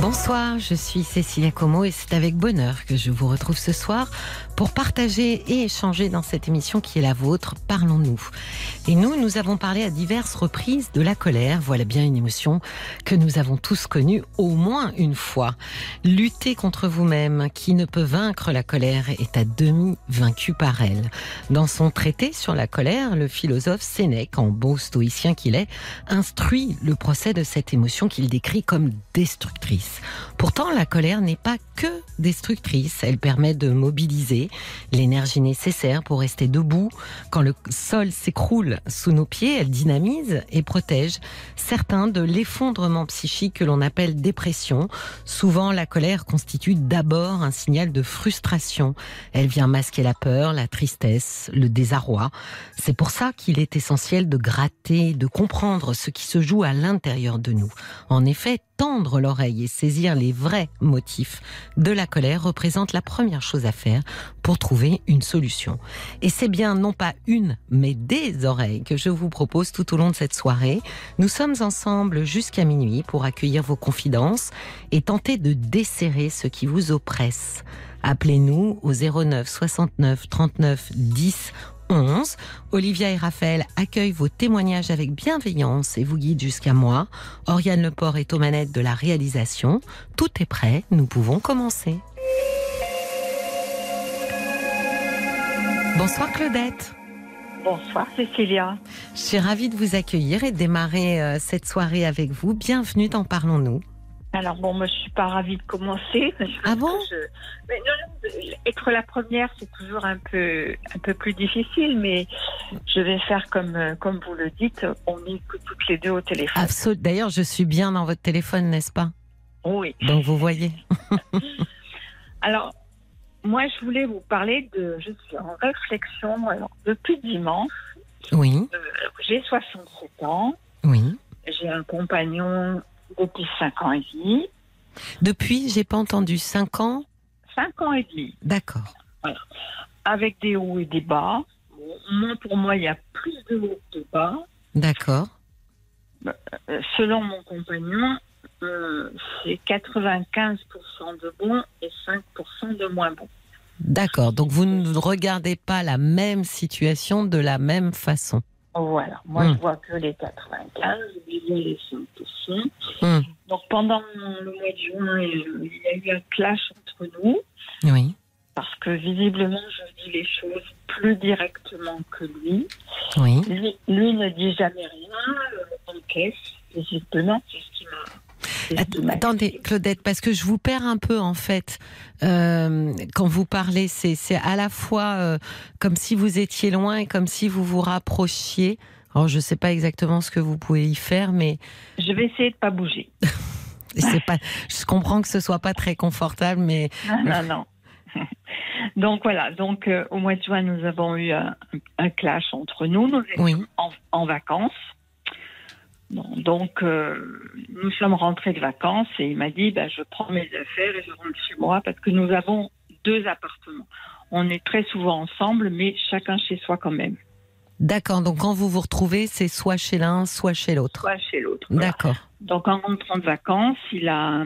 Bonsoir, je suis Cécilia Como et c'est avec bonheur que je vous retrouve ce soir pour partager et échanger dans cette émission qui est la vôtre, Parlons-nous. Et nous, nous avons parlé à diverses reprises de la colère. Voilà bien une émotion que nous avons tous connue au moins une fois. Lutter contre vous-même, qui ne peut vaincre la colère, est à demi vaincu par elle. Dans son traité sur la colère, le philosophe Sénèque, en beau stoïcien qu'il est, instruit le procès de cette émotion qu'il décrit comme destructrice. Pourtant, la colère n'est pas que destructrice. Elle permet de mobiliser l'énergie nécessaire pour rester debout. Quand le sol s'écroule sous nos pieds, elle dynamise et protège certains de l'effondrement psychique que l'on appelle dépression. Souvent, la colère constitue d'abord un signal de frustration. Elle vient masquer la peur, la tristesse, le désarroi. C'est pour ça qu'il est essentiel de gratter, de comprendre ce qui se joue à l'intérieur de nous. En effet, tendre l'oreille et saisir les vrais motifs de la colère représente la première chose à faire pour trouver une solution. Et c'est bien non pas une, mais des oreilles que je vous propose tout au long de cette soirée. Nous sommes ensemble jusqu'à minuit pour accueillir vos confidences et tenter de desserrer ce qui vous oppresse. Appelez-nous au 09 69 39 10 11. Olivia et Raphaël accueillent vos témoignages avec bienveillance et vous guident jusqu'à moi. Oriane Leport est aux manettes de la réalisation. Tout est prêt, nous pouvons commencer. Bonsoir Claudette. Bonsoir Cécilia. Je suis ravie de vous accueillir et de démarrer euh, cette soirée avec vous. Bienvenue dans Parlons-nous. Alors bon, moi je suis pas ravie de commencer. Ah bon je- mais non, non, Être la première, c'est toujours un peu un peu plus difficile, mais je vais faire comme euh, comme vous le dites. On écoute toutes les deux au téléphone. D'ailleurs, je suis bien dans votre téléphone, n'est-ce pas? Oui. Donc vous voyez. Alors moi, je voulais vous parler de. Je suis en réflexion. Alors depuis dimanche, Oui, euh, j'ai 67 ans. oui. J'ai un compagnon depuis 5 ans et demi. Depuis, j'ai pas entendu 5 ans. 5 ans et demi. D'accord. avec des hauts et des bas. Bon, moi, pour moi, il y a plus de hauts que de bas. D'accord. Euh, selon mon compagnon, euh, c'est 95% de bons et 5% de moins bons. D'accord. Donc vous ne regardez pas la même situation de la même façon. Voilà, moi Hmm. je vois que les 95, oubliez les 5%. Hmm. Donc pendant le mois de juin, il y a eu un clash entre nous Oui. parce que visiblement je dis les choses plus directement que lui. Oui. Lui, lui ne dit jamais rien, euh, encaisse, qui m'a. c'est ce qui m'a Attendez. Claudette, parce que je vous perds un peu en fait. Euh, quand vous parlez, c'est c'est à la fois euh, comme si vous étiez loin et comme si vous vous rapprochiez. Alors je ne sais pas exactement ce que vous pouvez y faire, mais Je vais essayer de pas bouger. c'est pas. Je comprends que ce soit pas très confortable, mais Non, non, non. Donc voilà, donc euh, au mois de juin, nous avons eu un, un clash entre nous. Nous étions oui, en, en vacances. Bon, donc euh, nous sommes rentrés de vacances et il m'a dit bah, je prends mes affaires et je rentre chez moi parce que nous avons deux appartements. On est très souvent ensemble, mais chacun chez soi quand même, d'accord. Donc quand vous vous retrouvez, c'est soit chez l'un, soit chez l'autre. soit chez l'autre. Voilà. D'accord. Donc en rentrant de vacances, il a,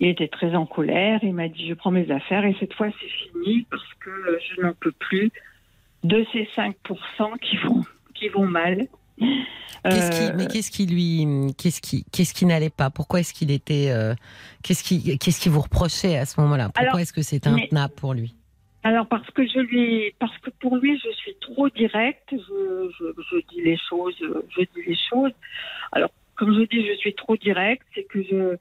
il était très en colère. Il m'a dit je prends mes affaires et cette fois c'est fini parce que je n'en peux plus de ces 5% qui vont qui vont mal. Qu'est-ce qui, Euh, mais qu'est-ce qui lui, qu'est-ce qui, qu'est-ce qui n'allait pas? Pourquoi est-ce qu'il était, euh, qu'est-ce qui, qu'est-ce qui vous reprochait à ce moment-là? Pourquoi est-ce que c'était intenable pour lui? Alors parce que je lui, parce que pour lui je suis trop directe. Je, je, je dis les choses, je dis les choses. Alors comme je dis, je suis trop directe, c'est que je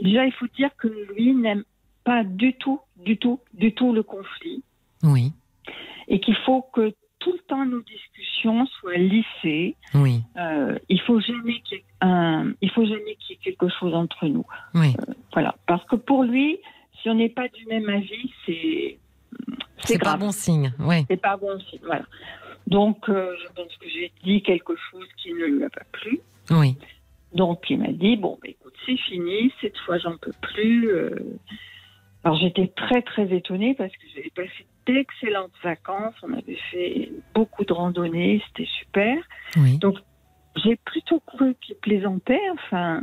déjà il faut dire que lui n'aime pas du tout, du tout, du tout le conflit. Oui, et qu'il faut que tout le temps nos discussions soient lissées. oui, Euh, il faut jamais qu'il y ait quelque chose entre nous. oui. Voilà, parce que pour lui, si on n'est pas du même avis, c'est C'est pas bon signe. Oui, C'est pas bon signe. Voilà. Donc, euh, je pense que j'ai dit quelque chose qui ne lui a pas plu. oui. Donc il m'a dit bon, bah, écoute, c'est fini, cette fois j'en peux plus. euh. Alors j'étais très très étonnée parce que j'avais passé d'excellentes vacances, on avait fait beaucoup de randonnées, c'était super. Oui. J'ai plutôt cru qu'il plaisantait, enfin.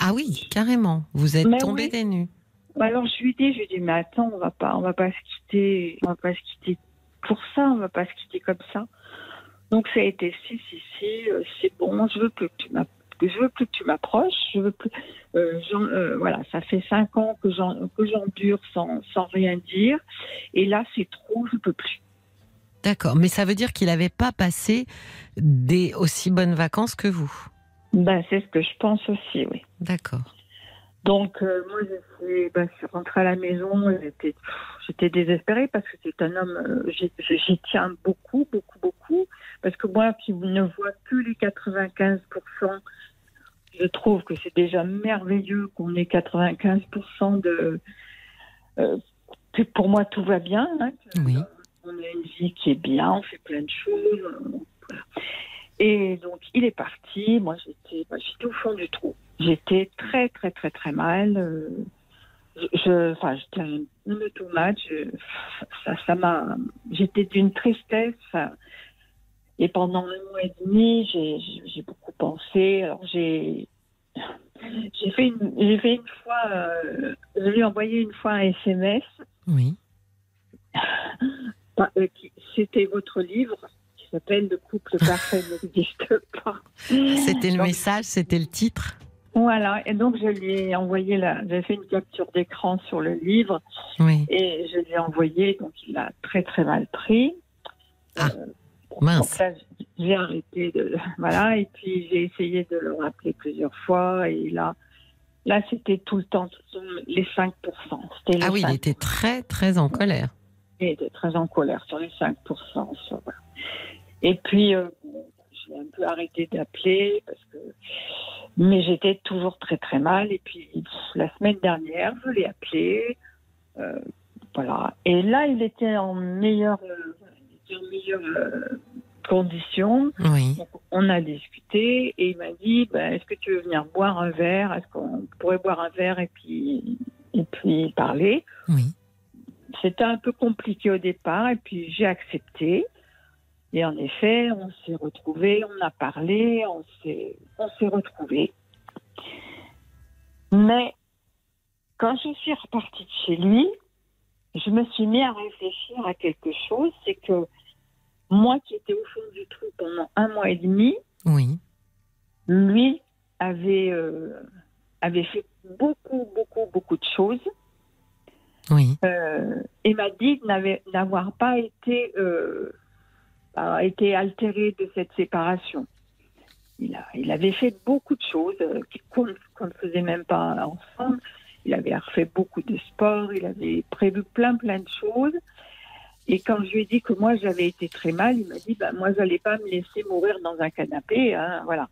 Ah oui, carrément. Vous êtes tombé oui. des nues. Alors je lui dis, je lui dis, mais attends, on va pas, on va pas se quitter, on va pas se quitter pour ça, on va pas se quitter comme ça. Donc ça a été si si si, euh, c'est bon, je veux plus que tu m'app- que je veux plus que tu m'approches, je veux plus. euh, euh, voilà, ça fait cinq ans que j'en que j'endure sans sans rien dire, et là c'est trop, je peux plus. D'accord. Mais ça veut dire qu'il n'avait pas passé des aussi bonnes vacances que vous? Ben c'est ce que je pense aussi, oui. D'accord. Donc euh, moi je suis, ben, je suis rentrée à la maison, j'étais désespérée parce que c'est un homme, euh, j'y j'y tiens beaucoup, beaucoup, beaucoup, parce que moi qui ne vois que les 95%, je trouve que c'est déjà merveilleux qu'on ait 95% de... euh, que pour moi tout va bien, hein, que Oui. on a une vie qui est bien, on fait plein de choses. voilà. Et donc, il est parti. Moi, j'étais, bah, j'étais au fond du trou. J'étais très, très, très, très mal. euh, Je, enfin, j'étais un, un automate. je- ça, ça m'a, j'étais d'une tristesse. Et pendant un mois et demi, j'ai beaucoup pensé. Alors, j'ai, j'ai fait une, j'ai fait une fois, euh, je lui ai envoyé une fois un SMS Oui. Euh, C'était votre livre qui s'appelle Le couple parfait n'existe pas. C'était le Donc, message, c'était le titre. Voilà, et donc je lui ai envoyé la. J'ai fait une capture d'écran sur le livre Oui. et je lui ai envoyé, donc il l'a très très mal pris. Ah, donc mince. là, j'ai arrêté de. Voilà, et puis j'ai essayé de le rappeler plusieurs fois et là. Là, c'était tout le temps les 5%. C'était les Ah oui, il 5%. était très, très en colère. Il était très en colère sur les 5%. sur- voilà. Et puis, euh, j'ai un peu arrêté d'appeler parce que. Mais j'étais toujours très très mal. Et puis, la semaine dernière, je l'ai appelé. euh, voilà. Et là, il était en meilleure, euh, il était en meilleure euh, condition. Oui. Donc, on a discuté et il m'a dit ben, Est-ce que tu veux venir boire un verre? Est-ce qu'on pourrait boire un verre et puis, et puis parler? Oui. c'était un peu compliqué au départ et puis j'ai accepté. Et en effet, on s'est retrouvés, on a parlé, on s'est, on s'est retrouvés. Mais quand je suis repartie de chez lui, je me suis mis à réfléchir à quelque chose, c'est que moi qui étais au fond du trou pendant un mois et demi, Oui. lui avait, euh, avait fait beaucoup, beaucoup, beaucoup de choses Oui. euh, et m'a dit n'avoir pas été, euh, été altéré de cette séparation. Il, a, il avait fait beaucoup de choses euh, qu'on ne faisait même pas ensemble. Il avait refait beaucoup de sport, il avait prévu plein plein de choses. Et quand je lui ai dit que moi j'avais été très mal, il m'a dit bah, moi j'allais pas me laisser mourir dans un canapé, hein, voilà.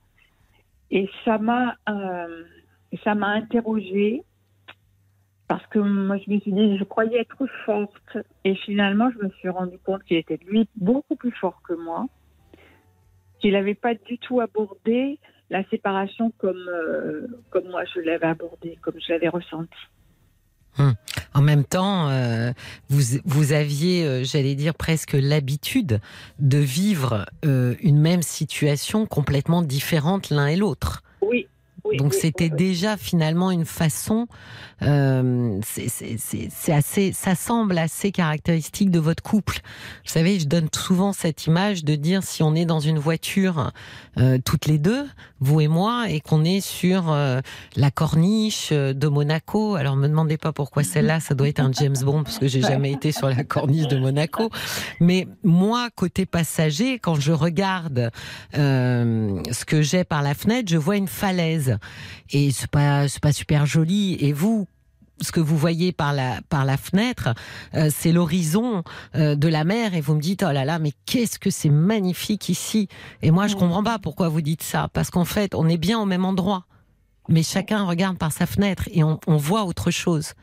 Et ça m'a euh, ça m'a interrogée parce que moi, je me suis dit, je croyais être forte. Et finalement, je me suis rendu compte qu'il était, lui, beaucoup plus fort que moi. Qu'il n'avait pas du tout abordé la séparation comme, euh, comme moi, je l'avais abordée, comme je l'avais ressenti. En même temps, euh, vous, vous aviez, euh, j'allais dire, presque l'habitude de vivre euh, une même situation complètement différente l'un et l'autre. Oui. Oui Donc oui, c'était oui, déjà finalement une façon, euh, c'est- assez, ça semble assez caractéristique de votre couple. Vous savez, je donne souvent cette image de dire si on est dans une voiture euh, toutes les deux, vous et moi, et qu'on est sur euh, la corniche de Monaco. Alors me demandez pas pourquoi celle-là, ça doit être un James Bond parce que j'ai jamais été sur la corniche de Monaco. Mais moi, côté passager, quand je regarde ce que j'ai par la fenêtre, je vois une falaise et c'est pas c'est pas super joli. Et vous, ce que vous voyez par la par la fenêtre, euh, c'est l'horizon euh, de la mer et vous me dites oh là là mais qu'est-ce que c'est magnifique ici. Et moi je comprends pas pourquoi vous dites ça parce qu'en fait on est bien au même endroit, mais chacun regarde par sa fenêtre et on, on voit autre chose.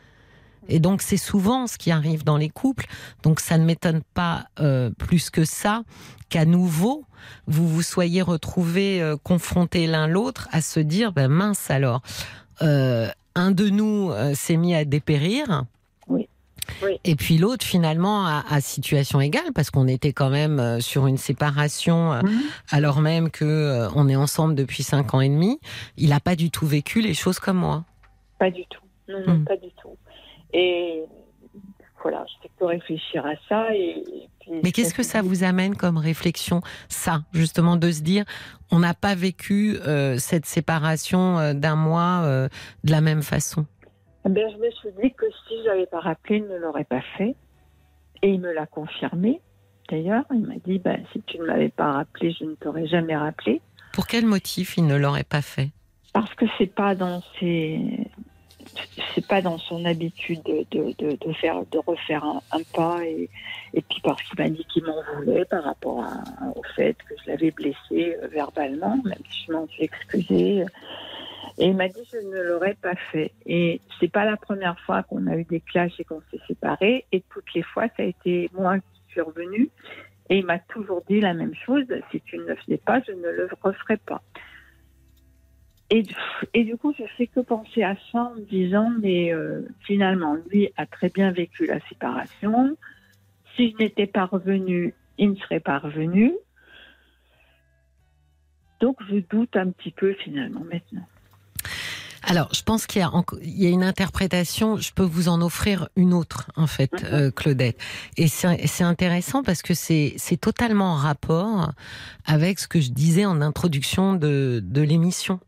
Et donc c'est souvent ce qui arrive dans les couples. Donc ça ne m'étonne pas euh, plus que ça qu'à nouveau vous vous soyez retrouvés euh, confrontés l'un l'autre à se dire ben mince alors euh, un de nous s'est mis à dépérir. Oui. Oui. Et puis l'autre, finalement, à, à, situation égale, parce qu'on était quand même sur une séparation, Mhm. alors même que euh, on est ensemble depuis cinq ans et demi. Il n'a pas du tout vécu les choses comme moi. Pas du tout. Non, non, Mm. pas du tout. Et voilà, je fais que réfléchir à ça. Et, et puis, Mais qu'est-ce que ça vous amène comme réflexion, ça, justement, de se dire, on n'a pas vécu euh, cette séparation euh, d'un mois euh, de la même façon? Eh ben, Je me suis dit que si je l'avais pas rappelé, il ne l'aurait pas fait. Et il me l'a confirmé. D'ailleurs, il m'a dit ben, si tu ne m'avais pas rappelé, je ne t'aurais jamais rappelé. Pour quel motif il ne l'aurait pas fait? Parce que c'est pas dans ses. C'est pas dans son habitude de, faire, de refaire un, pas et, puis parce qu'il m'a dit qu'il m'en voulait par rapport à- au fait que je l'avais blessé euh, verbalement, même si je m'en suis excusée. Et il m'a dit je ne l'aurais pas fait. Et c'est pas la première fois qu'on a eu des clashs et qu'on s'est séparés. Et toutes les fois, ça a été moi qui suis revenue. Et il m'a toujours dit la même chose. Si tu ne le faisais pas, je ne le referai pas. Et, et du coup, je fais que penser à ça en me disant, mais euh, finalement, lui a très bien vécu la séparation. Si je n'étais pas revenue, il ne serait pas revenu. Donc, je doute un petit peu finalement maintenant. Alors, je pense qu'il y, a y une interprétation, je peux vous en offrir une autre, en fait, Mhm. euh, Claudette. Et c'est intéressant parce que c'est c'est totalement en rapport avec ce que je disais en introduction de, de l'émission.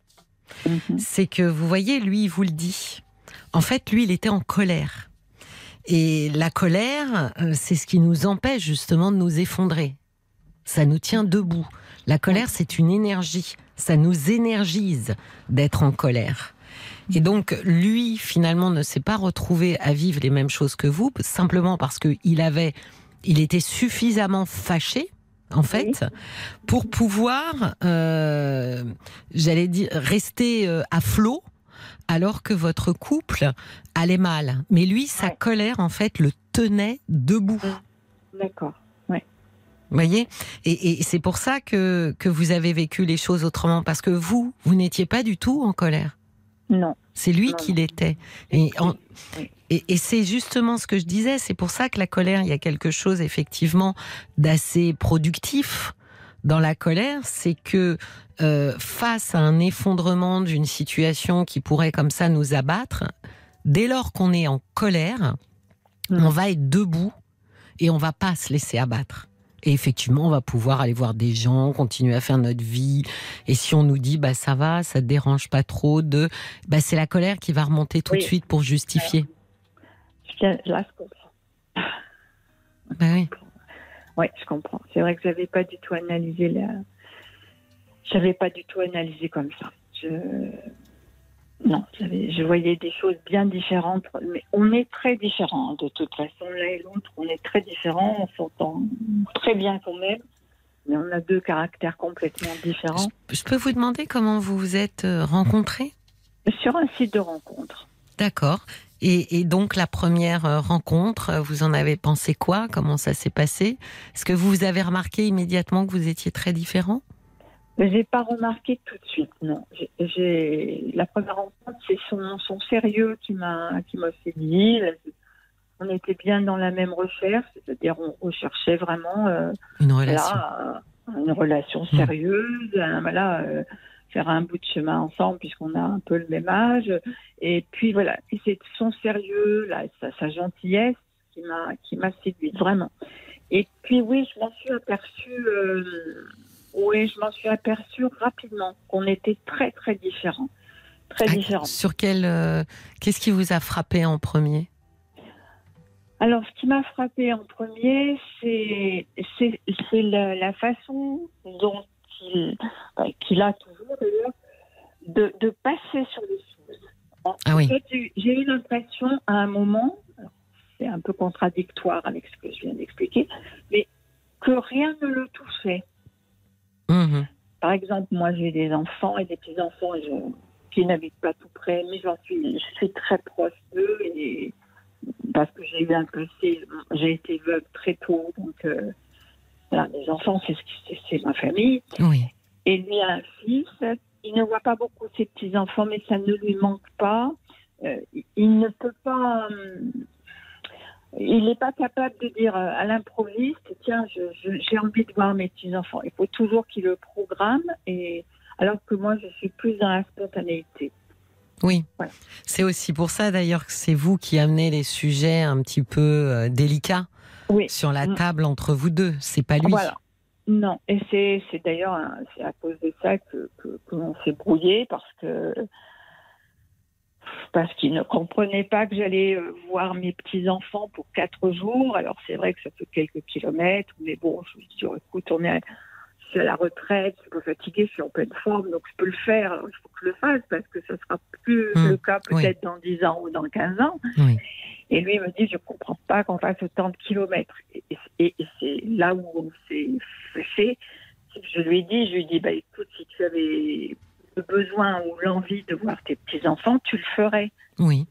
Mhm. c'est que vous voyez, lui, il vous le dit. En fait, lui, il était en colère. Et la colère, euh, c'est ce qui nous empêche justement de nous effondrer. Ça nous tient debout. La colère, c'est une énergie. Ça nous énergise d'être en colère. Et donc, lui, finalement, ne s'est pas retrouvé à vivre les mêmes choses que vous, simplement parce qu'il avait, il était suffisamment fâché, en fait, pour pouvoir, euh, j'allais dire, rester euh, à flot alors que votre couple allait mal. Mais lui, sa Ouais. colère, en fait, le tenait debout. D'accord. Vous voyez? Et, et c'est pour ça que, que vous avez vécu les choses autrement, parce que vous, vous n'étiez pas du tout en colère. Non. C'est lui qui l'était. Et, en-. Et, et c'est justement ce que je disais. C'est pour ça que la colère, il y a quelque chose effectivement d'assez productif dans la colère. C'est que euh, face à un effondrement d'une situation qui pourrait comme ça nous abattre, dès lors qu'on est en colère, Mm. on va être debout et on va pas se laisser abattre. Et effectivement, on va pouvoir aller voir des gens, continuer à faire notre vie. Et si on nous dit, bah ça va, ça te dérange pas trop de, bah c'est la colère qui va remonter tout Oui. de suite pour justifier. Là, je comprends. Bah oui. Oui, je comprends. C'est vrai que j'avais pas du tout analysé la. J'avais pas du tout analysé comme ça. Je... Non, je voyais des choses bien différentes. Mais on est très différents. De toute façon, l'un et l'autre, on est très différents. On s'entend très bien quand même. Mais on a deux caractères complètement différents. Je peux vous demander comment vous vous êtes euh, rencontrés? Sur un site de rencontre. D'accord. Et, et donc la première euh, rencontre, euh, vous en avez pensé quoi? Comment ça s'est passé? Est-ce que vous avez remarqué immédiatement que vous étiez très différents Mais j'ai pas remarqué tout de suite, non. La première rencontre, c'est son, son sérieux qui m'a qui m'a séduit. On était bien dans la même recherche, c'est-à-dire on recherchait vraiment euh, Une relation. euh, une relation sérieuse, voilà, euh, faire un bout de chemin ensemble puisqu'on a un peu le même âge. Et puis voilà, et c'est son sérieux, là, sa, sa gentillesse qui m'a qui m'a séduite vraiment. Et puis oui, je m'en suis aperçue. euh, oui, je m'en suis aperçue rapidement qu'on était très très différents, très Ah, différents. Sur quel euh, Qu'est-ce qui vous a frappé en premier? Alors, ce qui m'a frappé en premier, c'est la, la façon dont il euh, qu'il a d'ailleurs de, de passer sur les choses. Ah oui. j'ai eu l'impression à un moment, c'est un peu contradictoire avec ce que je viens d'expliquer, mais que rien ne le touchait. Mhm. Par exemple, moi j'ai des enfants et des petits-enfants qui n'habitent pas tout près, mais j'en suis, je suis très proche d'eux et j'ai eu un j'ai été veuve très tôt, donc euh, voilà, mes enfants, c'est ce qui- c'est ma famille. Oui. Et lui a un fils. Il ne voit pas beaucoup ses petits-enfants, mais ça ne lui manque pas. Euh, il- ne peut pas. hum, il n'est pas capable de dire euh, à l'improviste tiens, j'ai envie de voir mes petits-enfants. Il faut toujours qu'il le programme, et, alors que moi, je suis plus dans la spontanéité. Oui. Voilà. C'est aussi pour ça d'ailleurs que c'est vous qui amenez les sujets un petit peu euh, délicats Oui. sur la Mm. table entre vous deux. C'est pas lui. Voilà. Non, et c'est c'est d'ailleurs un- c'est à cause de ça que que- que l'on s'est brouillé parce que parce qu'il ne comprenait pas que j'allais euh, voir mes petits enfants pour quatre jours. Alors c'est vrai que ça fait quelques kilomètres, mais bon, je me dis oh, écoute, on est à, je suis à la retraite, je suis pas fatiguée, je suis en pleine forme, donc je peux le faire. Alors, il faut que je le fasse parce que ça sera plus Mm. le cas peut-être dans 10 ans ou dans 15 ans. Oui. Et lui il me dit, je comprends pas qu'on fasse autant de kilomètres. Et, et- et c'est là où on s'est fâché. Je lui ai dit, je lui ai dit, bah, écoute, si tu avais le besoin ou l'envie de voir tes petits-enfants, tu le ferais. Oui.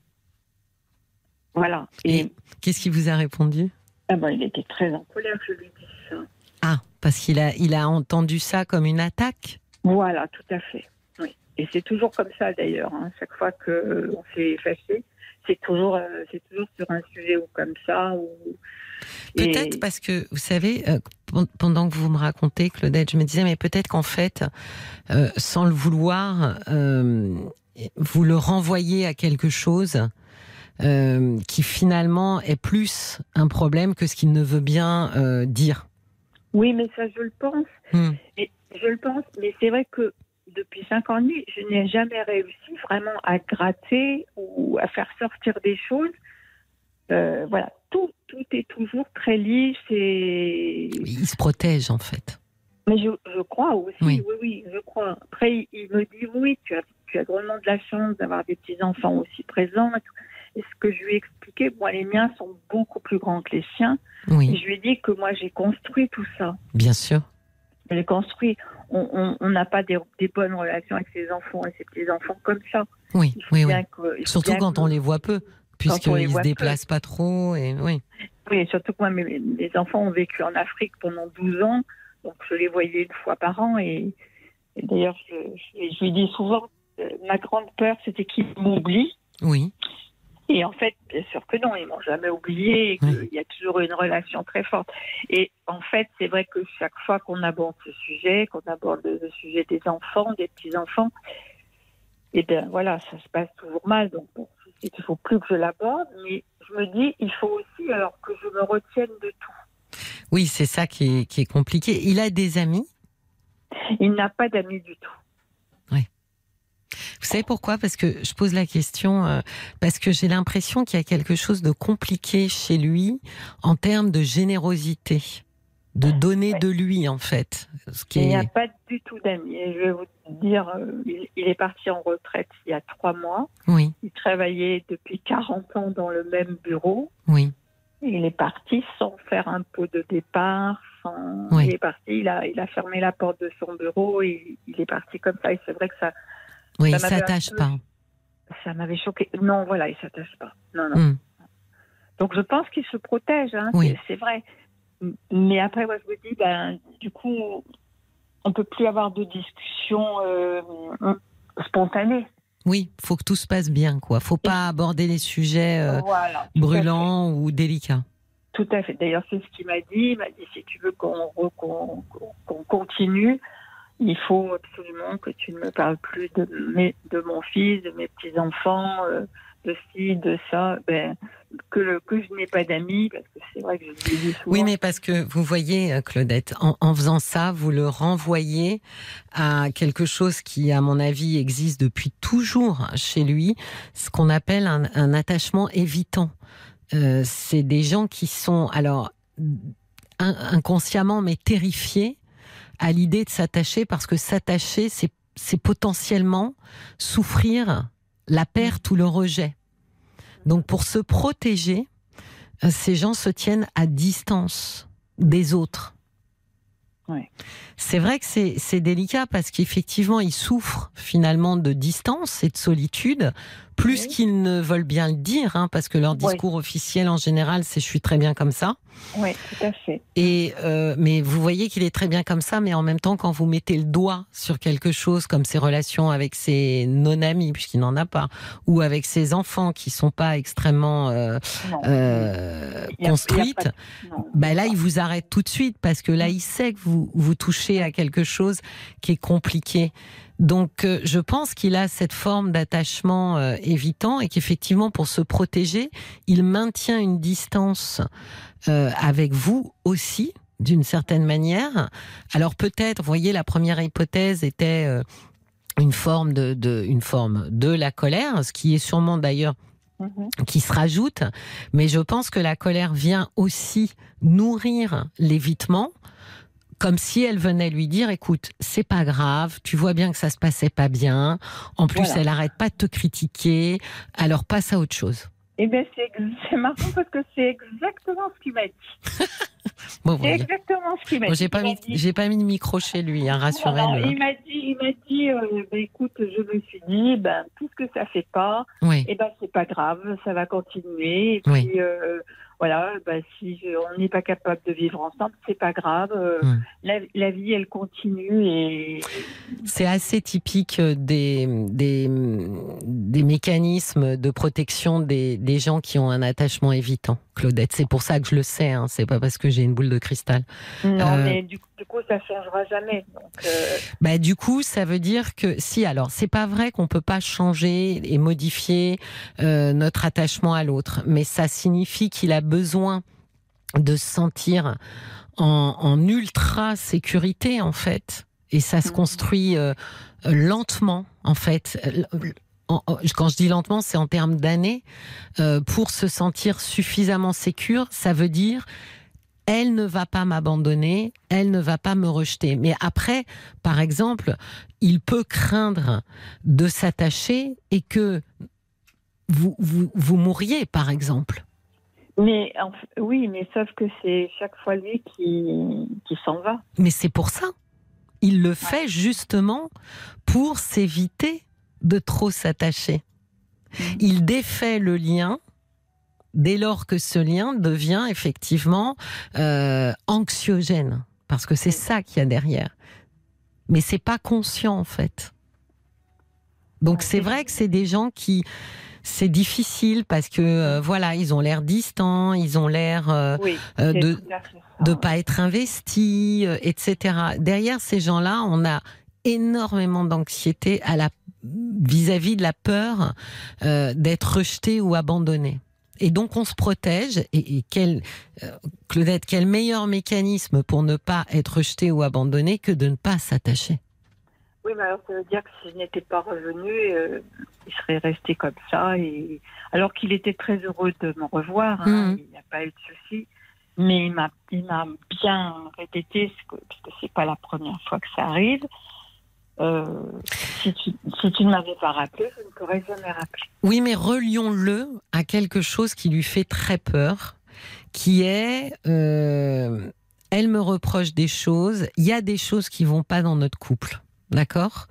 Voilà. Et, Et qu'est-ce qu'il vous a répondu? Ah ben, il était très en colère, je lui dit ça. Ah, parce qu'il a, il a entendu ça comme une attaque? Voilà, tout à fait. Oui. Et c'est toujours comme ça d'ailleurs. hein. Chaque fois qu'on s'est fâché, c'est toujours, euh, c'est toujours sur un sujet ou comme ça. Ou... Peut-être Et- parce que, vous savez, euh, pen- pendant que vous me racontez, Claudette, je me disais, mais peut-être qu'en fait, euh, sans le vouloir, euh, vous le renvoyez à quelque chose euh, qui finalement est plus un problème que ce qu'il ne veut bien dire. Oui, mais ça, je le pense. Hmm. Et je le pense, mais c'est vrai que depuis cinq ans et demi, je n'ai jamais réussi vraiment à gratter ou à faire sortir des choses. Euh, voilà, tout, tout est toujours très lisse et. Il se protège, en fait. Mais je, je crois aussi, Oui. oui. oui, je crois. Après, il, me dit oui, tu as, tu as drôlement de la chance d'avoir des petits-enfants aussi présents. et. Et ce que je lui ai expliqué, moi, les miens sont beaucoup plus grands que les siens. Et Oui, je lui ai dit que moi, j'ai construit tout ça. bien sûr. Je l'ai construit. On- n'a pas des, des bonnes relations avec ses enfants et ses petits-enfants comme ça. Oui, oui, oui. que- Surtout quand que- on les voit peu, puisqu'ils ne se peu. déplacent pas trop. Et, oui. Oui, et surtout que moi, mes, mes enfants ont vécu en Afrique pendant 12 ans, donc je les voyais une fois par an. Et, et d'ailleurs, je, je- je lui dis souvent, euh, ma grande peur, c'était qu'ils m'oublient. oui, Et en fait, bien sûr que non, ils m'ont jamais oublié qu'il Oui. y a toujours une relation très forte. Et en fait, c'est vrai que chaque fois qu'on aborde ce sujet, qu'on aborde le sujet des enfants, des petits-enfants, et bien voilà, ça se passe toujours mal. Donc bon, il ne faut plus que je l'aborde, mais je me dis, il faut aussi alors que je me retienne de tout. oui, c'est ça qui est, qui est compliqué. Il a des amis? Il n'a pas d'amis du tout. Vous savez pourquoi? Parce que je pose la question, euh, parce que j'ai l'impression qu'il y a quelque chose de compliqué chez lui en termes de générosité, de donner Ouais. de lui en fait. Ce qui Il n'y est... a pas du tout d'amis. Je vais vous dire, euh, il, il est parti en retraite il y a trois mois. Oui, Il travaillait depuis 40 ans dans le même bureau. oui, il est parti sans faire un pot de départ. Sans... Oui. Il est parti, il a, il a fermé la porte de son bureau et il est parti comme ça. Et c'est vrai que ça, oui, Ça s'attache peu- pas. ça m'avait choqué. Non, voilà, il s'attache pas. Non, non. Hmm. Donc je pense qu'il se protège, hein, Oui. c'est- vrai. Mais après, moi, je me dis, ben, du coup, on peut plus avoir de discussion euh, spontanée. Oui, faut que tout se passe bien, quoi. Faut pas aborder les sujets euh, voilà. brûlants ou délicats. Tout à fait. D'ailleurs, c'est ce qu'il m'a dit. Il m'a dit, si tu veux qu'on qu'on continue, il faut absolument que tu ne me parles plus de, mes, de mon fils, de mes petits-enfants, euh, de ci, de ça. Ben, que, le, que je n'ai pas d'amis, parce que c'est vrai que je lui dis souvent. Oui, mais parce que vous voyez, euh, Claudette, en, en faisant ça, vous le renvoyez à quelque chose qui, à mon avis, existe depuis toujours chez lui, ce qu'on appelle un, un attachement évitant. Euh, c'est des gens qui sont, alors, in- inconsciemment, mais terrifiés à l'idée de s'attacher parce que s'attacher, c'est c'est potentiellement souffrir la perte ou le rejet. Donc, pour se protéger, euh, ces gens se tiennent à distance des autres. Ouais. C'est vrai que c'est c'est délicat parce qu'effectivement, ils souffrent finalement de distance et de solitude plus Oui. qu'ils ne veulent bien le dire, hein, parce que leur Oui. discours officiel en général, c'est je suis très bien comme ça. Oui, tout à fait. Et euh, mais vous voyez qu'il est très bien comme ça, mais en même temps, quand vous mettez le doigt sur quelque chose comme ses relations avec ses non-amis, puisqu'il n'en a pas, ou avec ses enfants qui sont pas extrêmement euh, euh, a- construites, de- bah là, il vous arrête tout de suite parce que là, il sait que vous vous touchez à quelque chose qui est compliqué. Donc, euh, je pense qu'il a cette forme d'attachement euh, évitant et qu'effectivement, pour se protéger, il maintient une distance euh, avec vous aussi, d'une certaine manière. Alors peut-être, vous voyez, la première hypothèse était euh, une forme de, de une forme de la colère, ce qui est sûrement d'ailleurs Mhm. qui se rajoute, mais je pense que la colère vient aussi nourrir l'évitement, comme si elle venait lui dire écoute, c'est pas grave, tu vois bien que ça se passait pas bien, en plus Voilà. elle arrête pas de te critiquer, alors passe à autre chose. Eh bien, c'est marrant parce que c'est exactement ce qu'il m'a dit. Bon, C'est exactement ce qu'il m'a Bon, dit. j'ai pas mis, dit- pas mis de micro chez lui, hein, rassurez-le. il m'a dit, il m'a dit, euh, ben, écoute, je me suis dit, ben, puisque ça fait pas, Oui, eh ben, c'est pas grave, ça va continuer. Et puis, Oui. euh, voilà, ben, si on n'est pas capable de vivre ensemble, c'est pas grave. euh, Mm. la, la vie, elle continue et c'est assez typique des, des, des mécanismes de protection des, des gens qui ont un attachement évitant, Claudette. C'est pour ça que je le sais, hein, c'est pas parce que j'ai une boule de cristal. non, Euh, mais du, du coup, ça changera jamais. Donc, euh, Bah, du coup, ça veut dire que si, alors, c'est pas vrai qu'on peut pas changer et modifier euh, notre attachement à l'autre, mais ça signifie qu'il a besoin de se sentir en, en ultra sécurité, en fait. Et ça se Mhm. construit lentement, en fait. En- Quand je dis lentement, c'est en termes d'années. Euh, pour se sentir suffisamment sécure, ça veut dire elle ne va pas m'abandonner, elle ne va pas me rejeter. Mais après, par exemple, il peut craindre de s'attacher et que vous, vous, vous mourriez, par exemple. mais oui, mais sauf que c'est chaque fois lui qui, qui s'en va. Mais c'est pour ça. Il le fait justement pour s'éviter de trop s'attacher. Mhm. Il défait le lien dès lors que ce lien devient effectivement euh, anxiogène, parce que c'est ça qu'il y a derrière. Mais c'est pas conscient en fait. Donc c'est vrai que c'est des gens qui c'est difficile parce que euh, voilà ils ont l'air distants, ils ont l'air euh, Oui, de de pas être investis, etc. Derrière ces gens-là, on a énormément d'anxiété à la vis-à-vis de la peur euh, d'être rejeté ou abandonné. Et donc on se protège. Et, et quel, euh, Claudette, quel meilleur mécanisme pour ne pas être rejeté ou abandonné que de ne pas s'attacher? Oui, mais alors ça veut dire que si je n'étais pas revenu, euh, il serait resté comme ça. Et... Alors qu'il était très heureux de me revoir, hein, Mhm. il n'y a pas eu de souci. Mais il m'a, il m'a bien répété, ce que- parce que c'est pas la première fois que ça arrive. Euh, si, tu, si tu ne m'avais pas rappelé, je ne t'aurais jamais rappelé. Oui, mais relions-le à quelque chose qui lui fait très peur, qui est, euh, elle me reproche des choses, il y a des choses qui vont pas dans notre couple, d'accord?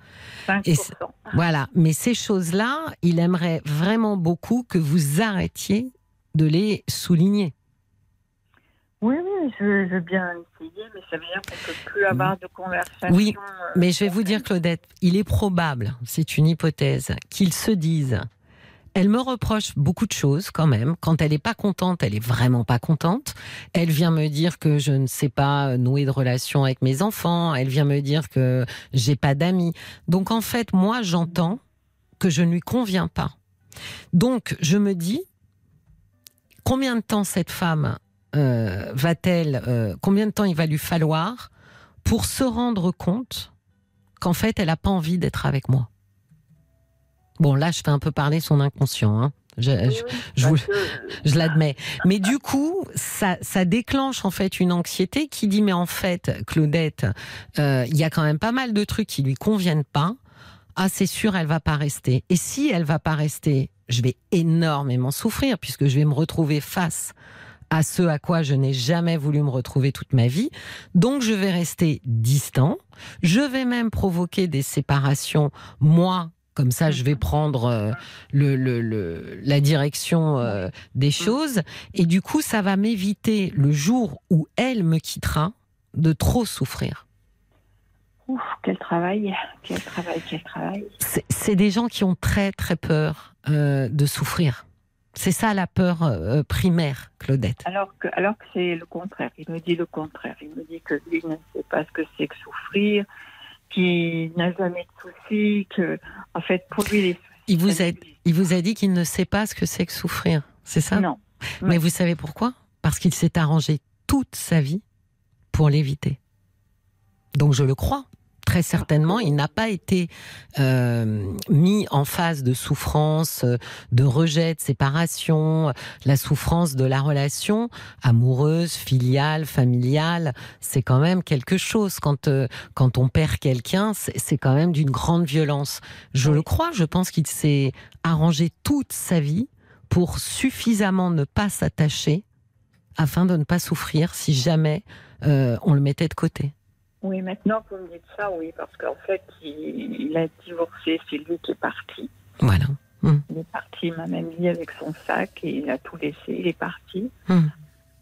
5%. Et c'est- Voilà, mais ces choses-là, il aimerait vraiment beaucoup que vous arrêtiez de les souligner. Oui, oui, je, je veux bien essayer, mais ça veut dire qu'on ne peut plus avoir de conversation. Oui, euh, Mais je vais vous dire, Claudette, il est probable, c'est une hypothèse, qu'ils se disent. Elle me reproche beaucoup de choses quand même. Quand elle n'est pas contente, elle est vraiment pas contente. Elle vient me dire que je ne sais pas nouer de relation avec mes enfants. Elle vient me dire que j'ai pas d'amis. Donc en fait, moi, j'entends que je ne lui conviens pas. Donc je me dis, combien de temps cette femme euh, va-t-elle, euh, combien de temps il va lui falloir pour se rendre compte qu'en fait, elle n'a pas envie d'être avec moi? Bon, là, je fais un peu parler son inconscient. Hein. Je, vous- l'admets. Mais du coup, ça, ça déclenche en fait une anxiété qui dit mais en fait, Claudette, euh, il y a quand même pas mal de trucs qui lui conviennent pas. Ah, c'est sûr, elle va pas rester. Et si elle va pas rester, je vais énormément souffrir puisque je vais me retrouver face à ce à quoi je n'ai jamais voulu me retrouver toute ma vie. Donc je vais rester distant. Je vais même provoquer des séparations, moi Comme ça, je vais prendre euh, le, le- le- la direction euh, des choses. Et du coup, ça va m'éviter le jour où elle me quittera de trop souffrir. Ouf, quel travail, quel travail, quel travail. C'est c'est des gens qui ont très très peur euh, de souffrir. C'est ça la peur euh, primaire, Claudette. Alors que, alors que c'est le contraire. Il me dit le contraire. Il me dit que lui ne sait pas ce que c'est que souffrir, qu'il n'a jamais de soucis, que, en fait, pour lui, les soucis. Il vous a, lui- il vous a dit qu'il ne sait pas ce que c'est que souffrir. C'est ça? Non. Mais vous savez pourquoi? Parce qu'il s'est arrangé toute sa vie pour l'éviter. Donc je le crois. Très certainement, il n'a pas été euh, mis en phase de souffrance, euh, de rejet, de séparation, la souffrance de la relation amoureuse, filiale, familiale. C'est quand même quelque chose. Quand euh, quand on perd quelqu'un, c'est c'est quand même d'une grande violence. Je le crois. Je pense qu'il s'est arrangé toute sa vie pour suffisamment ne pas s'attacher afin de ne pas souffrir si jamais euh, on le mettait de côté. Oui, maintenant que vous me dites ça, oui, parce qu'en fait, il, il a divorcé, c'est lui qui est parti. Voilà. Il est parti, il m'a même dit avec son sac et il a tout laissé, il est parti. Hmm.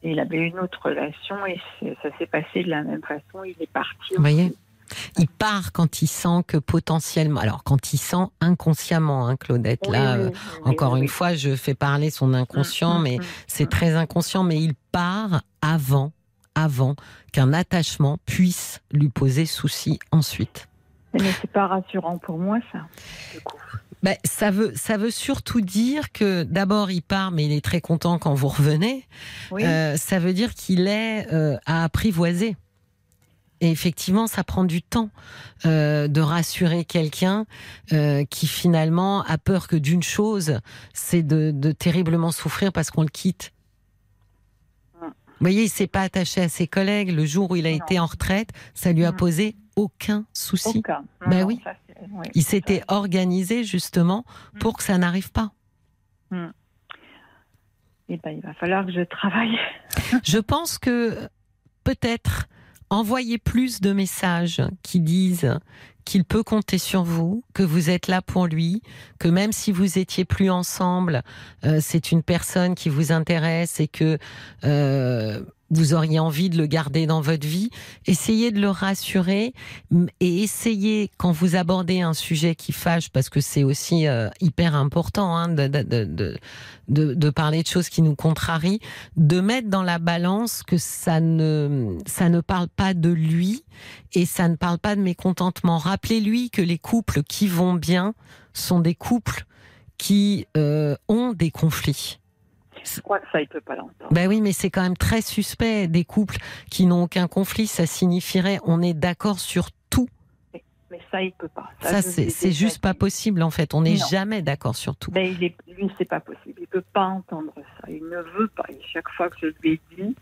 Et il avait une autre relation et ça s'est passé de la même façon, il est parti. Vous voyez. Il part quand il sent que potentiellement, alors quand il sent inconsciemment, hein, Claudette, Oui, là, oui, euh, oui, encore oui, une fois, je fais parler son inconscient, Mm, mais mm, mm, c'est très inconscient, mais il part avant, avant qu'un attachement puisse lui poser souci ensuite. Mais c'est pas rassurant pour moi, ça, du coup. Ben, ça veut, ça veut surtout dire que d'abord il part, mais il est très content quand vous revenez. Oui, Euh, ça veut dire qu'il est euh, à apprivoiser. Et effectivement, ça prend du temps euh, de rassurer quelqu'un euh, qui finalement a peur que d'une chose, c'est de, de terriblement souffrir parce qu'on le quitte. Mm. Vous voyez, il s'est pas attaché à ses collègues. Le jour où il a Non. été en retraite, ça lui a Mm. posé aucun souci. aucun. Non, Ben non, oui. ça, c'est- oui. Il s'était organisé justement Mm. pour que ça n'arrive pas. Eh ben, il va falloir que je travaille. Je pense que peut-être envoyer plus de messages qui disent qu'il peut compter sur vous, que vous êtes là pour lui, que même si vous étiez plus ensemble, euh, c'est une personne qui vous intéresse et que euh, vous auriez envie de le garder dans votre vie. Essayez de le rassurer et essayez, quand vous abordez un sujet qui fâche, parce que c'est aussi euh, hyper important hein, de, de, de- de parler de choses qui nous contrarient, de mettre dans la balance que ça ne, ça ne parle pas de lui et ça ne parle pas de mécontentement. Rappelez-lui que les couples qui vont bien sont des couples qui euh, ont des conflits. Je crois que ça, il peut pas l'entendre. Ben oui, mais c'est quand même très suspect. Des couples qui n'ont aucun conflit, ça signifierait on est d'accord sur tout. Mais ça, il peut pas. Ça, c'est juste pas possible en fait. On n'est jamais d'accord sur tout. Ben, il est, lui, c'est pas possible. Il peut pas entendre ça. Il ne veut pas. Et chaque fois que je lui ai dit,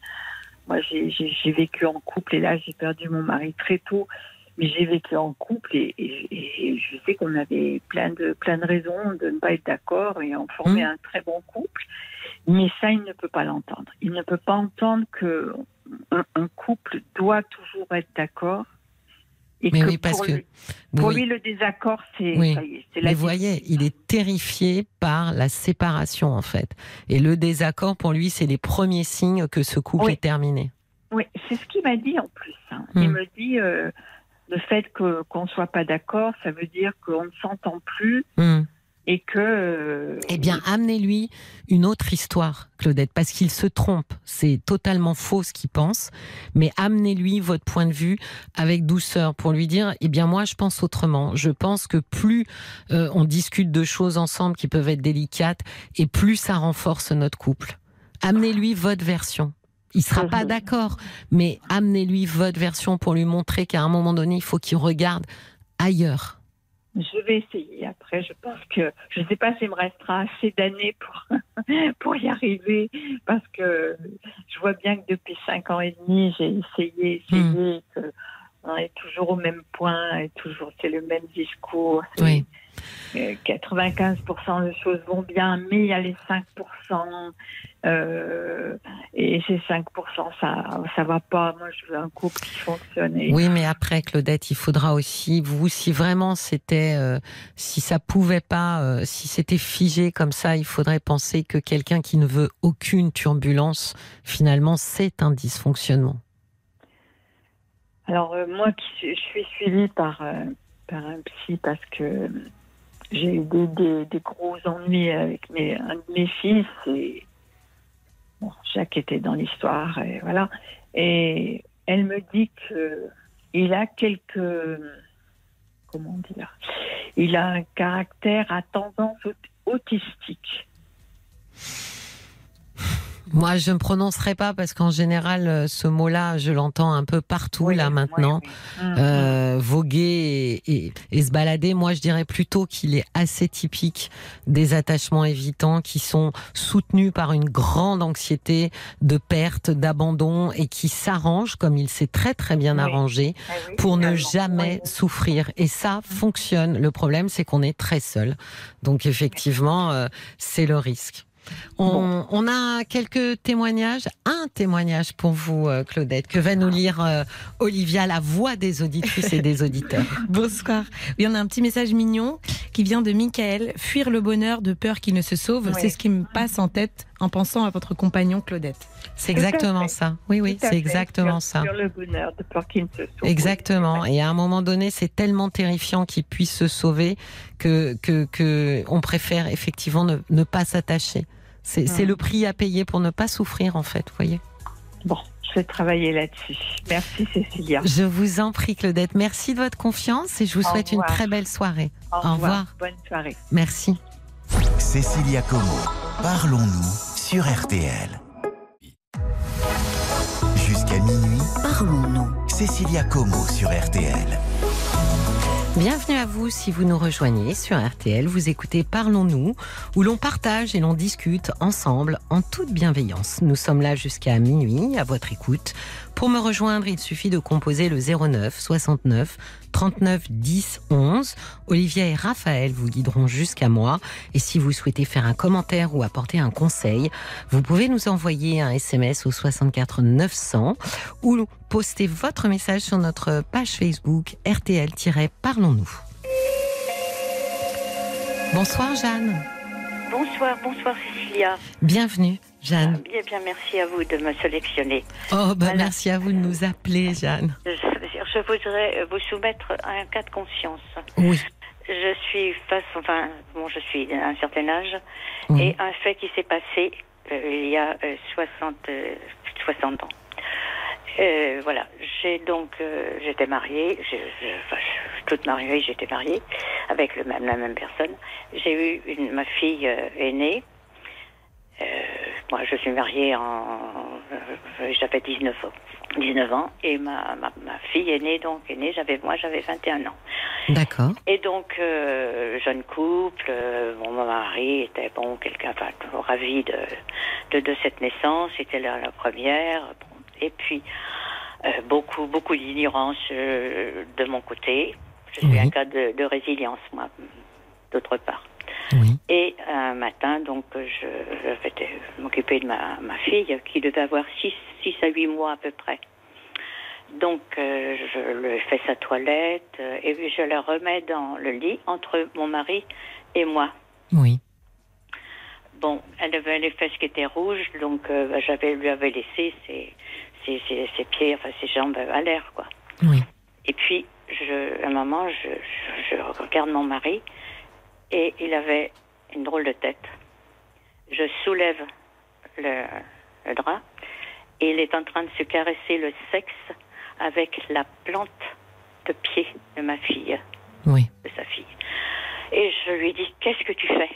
moi, j'ai- vécu en couple et là, j'ai perdu mon mari très tôt. Mais j'ai vécu en couple et, et- et je sais qu'on avait plein de, plein de raisons de ne pas être d'accord et on formait Mm. un très bon couple. Mais ça, il ne peut pas l'entendre. Il ne peut pas entendre que un, un couple doit toujours être d'accord. Et Mais que oui, parce pour que lui, pour oui. lui, le désaccord, c'est Oui. Mais voyez, il est terrifié par la séparation en fait. Et le désaccord pour lui, c'est les premiers signes que ce couple Oui. est terminé. Oui, c'est ce qu'il m'a dit en plus. hein. Hmm. Il me dit euh, le fait que qu'on soit pas d'accord, ça veut dire qu'on ne s'entend plus Hmm. Et que. euh, Eh bien, amenez-lui une autre histoire, Claudette, parce qu'il se trompe. C'est totalement faux ce qu'il pense. Mais amenez-lui votre point de vue avec douceur pour lui dire, eh bien, moi, je pense autrement. Je pense que plus euh, on discute de choses ensemble qui peuvent être délicates, et plus ça renforce notre couple. Amenez-lui votre version. Il sera pas Mhm. d'accord, mais amenez-lui votre version pour lui montrer qu'à un moment donné, il faut qu'il regarde ailleurs. Je vais essayer. Après, je pense que je ne sais pas s'il me restera assez d'années pour pour y arriver, parce que je vois bien que depuis cinq ans et demi, j'ai essayé, essayé, que On est toujours au même point, et toujours c'est le même discours. Oui. Euh, 95% de choses vont bien, mais il y a les 5%. euh, et ces 5%, ça ça va pas. Moi, je veux un couple qui fonctionne. et- Oui, mais après, Claudette, il faudra aussi, vous, si vraiment c'était, euh, si ça pouvait pas, euh, si c'était figé comme ça, il faudrait penser que quelqu'un qui ne veut aucune turbulence, finalement, c'est un dysfonctionnement. Alors euh, moi je suis suivie par, euh, par un psy parce que j'ai eu des, gros ennuis avec mes, un de mes fils et Jacques était dans l'histoire et voilà. Et elle me dit que il a quelques comment dire il a un caractère à tendance aut- autistique. Moi, je ne prononcerai pas parce qu'en général, euh, ce mot-là, je l'entends un peu partout Oui, là maintenant. oui, oui. Mhm. Euh, voguer et, et- et se balader, moi je dirais plutôt qu'il est assez typique des attachements évitants qui sont soutenus par une grande anxiété de perte, d'abandon et qui s'arrangent comme il s'est très très bien arrangé oui, pour ne jamais souffrir. Et ça fonctionne. Le problème c'est qu'on est très seul. Donc effectivement, euh, c'est le risque. On, on a quelques témoignages, un témoignage pour vous, euh, Claudette, que va nous lire euh, Olivia, la voix des auditrices et des auditeurs. Bonsoir. Oui, on a un petit message mignon qui vient de Michael. Fuir le bonheur de peur qu'il ne se sauve, c'est ce qui me passe en tête en pensant à votre compagnon Claudette. C'est exactement ça. Oui, oui, c'est exactement Sur- ça. Sur le bonheur de peur qu'il ne se sauve. Exactement. Et à un moment donné, c'est tellement terrifiant qu'il puisse se sauver que, que, que on préfère effectivement ne, ne pas s'attacher. C'est c'est Mm. le prix à payer pour ne pas souffrir, en fait, vous voyez. Bon, je vais travailler là-dessus. Merci Cécilia. Je vous en prie, Claudette. Merci de votre confiance et je vous Au souhaite une revoir. très belle soirée. Au, Au revoir. Bonne soirée. Merci. Cécilia Como, parlons-nous sur RTL. Jusqu'à minuit, parlons-nous. Cécilia Como sur RTL. Bienvenue à vous si vous nous rejoignez sur RTL. Vous écoutez Parlons-nous, où l'on partage et l'on discute ensemble en toute bienveillance. Nous sommes là jusqu'à minuit, à votre écoute. Pour me rejoindre, il suffit de composer le 09 69 39 10 11. Olivia et Raphaël vous guideront jusqu'à moi. Et si vous souhaitez faire un commentaire ou apporter un conseil, vous pouvez nous envoyer un SMS au 64 900 ou poster votre message sur notre page Facebook RTL-Parlons-nous. Bonsoir Jeanne. Bonsoir, bonsoir Cécilia. Bienvenue Jeanne. Bien, bien, merci à vous de me sélectionner. Oh, bah Voilà. merci à vous de nous appeler Jeanne. Je, je voudrais vous soumettre à un cas de conscience. Oui. Je suis face, enfin, bon, je suis à un certain âge, Oui. et un fait qui s'est passé euh, il y a euh, 60, euh, 60 ans. Euh, voilà, j'ai donc, euh, j'étais mariée, je, je- enfin, je- toute mariée, j'étais mariée avec le même, la même personne. J'ai eu une, ma fille euh, aînée. Euh, moi, je suis mariée en, euh, j'avais 19 ans, 19 ans, et ma, ma, ma fille est née donc est née, j'avais, moi, j'avais 21 ans. D'accord. Et donc, euh, jeune couple, euh, bon, mon mari était bon, quelqu'un, enfin, ravi de, de, de cette naissance, c'était la, la première. Bon. Et puis, euh, beaucoup, beaucoup d'ignorance euh, de mon côté. Je suis Oui. un cas de, de résilience, moi, d'autre part. Oui. Et un matin, donc, je, je vais m'occuper de ma, ma fille, qui devait avoir 6 à 8 mois à peu près. Donc, euh, je lui fais sa toilette euh, et je la remets dans le lit entre mon mari et moi. Oui. Bon, elle avait les fesses qui étaient rouges, donc euh, bah, j'avais lui avais laissé ses, ses, ses, ses pieds, enfin ses jambes à l'air, quoi. Oui. Et puis, je, à un moment, je, je, je regarde mon mari et il avait une drôle de tête. Je soulève le, le drap et il est en train de se caresser le sexe avec la plante de pied de ma fille, Oui. de sa fille. Et je lui dis Qu'est-ce que tu fais?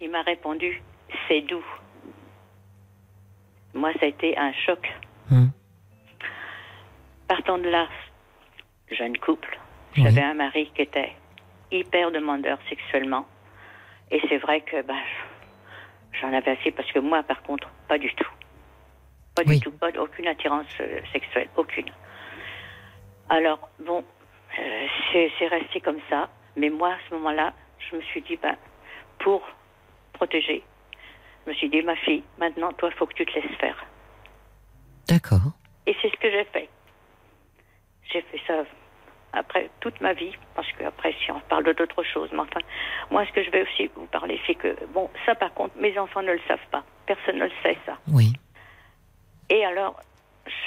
Il m'a répondu C'est doux. Moi, ça a été un choc. Hum. Partant de là, jeune couple, Oui. j'avais un mari qui était hyper demandeur sexuellement. Et c'est vrai que bah, j'en avais assez parce que moi, par contre, pas du tout. Pas Oui. du tout, pas aucune attirance euh, sexuelle, aucune. Alors, bon, euh, c'est c'est resté comme ça. Mais moi, à ce moment-là, je me suis dit, ben, pour protéger, je me suis dit, ma fille, maintenant, toi, il faut que tu te laisses faire. D'accord. Et c'est ce que j'ai fait. J'ai fait ça après toute ma vie, parce que après, si on parle d'autres choses, mais enfin, moi, ce que je vais aussi vous parler, c'est que, bon, ça, par contre, mes enfants ne le savent pas. Personne ne le sait, ça. Oui. Et alors,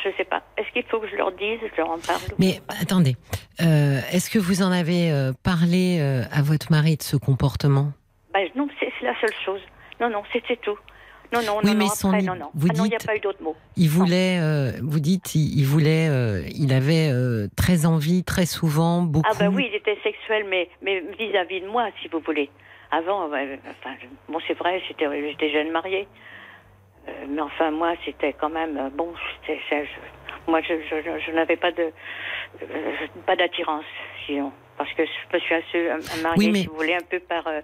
je sais pas, est-ce qu'il faut que je leur dise, je leur en parle Mais attendez, euh, est-ce que vous en avez euh, parlé euh, à votre mari de ce comportement? Ben, non, c'est la seule chose. Non, non, c'est tout. Non, non, Oui, non, mais non, son après, non, non. vous ah non, il n'y a dites- pas eu d'autre mot. Il voulait, euh, vous dites, il, il voulait, euh, il avait euh, très envie, très souvent, beaucoup. Ah ben oui, il était sexuel, mais mais vis-à-vis de moi, si vous voulez. Avant, enfin, bon, c'est vrai, j'étais jeune mariée, mais enfin moi, c'était quand même bon. je- moi, je, je, je- je n'avais pas de pas d'attirance, sinon, parce que je me suis mariée, Oui, mais- si vous voulez, un peu par un,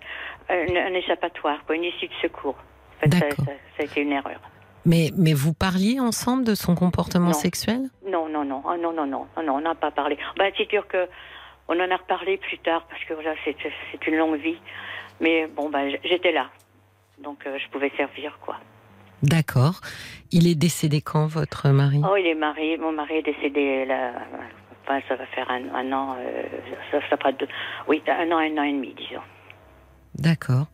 un échappatoire, quoi, une issue de secours. Fait, ça, D'accord. ça, ça a été une erreur. Mais, mais vous parliez ensemble de son comportement Non. sexuel? Non, non, non, ah, non, non, non, non, non, on n'a pas parlé. Bah, c'est sûr que on en a reparlé plus tard parce que voilà, c'est une longue vie. Mais bon, bah, j'étais là, donc euh, je pouvais servir quoi. D'accord. Il est décédé quand, votre mari? Oh, il est marié, mon mari est décédé là. Enfin, ça va faire un, un an, euh, ça, ça fera deux, oui, un an, un an et demi, disons. D'accord.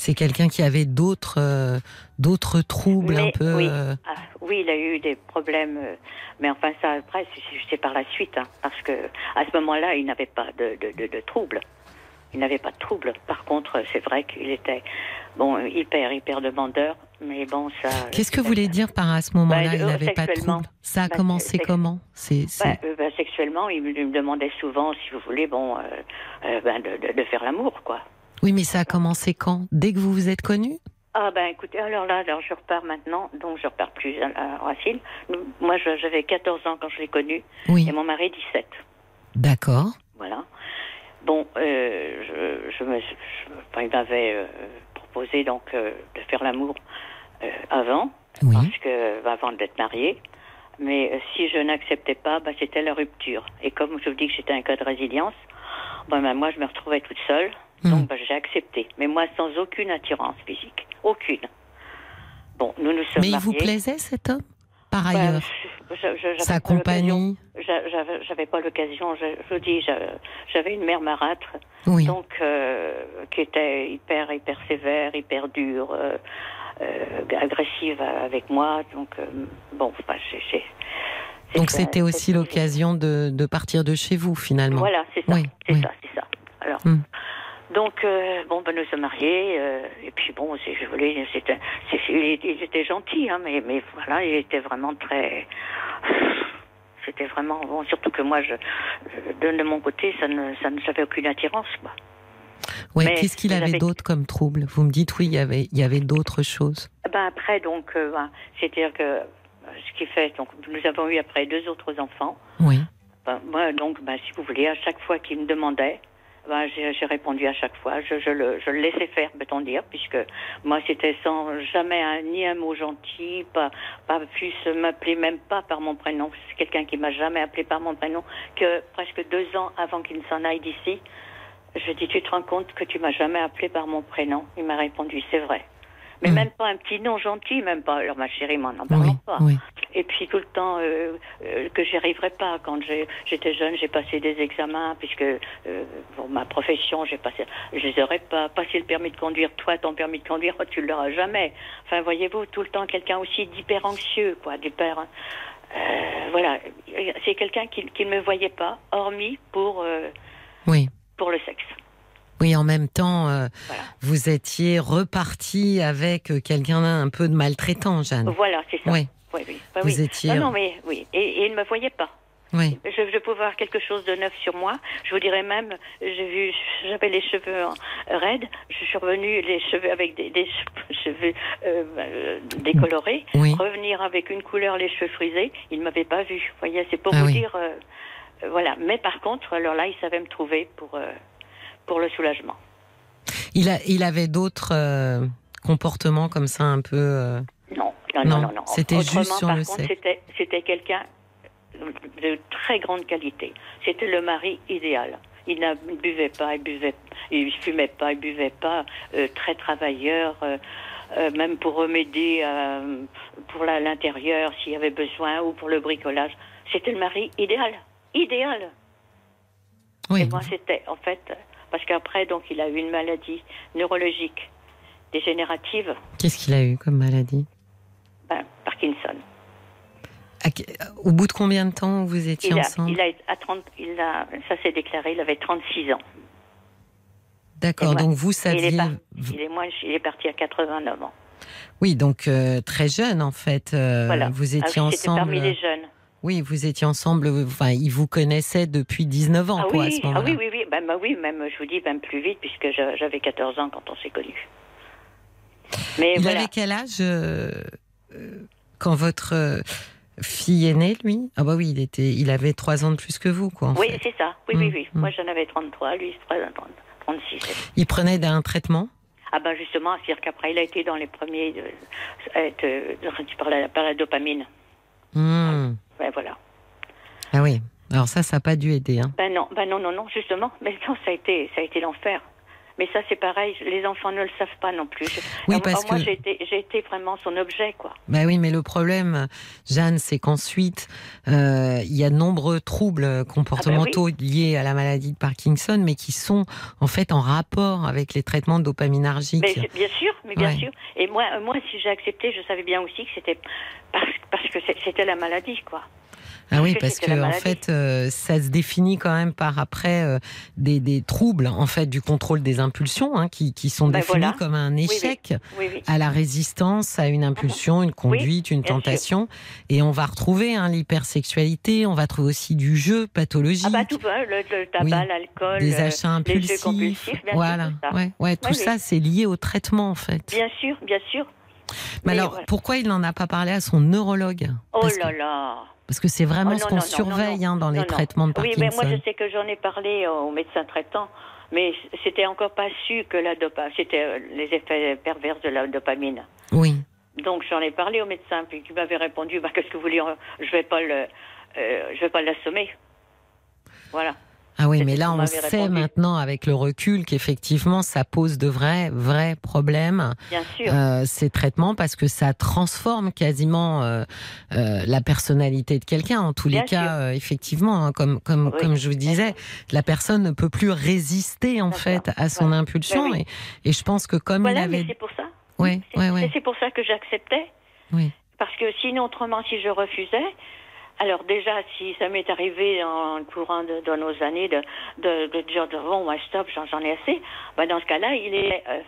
C'est quelqu'un qui avait d'autres euh, d'autres troubles un peu. oui. euh, Ah, oui, il a eu des problèmes, euh, mais enfin ça après c'est- par la suite, hein, parce que à ce moment-là il n'avait pas de, de, de, de troubles. Il n'avait pas de troubles. Par contre, c'est vrai qu'il était bon hyper hyper demandeur, mais bon ça. Qu'est-ce que vous voulez dire par à ce moment-là Bah, Il n'avait pas de troubles? Ça a Bah, commencé comment? C'est Bah, bah, sexuellement, il me, demandait souvent, si vous voulez, bon, ben, de, de, de faire l'amour, quoi. Oui, mais ça a commencé quand? Dès que vous vous êtes connus? Ah ben écoutez, alors là, alors je repars maintenant, donc je repars plus à, à Racine. Moi, j'avais 14 ans quand je l'ai connu, Oui. et mon mari 17. D'accord. Voilà. Bon, euh, je, je me, je- il m'avait euh, proposé donc euh, de faire l'amour avant, Oui. parce que bah, avant d'être marié. Mais si je n'acceptais pas, bah, c'était la rupture. Et comme je vous dis que j'étais un cas de résilience, bah, moi je me retrouvais toute seule, Hmm. donc bah, j'ai accepté. Mais moi sans aucune attirance physique, aucune. Bon, nous nous sommes Mais il vous plaisait cet homme Par Bah, ailleurs? je- je- j'avais Sa compagnie? J'a- J'avais pas l'occasion. Je, je vous dis, j'a- j'avais une mère marâtre, Oui. donc euh, qui était hyper hyper sévère, hyper dure, euh, euh, agressive avec moi. Donc bon, enfin, j'ai- j'ai- Donc c'est- c'était aussi c'est- l'occasion de, de partir de chez vous finalement. Voilà, c'est ça, Oui, c'est oui. ça, c'est ça. Alors. Hmm. Donc euh, bon ben nous sommes mariés euh, et puis bon c'est je voulais c'était il, était- il était gentil hein mais mais voilà il était vraiment très c'était vraiment bon surtout que moi je de, mon côté ça ne ça ne j'avais aucune attirance quoi. Ouais, Mais Qu'est-ce qu'il avait avez- d'autre comme trouble? Vous me dites oui, il y avait, il y avait d'autres choses. Ben après donc euh, ben, c'est-à-dire que ce qui fait donc nous avons eu après deux autres enfants. Oui. Ben, moi donc ben, si vous voulez à chaque fois qu'il me demandait ben, j'ai répondu à chaque fois. Je, je, le, je le laissais faire, peut-on dire, puisque moi, c'était sans jamais ni un mot gentil, pas, pas plus m'appeler même pas par mon prénom. C'est quelqu'un qui m'a jamais appelé par mon prénom, que presque deux ans avant qu'il ne s'en aille d'ici, je dis, tu te rends compte que tu m'as jamais appelé par mon prénom? Il m'a répondu, c'est vrai. Mais Mm. même pas un petit nom gentil, même pas. Alors ma chérie, m'en en Oui, pas. oui. Et puis tout le temps euh, euh, que j'y arriverais pas. Quand j'ai- j'étais jeune, j'ai passé des examens puisque euh, pour ma profession, j'ai passé, je les aurais pas passé le permis de conduire. Toi, ton permis de conduire, oh, tu l'auras jamais. Enfin, voyez-vous, tout le temps quelqu'un aussi d'hyper anxieux, quoi, d'hyper. euh, voilà, c'est quelqu'un qui, qui ne me voyait pas, hormis pour euh, Oui. pour le sexe. Oui, en même temps, euh, Voilà. vous étiez reparti avec euh, quelqu'un un peu de maltraitant, Jeanne. Voilà, c'est ça. Oui, Oui, oui. Bah, vous oui. étiez. Non, non, mais oui. Et, et il ne me voyait pas. Oui, Je, je pouvais avoir quelque chose de neuf sur moi. Je vous dirais même, j'ai vu, j'avais les cheveux en- raides. Je suis revenue les cheveux avec des, des che- cheveux euh, euh, décolorés. oui. Revenir avec une couleur, les cheveux frisés. Il ne m'avait pas vu. Vous voyez, c'est pour Ah vous oui. dire. euh, euh, voilà. Mais par contre, alors là, il savait me trouver pour euh, pour le soulagement. Il, a, il avait d'autres euh, comportements comme ça, un peu. euh, Non, non, Non, non, c'était juste sur par le contre, sexe. c'était quelqu'un de très grande qualité. C'était le mari idéal. Il ne buvait pas, il buvait, il fumait pas, il buvait pas, euh, très travailleur, euh, euh, même pour remédier pour l'intérieur s'il y avait besoin ou pour le bricolage. C'était le mari idéal, idéal. Oui. Et moi, c'était en fait parce qu'après, donc, il a eu une maladie neurologique dégénérative, Qu'est-ce qu'il a eu comme maladie? Ben, Parkinson. À que- Au bout de combien de temps vous étiez Il a, ensemble il a, à 30, il a, ça s'est déclaré, il avait 36 ans. D'accord, donc vous Et il, est saviez. par- il est moi, il est parti à 89 ans. Oui, donc euh, très jeune en fait. euh, Voilà. Vous Ah étiez oui, C'était ensemble. parmi les jeunes. Oui, vous étiez ensemble. Enfin, il vous connaissait depuis 19 ans, Ah quoi, à oui, ce ah moment-là. oui, oui, oui. Ben, ben oui, même, je vous dis, même plus vite, puisque j'avais 14 ans quand on s'est connus. Mais il voilà. avait quel âge euh, euh, quand votre euh, fille est née, lui? Ah bah oui, il était, il avait trois ans de plus que vous, quoi. en Oui, c'est ça. Oui, oui, Mm, oui. mm. Moi, j'en avais 33, lui, 30, 36. Il prenait d'un traitement? Ah ben justement, c'est-à-dire qu'après, il a été dans les premiers de, être, de- par, la, par la dopamine. Hmm. Ben voilà. Ah oui. Alors ça, ça n'a pas dû aider. Hein. Ben non, ben non, non, non, justement. Mais non, ça a été, ça a été l'enfer. Mais ça, c'est pareil. Les enfants ne le savent pas non plus. Oui, Alors, parce moi, que- j'ai été, vraiment son objet, quoi. Bah oui, mais le problème, Jeanne, c'est qu'ensuite, euh, il y a de nombreux troubles comportementaux liés à la maladie de Parkinson, mais qui sont en fait en rapport avec les traitements dopaminergiques. Mais bien sûr, mais bien Ouais. sûr. Et moi, moi, si j'ai accepté, je savais bien aussi que c'était parce, parce que c'était la maladie, quoi. Ah oui, parce que en fait, euh, ça se définit quand même par après euh, des, des troubles en fait du contrôle des impulsions, hein, qui, qui sont Ben définis voilà. comme un échec Oui, oui. à la résistance à une impulsion, une conduite, une sûr. tentation. Et on va retrouver hein, l'hypersexualité, on va trouver aussi du jeu pathologique. Ah bah tout le, le tabac, l'alcool, des euh, achats les jeux impulsifs, compulsifs, bien sûr, voilà, tout ça. ouais, ouais, tout ça c'est lié au traitement en fait. Bien sûr, bien sûr. Mais Mais alors, voilà. pourquoi il n'en a pas parlé à son neurologue? Oh parce, là que, là. parce que c'est vraiment Oh ce qu'on non, surveille non, hein, dans les traitements de Oui, Parkinson. mais moi je sais que j'en ai parlé au médecin traitant, mais c'était encore pas su que la dopamine, c'était euh, les effets pervers de la dopamine. Oui. Donc j'en ai parlé au médecin, puis qui m'avait répondu, bah, qu'est-ce que vous voulez, je vais pas le, euh, je vais pas l'assommer. Voilà. Ah oui, mais là, on sait répondu. maintenant avec le recul qu'effectivement, ça pose de vrais, vrais problèmes, Bien sûr. euh, ces traitements, parce que ça transforme quasiment euh, euh, la personnalité de quelqu'un. En tous les Bien cas, sûr. euh, effectivement, hein, comme, comme, Oui. comme je vous disais, la personne ne peut plus résister, en fait, à son Ouais. impulsion. Ben oui. et, et je pense que comme voilà, il avait... mais c'est pour ça. Ouais, C'est ouais, c'est pour ça que j'acceptais. Oui. Parce que sinon, autrement, si je refusais, alors déjà, si ça m'est arrivé en courant de, de nos années de, de, de dire de, bon, moi, stop, j'en j'en ai assez, ben, dans ce cas-là, il est euh,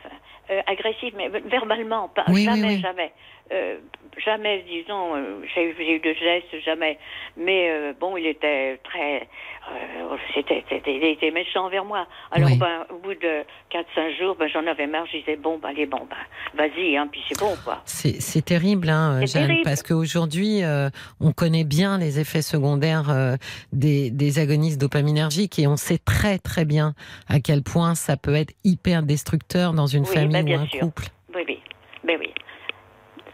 euh, agressif, mais verbalement, pas, Oui, oui, jamais, oui. jamais. Euh, jamais, disons, euh, j'ai eu- j'ai eu de gestes, jamais. Mais euh, bon, il était très. euh, c'était, c'était- il était méchant envers moi. Alors, Oui. ben, au bout de 4-5 jours, ben, j'en avais marre. Je disais, bon, ben, allez, bon, ben, vas-y, hein, puis c'est bon, quoi. C'est c'est terrible, hein, C'est Jeanne, terrible. parce qu'aujourd'hui, on connaît bien les effets secondaires des, des agonistes dopaminergiques et on sait très très bien à quel point ça peut être hyper destructeur dans une Oui, famille ben, ou un sûr. couple. Oui, oui. Ben oui.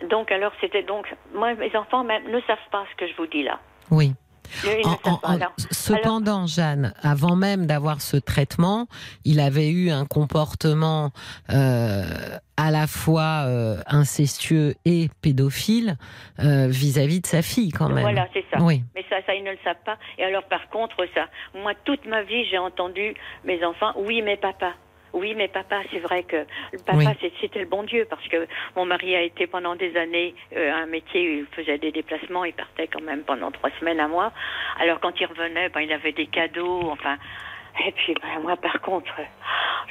Donc, alors, c'était donc. Moi, mes enfants même ne savent pas ce que je vous dis là. Oui. En- Alors, cependant, Jeanne, avant même d'avoir ce traitement, il avait eu un comportement euh, à la fois euh, incestueux et pédophile euh, vis-à-vis de sa fille, quand même. Voilà, c'est ça. Oui. Mais ça, ça, ils ne le savent pas. Et alors, par contre, ça, moi, toute ma vie, j'ai entendu mes enfants, oui, mais papa. Oui, mais papa, c'est vrai que le papa, Oui. c'était le bon Dieu, parce que mon mari a été pendant des années euh, un métier où il faisait des déplacements, il partait quand même pendant trois semaines à mois. Alors quand il revenait, ben, il avait des cadeaux, enfin. Et puis ben, moi, par contre,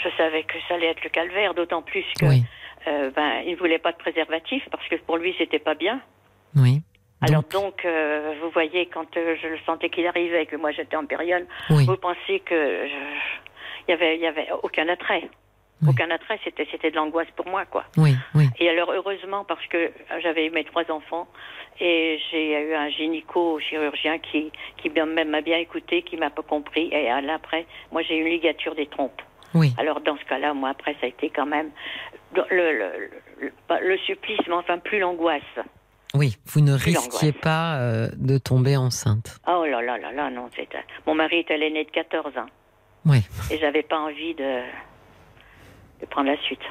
je savais que ça allait être le calvaire, d'autant plus que Oui. euh, ben, il voulait pas de préservatif, parce que pour lui, c'était pas bien. Oui. Alors Donc, euh, vous voyez, quand euh, je le sentais qu'il arrivait et que moi j'étais en période, oui. vous pensiez que je- il y avait, il y avait aucun attrait. Oui. Aucun attrait, c'était, c'était de l'angoisse pour moi, quoi. Oui, oui. Et alors, heureusement, parce que j'avais eu mes trois enfants et j'ai eu un gynéco-chirurgien qui, qui même m'a bien écouté, qui m'a pas compris. Et à l'après, moi, j'ai eu une ligature des trompes. Oui. Alors, dans ce cas-là, moi, après, ça a été quand même le, le, supplice, mais enfin, plus l'angoisse. Oui, vous ne Plus risquiez pas euh, de tomber enceinte. Oh là là là là, non. c'est- Mon mari était l'aîné de 14 ans. Oui. Et j'avais pas envie de, de prendre la suite.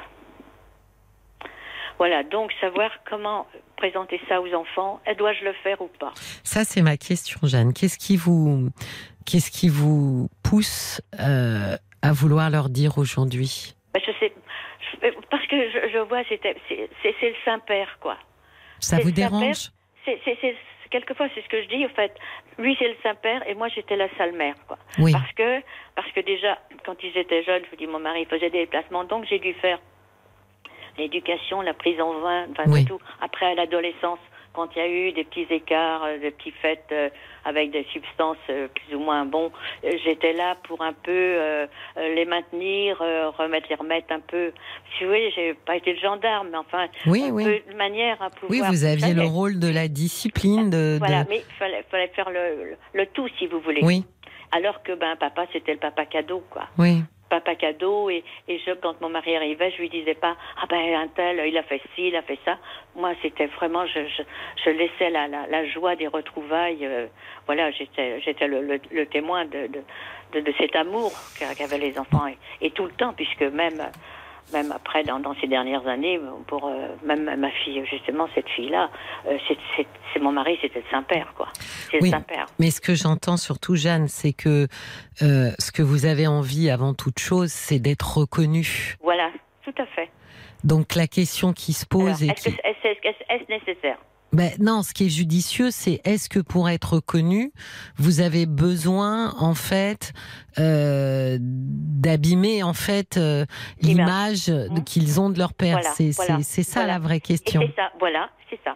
Voilà, donc savoir comment présenter ça aux enfants, dois-je le faire ou pas? Ça, c'est ma question, Jeanne. Qu'est-ce qui vous, qu'est-ce qui vous pousse euh, à vouloir leur dire aujourd'hui? Je sais, je- parce que je, je vois, c'est le Saint-Père, quoi. Ça vous dérange? c'est- quelquefois, c'est ce que je dis. En fait, lui, c'est le Saint-Père et moi, j'étais la sale mère, quoi. Oui. Parce que, parce que déjà, quand ils étaient jeunes, je vous dis, mon mari faisait des déplacements, donc j'ai dû faire l'éducation, la prise en vin, enfin Oui. tout. Après, à l'adolescence, quand il y a eu des petits écarts, euh, des petits fêtes euh, avec des substances euh, plus ou moins bons, euh, j'étais là pour un peu les maintenir, remettre les remettre un peu. Si vous voyez, j'ai pas été le gendarme, mais enfin, Oui, un oui. peu de manière à pouvoir. Oui, vous aviez le rôle de la discipline, de. Voilà, de- mais il fallait, fallait faire le, le, le tout, si vous voulez. Oui, Alors que ben papa, c'était le papa cadeau, quoi. oui. Papa cadeau, et, et je, quand mon mari arrivait, je lui disais pas, ah ben un tel, il a fait ci, il a fait ça. Moi, c'était vraiment, je, je, je laissais la, la, la joie des retrouvailles. euh, voilà, j'étais, j'étais le, le, le témoin de, de, de, cet amour qu'a- qu'avaient les enfants, et tout le temps, puisque même, même après, dans, dans ces dernières années, pour euh, même ma fille, justement, cette fille-là, euh, c'est, mon mari, c'était Saint-Père, quoi. C'est Oui. Saint-Père. Mais ce que j'entends surtout, Jeanne, c'est que euh, ce que vous avez envie avant toute chose, c'est d'être reconnue. Voilà, tout à fait. Donc la question qui se Alors, pose qui... que- est-ce, est-ce- est-ce nécessaire? Ben, non, ce qui est judicieux, c'est est-ce que pour être reconnu, vous avez besoin, en fait, euh, d'abîmer en fait euh, l'image Mhm. qu'ils ont de leur père. Voilà, c'est voilà, ça voilà. la vraie question. c'est ça, voilà, c'est ça.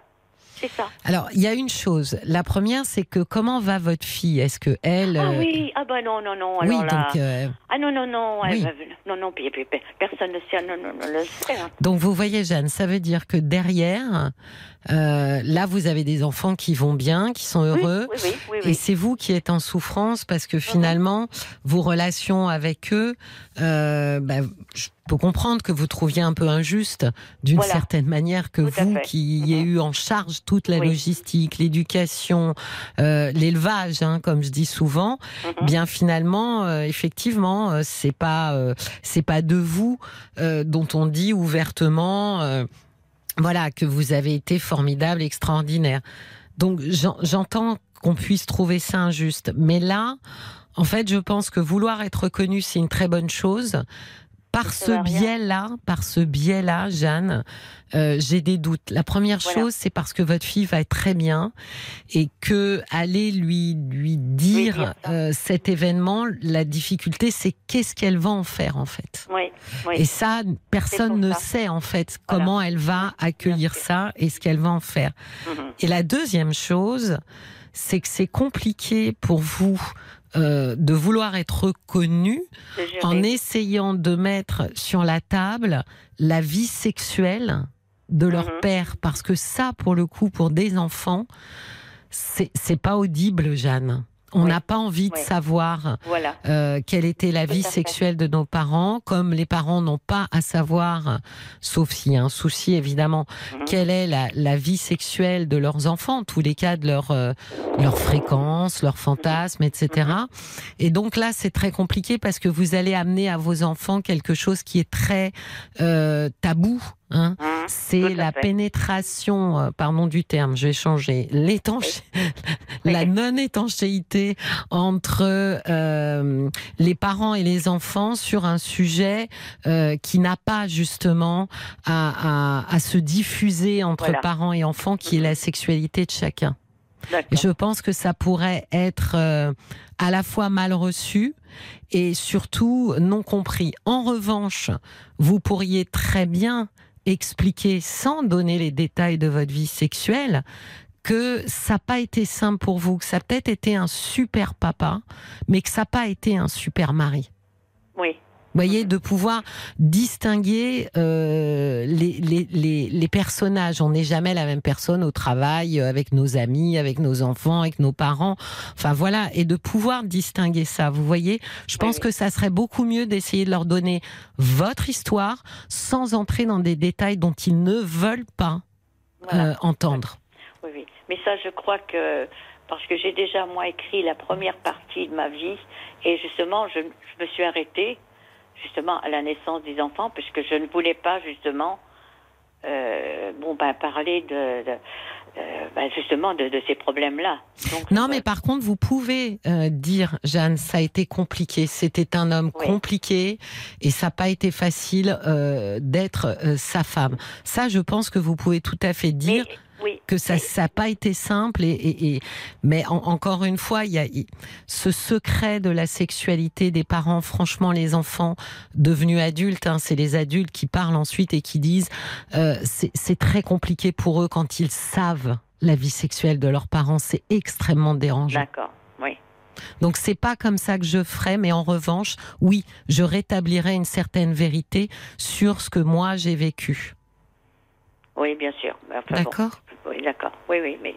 C'est ça. Alors, il y a une chose. La première, c'est que comment va votre fille? Est-ce que elle Ah euh, oui, ah ben non, non, non. oui, Alors là, donc euh, ah non, non, non, Oui. non, non, puis- puis- puis personne ne sait, non, non, non, le sait. hein. donc vous voyez, Jeanne, ça veut dire que derrière, euh, là, vous avez des enfants qui vont bien, qui sont Oui, heureux. oui, oui, oui, Et oui. c'est vous qui êtes en souffrance parce Mhm. que finalement, vos relations avec eux, euh, bah, je peux comprendre que vous trouviez un peu injuste d'une Voilà. certaine manière que vous fait. qui ayez Mhm. eu en charge toute la Oui. logistique, l'éducation, euh, l'élevage, hein, comme je dis souvent, Mhm. bien finalement, euh, effectivement, euh, c'est pas euh, c'est pas de vous dont on dit ouvertement. voilà, que vous avez été formidable, extraordinaire. Donc j'en- j'entends qu'on puisse trouver ça injuste. Mais là, en fait, je pense que vouloir être reconnu, c'est une très bonne chose. Par Ça ce biais-là, par ce biais-là, Jeanne, euh, j'ai des doutes. La première Voilà. chose, c'est parce que votre fille va être très bien et que aller lui lui dire, euh, cet événement, la difficulté, c'est qu'est-ce qu'elle va en faire en fait. Oui, oui. Et ça, personne ne ça. sait en fait Voilà. comment elle va accueillir ça et ce qu'elle va en faire. Mhm. Et la deuxième chose, c'est que c'est compliqué pour vous euh, de vouloir être reconnu en essayant de mettre sur la table la vie sexuelle de leur Mhm. père, parce que ça, pour le coup, pour des enfants, c'est c'est pas audible, Jeanne. On Oui. n'a pas envie de Oui. savoir Voilà. euh, quelle était la Tout vie sexuelle de nos parents, comme les parents n'ont pas à savoir, sauf s'il y a un souci évidemment, Mhm. quelle est la, la vie sexuelle de leurs enfants, en tous les cas de leur, euh, leur fréquence, leur fantasme, etc. Mhm. Et donc là, c'est très compliqué parce que vous allez amener à vos enfants quelque chose qui est très euh, tabou. Hein. Mhm. C'est la fait. pénétration, euh, pardon du terme, je vais changer, l'étanché, la non-étanchéité entre euh, les parents et les enfants sur un sujet euh, qui n'a pas justement à, à- à se diffuser entre Voilà. parents et enfants, qui est la sexualité de chacun. Je pense que ça pourrait être euh, à la fois mal reçu et surtout non compris. En revanche, vous pourriez très bien expliquer, sans donner les détails de votre vie sexuelle, que ça n'a pas été simple pour vous, que ça a peut-être été un super papa, mais que ça n'a pas été un super mari. Oui. Vous voyez, de pouvoir distinguer euh, les, les, les, les personnages. On n'est jamais la même personne au travail, euh, avec nos amis, avec nos enfants, avec nos parents. Enfin voilà, et de pouvoir distinguer ça. Vous voyez, je pense oui. que ça serait beaucoup mieux d'essayer de leur donner votre histoire sans entrer dans des détails dont ils ne veulent pas Voilà. euh, entendre. Mais ça, je crois que parce que j'ai déjà moi écrit la première partie de ma vie et justement, je, je me suis arrêtée justement à la naissance des enfants puisque je ne voulais pas justement euh, bon ben parler de, de euh, ben, justement de, de ces problèmes-là. Non, euh, mais par contre, vous pouvez euh, dire, Jeanne, ça a été compliqué. C'était un homme Oui. compliqué et ça n'a pas été facile euh, d'être euh, sa femme. Ça, je pense que vous pouvez tout à fait dire. mais- oui, que ça n'a pas été simple et, et- et- mais en- encore une fois il y a ce secret de la sexualité des parents franchement les enfants devenus adultes hein, c'est les adultes qui parlent ensuite et qui disent euh, c'est très compliqué pour eux quand ils savent la vie sexuelle de leurs parents. C'est extrêmement dérangeant. D'accord, donc c'est pas comme ça que je ferais mais en revanche oui je rétablirais une certaine vérité sur ce que moi j'ai vécu. Oui, bien sûr. Enfin, bon. Oui, d'accord. Oui, oui, mais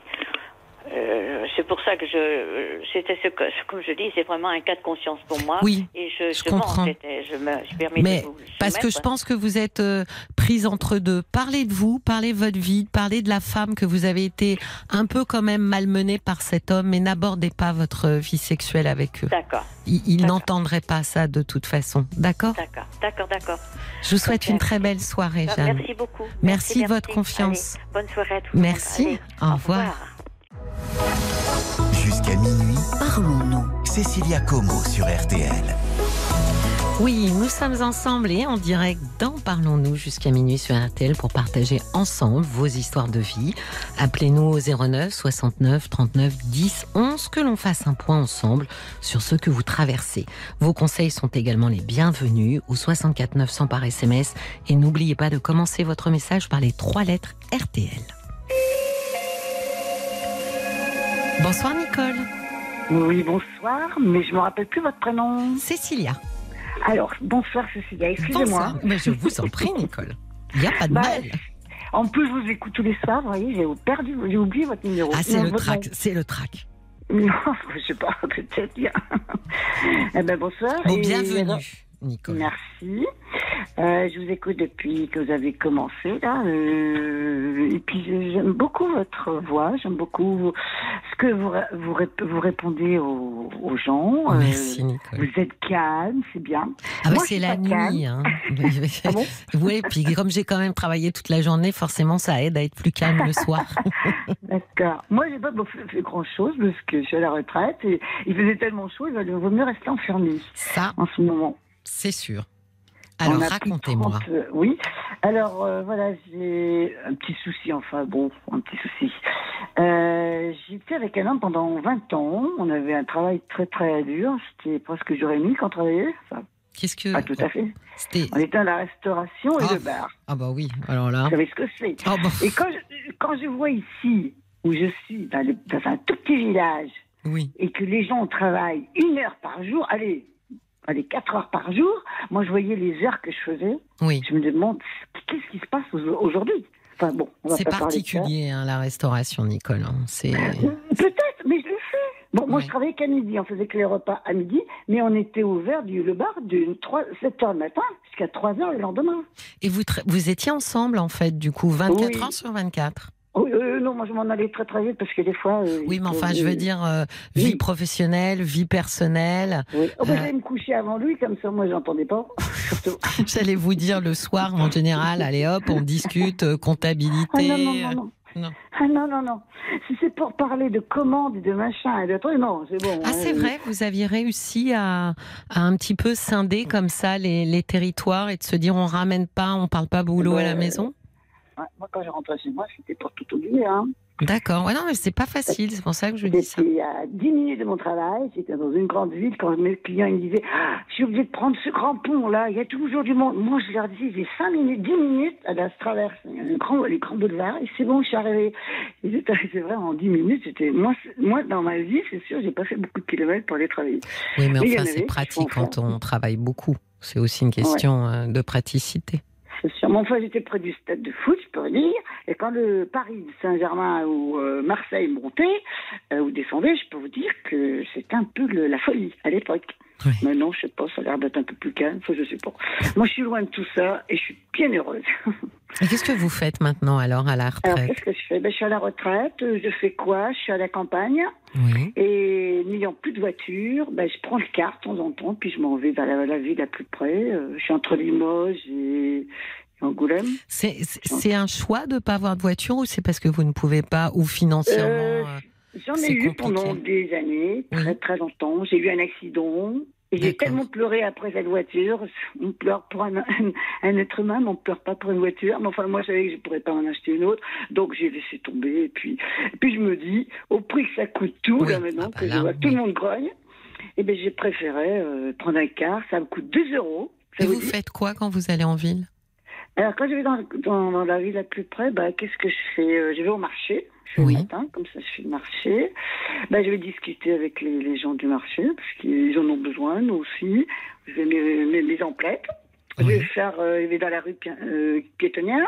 euh, c'est pour ça que je, c'était ce que, comme je dis, c'est vraiment un cas de conscience pour moi. oui Et je, je comprends. c'était- je me suis permis Mais de vous Parce que je pense que vous êtes euh, prise entre deux. Parlez de vous, parlez de votre vie, parlez de la femme que vous avez été un peu quand même malmenée par cet homme, mais n'abordez pas votre vie sexuelle avec eux. D'accord, Ils, ils n'entendraient pas ça de toute façon. D'accord? D'accord, d'accord, d'accord. Je vous souhaite une très belle soirée, Ah, Jeanne. Merci beaucoup. Merci de votre confiance. Allez, bonne soirée à tous. Merci. Allez, Au revoir. Jusqu'à minuit, parlons-nous. Cécilia Como sur RTL. Oui, nous sommes ensemble et en direct dans Parlons-nous jusqu'à minuit sur RTL pour partager ensemble vos histoires de vie. Appelez-nous au 09 69 39 10 11 que l'on fasse un point ensemble sur ce que vous traversez. Vos conseils sont également les bienvenus au 64 900 par SMS et n'oubliez pas de commencer votre message par les trois lettres RTL. Bonsoir Nicole. Oui, bonsoir, mais je me rappelle plus votre prénom. Cécilia. Alors, bonsoir Cécilia, excusez-moi. Mais je vous en prie Nicole. Il n'y a pas de Bah, mal. En plus, je vous écoute tous les soirs, vous voyez, j'ai perdu, j'ai oublié votre numéro. Ah, c'est le trac, c'est le trac. Non, je sais pas, peut-être bien. eh ben, bonsoir. Bon, et bienvenue, Nicole. Merci. Euh, je vous écoute depuis que vous avez commencé là. euh, et puis je- j'aime beaucoup votre voix, j'aime beaucoup ce que vous vous, ré- vous répondez aux, aux gens. euh, Merci, Nicole. vous êtes calme, c'est bien. Ah, bah, moi, c'est la nuit. Hein. Ah bon oui, puis comme j'ai quand même travaillé toute la journée, forcément, ça aide à être plus calme le soir. D'accord. Moi, j'ai pas fait, fait grand chose parce que je suis à la retraite et il faisait tellement chaud, il vaut mieux rester enfermé Ça, en ce moment. C'est sûr. On Alors, racontez-moi. 30, euh, oui. Alors, euh, voilà, j'ai un petit souci, enfin, bon, un petit souci. Euh, J'étais avec un homme pendant 20 ans. On avait un travail très, très dur. C'était presque jour et nuit qu'on travaillait. Enfin, Qu'est-ce que. pas tout à fait. C'était. On était à la restauration et Ah. le bar. Ah, bah oui, alors là. Vous savez ce que c'est. Ah, bah, Et quand je, quand je vois ici, où je suis, dans, le- dans un tout petit village, oui. et que les gens travaillent une heure par jour, allez, allez, quatre heures par jour, moi je voyais les heures que je faisais, Oui. je me demande qu'est-ce qui se passe au- aujourd'hui? Enfin bon, C'est particulier, hein, la restauration, Nicole. hein. C'est. Peut-être, mais je le fais. Bon, moi je travaillais qu'à midi, on faisait que les repas à midi, mais on était ouvert du le bar de 3, 7 heures le matin jusqu'à 3 heures le lendemain. Et vous, vous étiez ensemble, en fait, du coup, 24 Oui. heures sur 24 Oui, euh, non, moi je m'en allais très très vite parce que des fois. euh, Oui, mais enfin, je veux dire, euh, vie Oui. professionnelle, vie personnelle. Oui. Oh, Euh. J'allais me coucher avant lui, comme ça moi j'entendais pas. J'allais vous dire le soir, en général, allez hop, on discute euh, Ah comptabilité. non, non, non, non. Non. Ah non, non, non. Si c'est pour parler de commandes et de machin et de trucs, non, c'est bon. Ah, c'est hein. vrai, vous aviez réussi à, à un petit peu scinder comme ça les, les territoires et de se dire on ramène pas, on parle pas boulot à la Ben, maison? Ouais, moi, quand je rentrais chez moi, c'était pour tout oublier. Hein. D'accord, ouais, non, mais c'est pas facile, c'est pour ça que je dis ça. C'était à 10 minutes de mon travail, c'était dans une grande ville, quand mes clients ils me disaient ah, Je suis obligé de prendre ce grand pont-là, il y a toujours du monde. Moi, je leur disais J'ai 5 minutes, 10 minutes à la traverse, le grand, les grands boulevards, et c'est bon, je suis arrivée. J'étais arrivée vraiment en 10 minutes. C'était, moi, c'est- moi, dans ma vie, c'est sûr, j'ai pas fait beaucoup de kilomètres pour aller travailler. Oui, mais enfin, c'est pratique quand on travaille beaucoup. C'est aussi une question euh, de praticité. C'est sûr. Mon frère, j'étais près du stade de foot, je peux dire. Et quand le Paris Saint-Germain ou euh, Marseille montait euh, ou descendait, je peux vous dire que c'était un peu le- la folie à l'époque. Oui. Maintenant, je sais pas, ça a l'air d'être un peu plus calme, je sais pas. Moi, je suis loin de tout ça et je suis bien heureuse. Et qu'est-ce que vous faites maintenant alors à la Alors, retraite qu'est-ce que je fais? Ben, Je suis à la retraite, euh, je fais quoi? Je suis à la campagne, Oui. et n'ayant plus de voiture, ben, je prends le car de temps en temps, puis je m'en vais vers la, la ville la plus près. Euh, je suis entre Limoges et, Angoulême. C'est un choix de ne pas avoir de voiture ou c'est parce que vous ne pouvez pas ou financièrement Euh, J'en ai eu compliqué? pendant des années, très Oui. très longtemps. J'ai eu un accident. Et j'ai tellement pleuré après cette voiture. On pleure pour un, un, un être humain, mais on pleure pas pour une voiture. Mais enfin, moi, je savais que je pourrais pas en acheter une autre. Donc, j'ai laissé tomber. Et puis, et puis je me dis, au prix que ça coûte tout, Oui, là, maintenant, ah bah que là, je vois que oui. tout le monde grogne, eh ben, j'ai préféré euh, prendre un car. Ça me coûte 2 euros. Ça Et vous faites quoi quand vous allez en ville? Alors, quand je vais dans, dans, dans la ville la plus près, bah, qu'est-ce que je fais? Euh, Je vais au marché. Je fais Oui. le matin, comme ça, je fais le marché. Bah, je vais discuter avec les, les gens du marché, parce qu'ils en ont besoin, nous aussi. Je vais mes, mes, mes emplettes. Je vais faire, euh, je vais dans la rue pi- euh, piétonnière.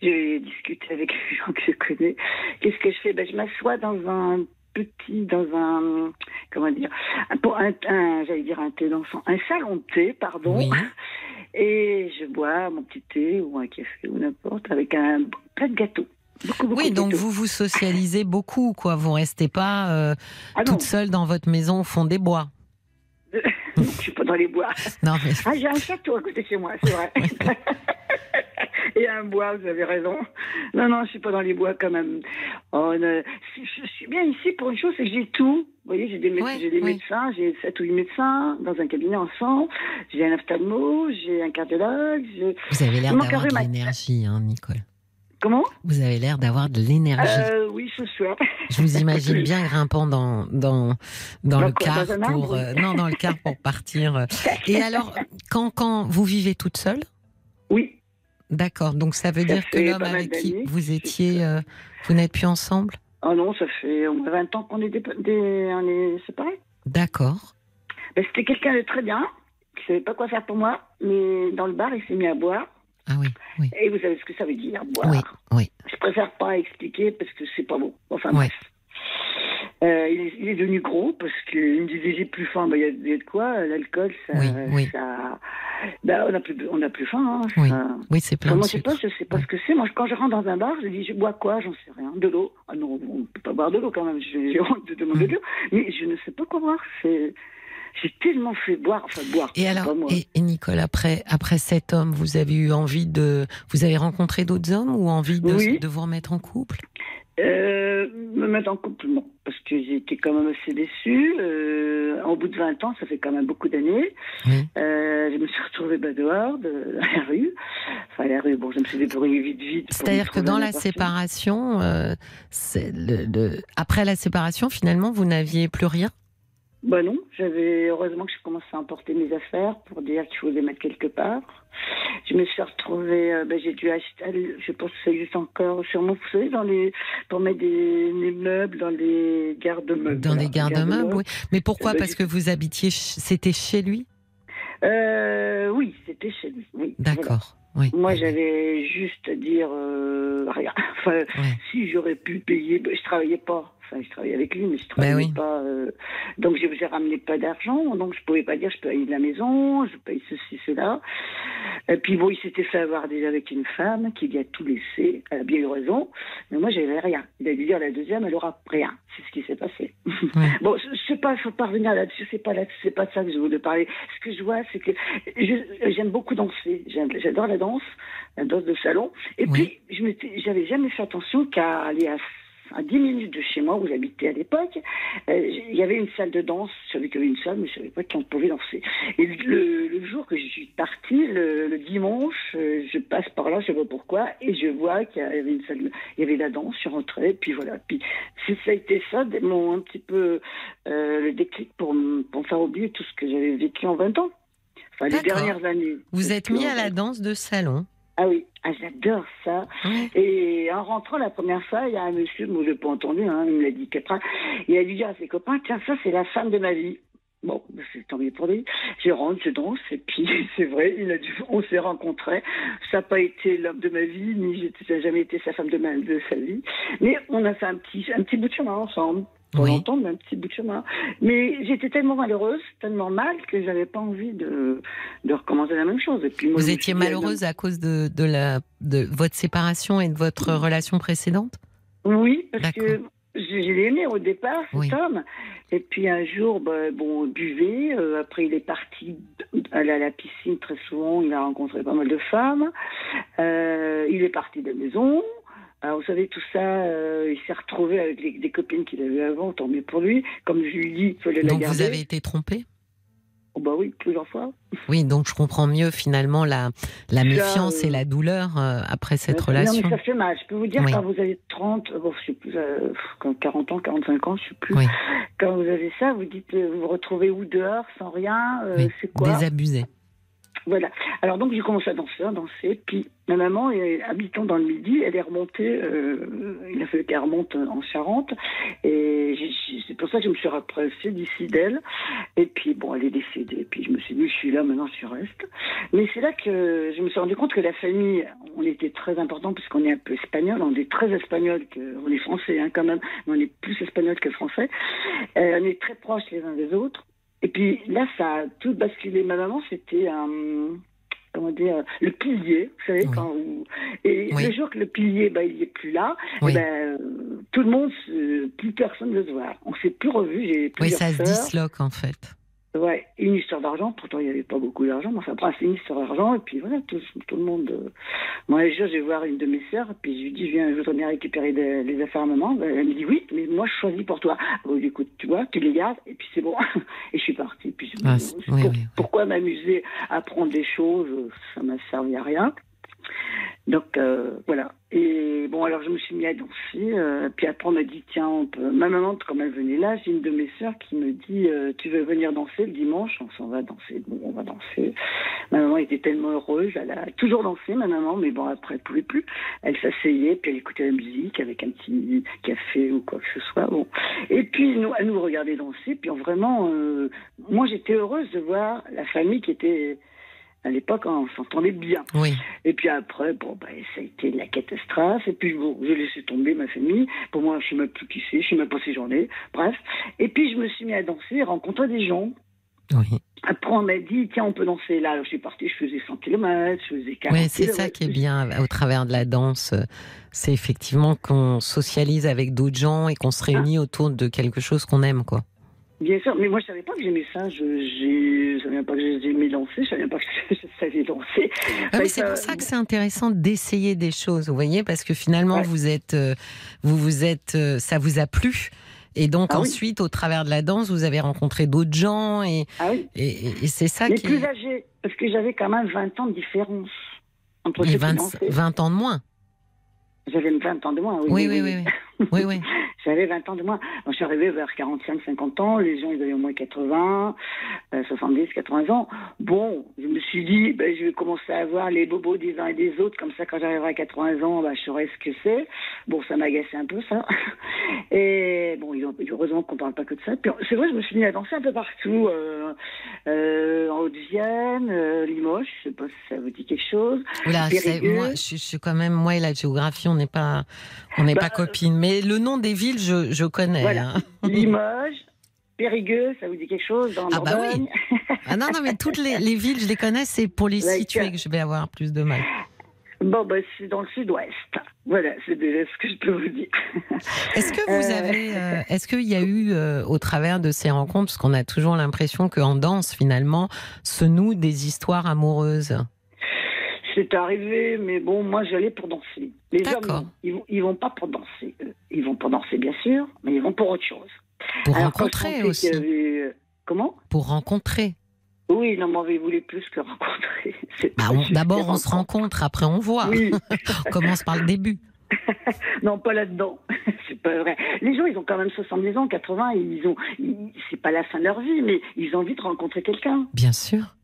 Je vais discuter avec les gens que je connais. Qu'est-ce que je fais? Ben, Je m'assois dans un petit, dans un, comment dire, un, pour un, un- j'allais dire un thé d'enfant, un salon de thé, pardon. Oui. Et je bois mon petit thé ou un café ou n'importe avec un plein de gâteaux. Beaucoup, beaucoup Oui, donc vous vous socialisez beaucoup, quoi. Vous restez pas euh, Ah non, toute seule dans votre maison au fond des bois. je suis pas dans les bois. Non, mais Ah, j'ai un château à côté de chez moi, c'est vrai. Et un bois, vous avez raison. Non, non, je suis pas dans les bois quand même. Oh, ne- je suis bien ici pour une chose, c'est que j'ai tout. Vous voyez, j'ai des, méde- Ouais, j'ai des oui. médecins, j'ai sept ou huit médecins dans un cabinet ensemble. J'ai un ophtalmo, j'ai un cardiologue. j'ai- vous avez l'air d'avoir de l'énergie, hein, Nicole. Comment? Vous avez l'air d'avoir de l'énergie. euh, Oui, ce soir. Je vous imagine bien grimpant dans dans dans Dans le car dans pour euh, non dans le car pour partir. Et alors quand quand vous vivez toute seule, Oui. d'accord. Donc ça veut Ça dire que l'homme avec qui vous étiez, euh, vous n'êtes plus ensemble? Oh non, ça fait au moins 20 ans qu'on est, des- on est séparés. D'accord. Ben, C'était quelqu'un de très bien, qui savait pas quoi faire pour moi, mais dans le bar, il s'est mis à boire. Ah oui, oui, Et vous savez ce que ça veut dire, boire. oui, oui. Je préfère pas expliquer parce que c'est pas beau. Enfin Ouais. bref. Euh, il, est, il est devenu gros parce qu'il me disait j'ai plus faim. Ben, Il y, a- il y a de quoi? L'alcool, ça, Oui, oui. ça- ben, on a plus, on a plus faim. hein, Oui, ça- Oui, c'est plein Enfin, de moi, je sais pas, je sais pas ce que c'est. Moi, quand je rentre dans un bar, je dis, je bois quoi? J'en sais rien. De l'eau. Ah non, on peut pas boire de l'eau quand même. J'ai honte de demander Mm. de l'eau. Mais je ne sais pas quoi boire. C'est, j'ai tellement fait boire, enfin boire. Et alors, pas moi. et, et Nicole, après, après cet homme, vous avez eu envie de, vous avez rencontré d'autres hommes ou envie de, Oui. de vous remettre en couple? Euh, me mettre en couple, non. Parce que été quand même assez déçue. Euh, au bout de 20 ans, ça fait quand même beaucoup d'années. Euh, je me suis retrouvée bah, dehors, de, dans la rue. Enfin, la rue, bon, je me suis débrouillée vite, vite. C'est-à-dire que dans la séparation, euh, c'est le, le- après la séparation, finalement, vous n'aviez plus rien? Bah non, j'avais heureusement que je commençais à emporter mes affaires pour dire qu'il faut les mettre quelque part. Je me suis retrouvée, euh, bah, j'ai dû acheter, je pense que ça existe encore sûrement, vous savez, dans les, pour mettre des, des meubles dans les garde-meubles. Dans des garde-meubles, oui. Mais pourquoi? Euh, Parce que vous habitiez, c'était chez lui? Euh, oui, c'était chez lui. Oui, voilà. D'accord, oui. Moi, j'avais juste à dire euh, rien. Enfin, Ouais. si j'aurais pu payer, ben, je travaillais pas. Enfin, je travaillais avec lui, mais je travaillais Ben oui. pas. euh, donc, je j'ai ramené pas d'argent, donc je pouvais pas dire je paye de la maison, je paye ceci, cela. Et puis bon, il s'était fait avoir déjà avec une femme qui lui a tout laissé. Elle a bien eu raison, mais moi, j'avais rien. Il a dû dire la deuxième, elle aura rien. C'est ce qui s'est passé. Ouais. Bon, je sais pas, il faut pas revenir là-dessus. C'est pas là, c'est pas de ça que je voulais parler. Ce que je vois, c'est que j'aime beaucoup danser. J'adore la danse, la danse de salon. Et Oui. puis, je m'étais, j'avais jamais fait attention qu'à aller à, à 10 minutes de chez moi où j'habitais à l'époque, euh, il y avait une salle de danse. Je savais qu'il y avait une salle, mais je savais pas qu'on pouvait danser. Et le, le jour que je suis partie, le, le dimanche, euh, je passe par là, je sais pas pourquoi, et je vois qu'il y avait une salle, il y avait la danse, je suis rentrée, puis voilà. Puis c'est- ça a été ça, mon un petit peu euh, le déclic pour, pour me faire oublier tout ce que j'avais vécu en 20 ans. Enfin, les dernières années. Vous êtes mis à la danse de salon. Ah oui, ah, j'adore ça. Ouais. Et en rentrant la première fois, il y a un monsieur, moi je l'ai pas entendu, hein, il me l'a dit qu'après, il a dû dire à ses copains, tiens, ça c'est la femme de ma vie. Bon, ben, c'est tant mieux pour lui. Je rentre, je danse, et puis c'est vrai, il a dû, on s'est rencontrés. Ça n'a pas été l'homme de ma vie, ni ça n'a jamais été sa femme de, ma, de sa vie. Mais on a fait un petit, un petit bout de chemin ensemble. Pour Oui. mais un petit bout de chemin. Mais j'étais tellement malheureuse, tellement mal, que j'avais pas envie de, de recommencer la même chose. Et puis moi, Vous étiez dit, malheureuse à cause de, de, la, de votre séparation et de votre relation précédente? Oui, parce que l'ai aimé au départ, cet Oui. homme. Et puis un jour, bah, bon, on buvait. euh, après, il est parti aller à la piscine très souvent. Il a rencontré pas mal de femmes. Euh, il est parti de la maison. Alors, vous savez, tout ça, euh, il s'est retrouvé avec les- des copines qu'il avait avant, tant mieux pour lui. Comme je lui dis, il fallait la Donc garder. vous avez été trompée Oh, bah oui, plusieurs fois. Oui, donc je comprends mieux finalement la, la méfiance euh, et la douleur euh, après cette Non, relation. mais ça fait mal. Je peux vous dire, Oui. quand vous avez 30, euh, bon, je sais plus, euh, quand 40 ans, 45 ans, je sais plus. Oui. Quand vous avez ça, vous dites, euh, vous vous retrouvez où dehors, sans rien, euh, Oui, c'est quoi? Désabusé. Voilà. Alors donc j'ai commencé à danser, à danser. Puis ma maman, est, habitant dans le Midi, elle est remontée. euh, il a fallu qu'elle remonte en Charente. Et c'est pour ça que je me suis rapprochée d'ici d'elle. Et puis bon, elle est décédée. Puis je me suis dit, je suis là, maintenant je reste. Mais c'est là que je me suis rendu compte que la famille, on était très important puisqu'on est un peu espagnol. On est très espagnol, que, on est français hein, quand même, mais on est plus espagnol que français. Euh, on est très proches les uns des autres. Et puis là, ça a tout basculé. Ma maman, c'était un. Comment dire Le pilier, vous savez, Oui. quand. Et Oui. le jour que le pilier, bah, il n'est plus là, eh Oui. ben, tout le monde, plus personne ne se voit. On s'est plus revus. J'ai Oui, ça se disloque en fait. Ouais, une histoire d'argent. Pourtant, il n'y avait pas beaucoup d'argent. Mais enfin, après, c'est une histoire d'argent. Et puis voilà, tout, tout le monde. euh, Moi, je vais voir une de mes sœurs. Et puis je lui dis, je viens, je voudrais bien récupérer des- les affaires à maman. Ben, Elle me dit, oui, mais moi, je choisis pour toi. Bon, écoute, tu vois, tu les gardes. Et puis c'est bon. Et je suis partie. Puis je me Ah, c'est- pour- oui, oui, oui. pourquoi m'amuser à apprendre des choses? Ça m'a servi à rien. Donc euh, voilà. Et bon, alors je me suis mis à danser. euh, puis après, on m'a dit tiens, on peut... ma maman, comme elle venait là, j'ai une de mes sœurs qui me dit euh, tu veux venir danser le dimanche? On s'en va danser. Bon, on va danser. Ma maman était tellement heureuse. Elle a toujours dansé, ma maman, mais bon, après, elle pouvait plus. Elle s'asseyait, puis elle écoutait la musique avec un petit café ou quoi que ce soit. Bon. Et puis, nous, elle nous regardait danser. Puis vraiment, moi, j'étais heureuse de voir la famille qui était. À l'époque, on s'entendait bien. Oui. Et puis après, bon, bah, ça a été la catastrophe. Et puis bon, j'ai laissé tomber ma famille. Pour moi, je sais même plus qui c'est, je sais même pas j'en ai. Bref. Et puis je me suis mis à danser, rencontrer des gens. Oui, Après, on m'a dit, tiens, on peut danser là. Alors, je suis partie, je faisais 100 km, je faisais 40 Oui, c'est ça qui est bien au travers de la danse. C'est effectivement qu'on socialise avec d'autres gens et qu'on se réunit autour de quelque chose qu'on aime, quoi. Bien sûr, mais moi, je savais pas que j'aimais ça. Je, je savais pas que j'aimais danser, je savais pas que je, savais danser. Ah, mais c'est pour ça que c'est intéressant d'essayer des choses, vous voyez, parce que finalement Ouais. vous êtes, euh, vous vous êtes, euh, ça vous a plu, et donc Ah oui. ensuite au travers de la danse vous avez rencontré d'autres gens et Ah oui. et, c'est ça Mais qui plus âgé, parce que j'avais quand même 20 ans de différence entre mais ceux qui 20, dansaient. 20 ans de moins. J'avais 20 ans de moins, oui. Oui, oui, oui, oui, oui, oui. J'avais 20 ans de moins. Je suis arrivée vers 45-50 ans, les gens, ils avaient au moins 80, euh, 70, 80 ans. Bon, je me suis dit, ben, je vais commencer à voir les bobos des uns et des autres. Comme ça, quand j'arriverai à 80 ans, ben, je saurai ce que c'est. Bon, ça m'agaçait un peu, ça. Et bon, heureusement qu'on parle pas que de ça. Puis, c'est vrai, je me suis mis à danser un peu partout. Euh, euh, en Haute-Vienne, euh, Limoges, je sais pas si ça vous dit quelque chose. Oula, moi, je suis quand même moi et la géographie, on n'est pas, on n'est Bah, pas copines. Mais le nom des villes, je, je connais. Voilà. hein. Limoges, Périgueux, ça vous dit quelque chose dans Ah bah oui. Ah non, non, mais toutes les, les villes, je les connais. C'est pour les situer euh, que je vais avoir plus de mal. Bon, bah, c'est dans le sud-ouest. Voilà, c'est déjà ce que je peux vous dire. Est-ce que vous Euh. avez, euh, est-ce qu'il y a eu euh, au travers de ces rencontres, parce qu'on a toujours l'impression qu'en danse finalement se nouent des histoires amoureuses? C'est arrivé, mais bon, moi, j'allais pour danser. Les hommes, ils, vont, ils vont pas pour danser. eux. Ils vont pour danser, bien sûr, mais ils vont pour autre chose. Pour Alors, rencontrer aussi. avait, euh, Comment? Pour rencontrer. Oui, non, mais ils voulaient plus que rencontrer. Bah, D'abord, on se rencontre, après on voit. Oui, on commence par le début. non, pas là-dedans. c'est pas vrai. Les gens, ils ont quand même 70 ans, 80, et ils ont. C'est pas la fin de leur vie, mais ils ont envie de rencontrer quelqu'un. Bien sûr.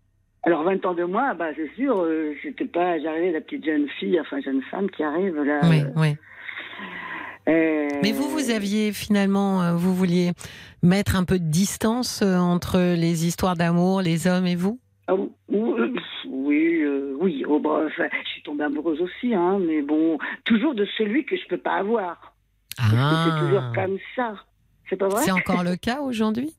Alors 20 ans de moi, bah c'est sûr, euh, c'était pas, j'arrivais la petite jeune fille, enfin jeune femme qui arrive là. Oui, euh, oui. euh, Mais vous, vous aviez finalement, euh, vous vouliez mettre un peu de distance entre les histoires d'amour, les hommes et vous? Ah, ou- ou- oui, euh, oui. Oh, bah, enfin, je suis tombée amoureuse aussi, hein, mais bon, toujours de celui que je peux pas avoir. Ah, C'est toujours comme ça. C'est pas vrai? C'est encore le cas aujourd'hui?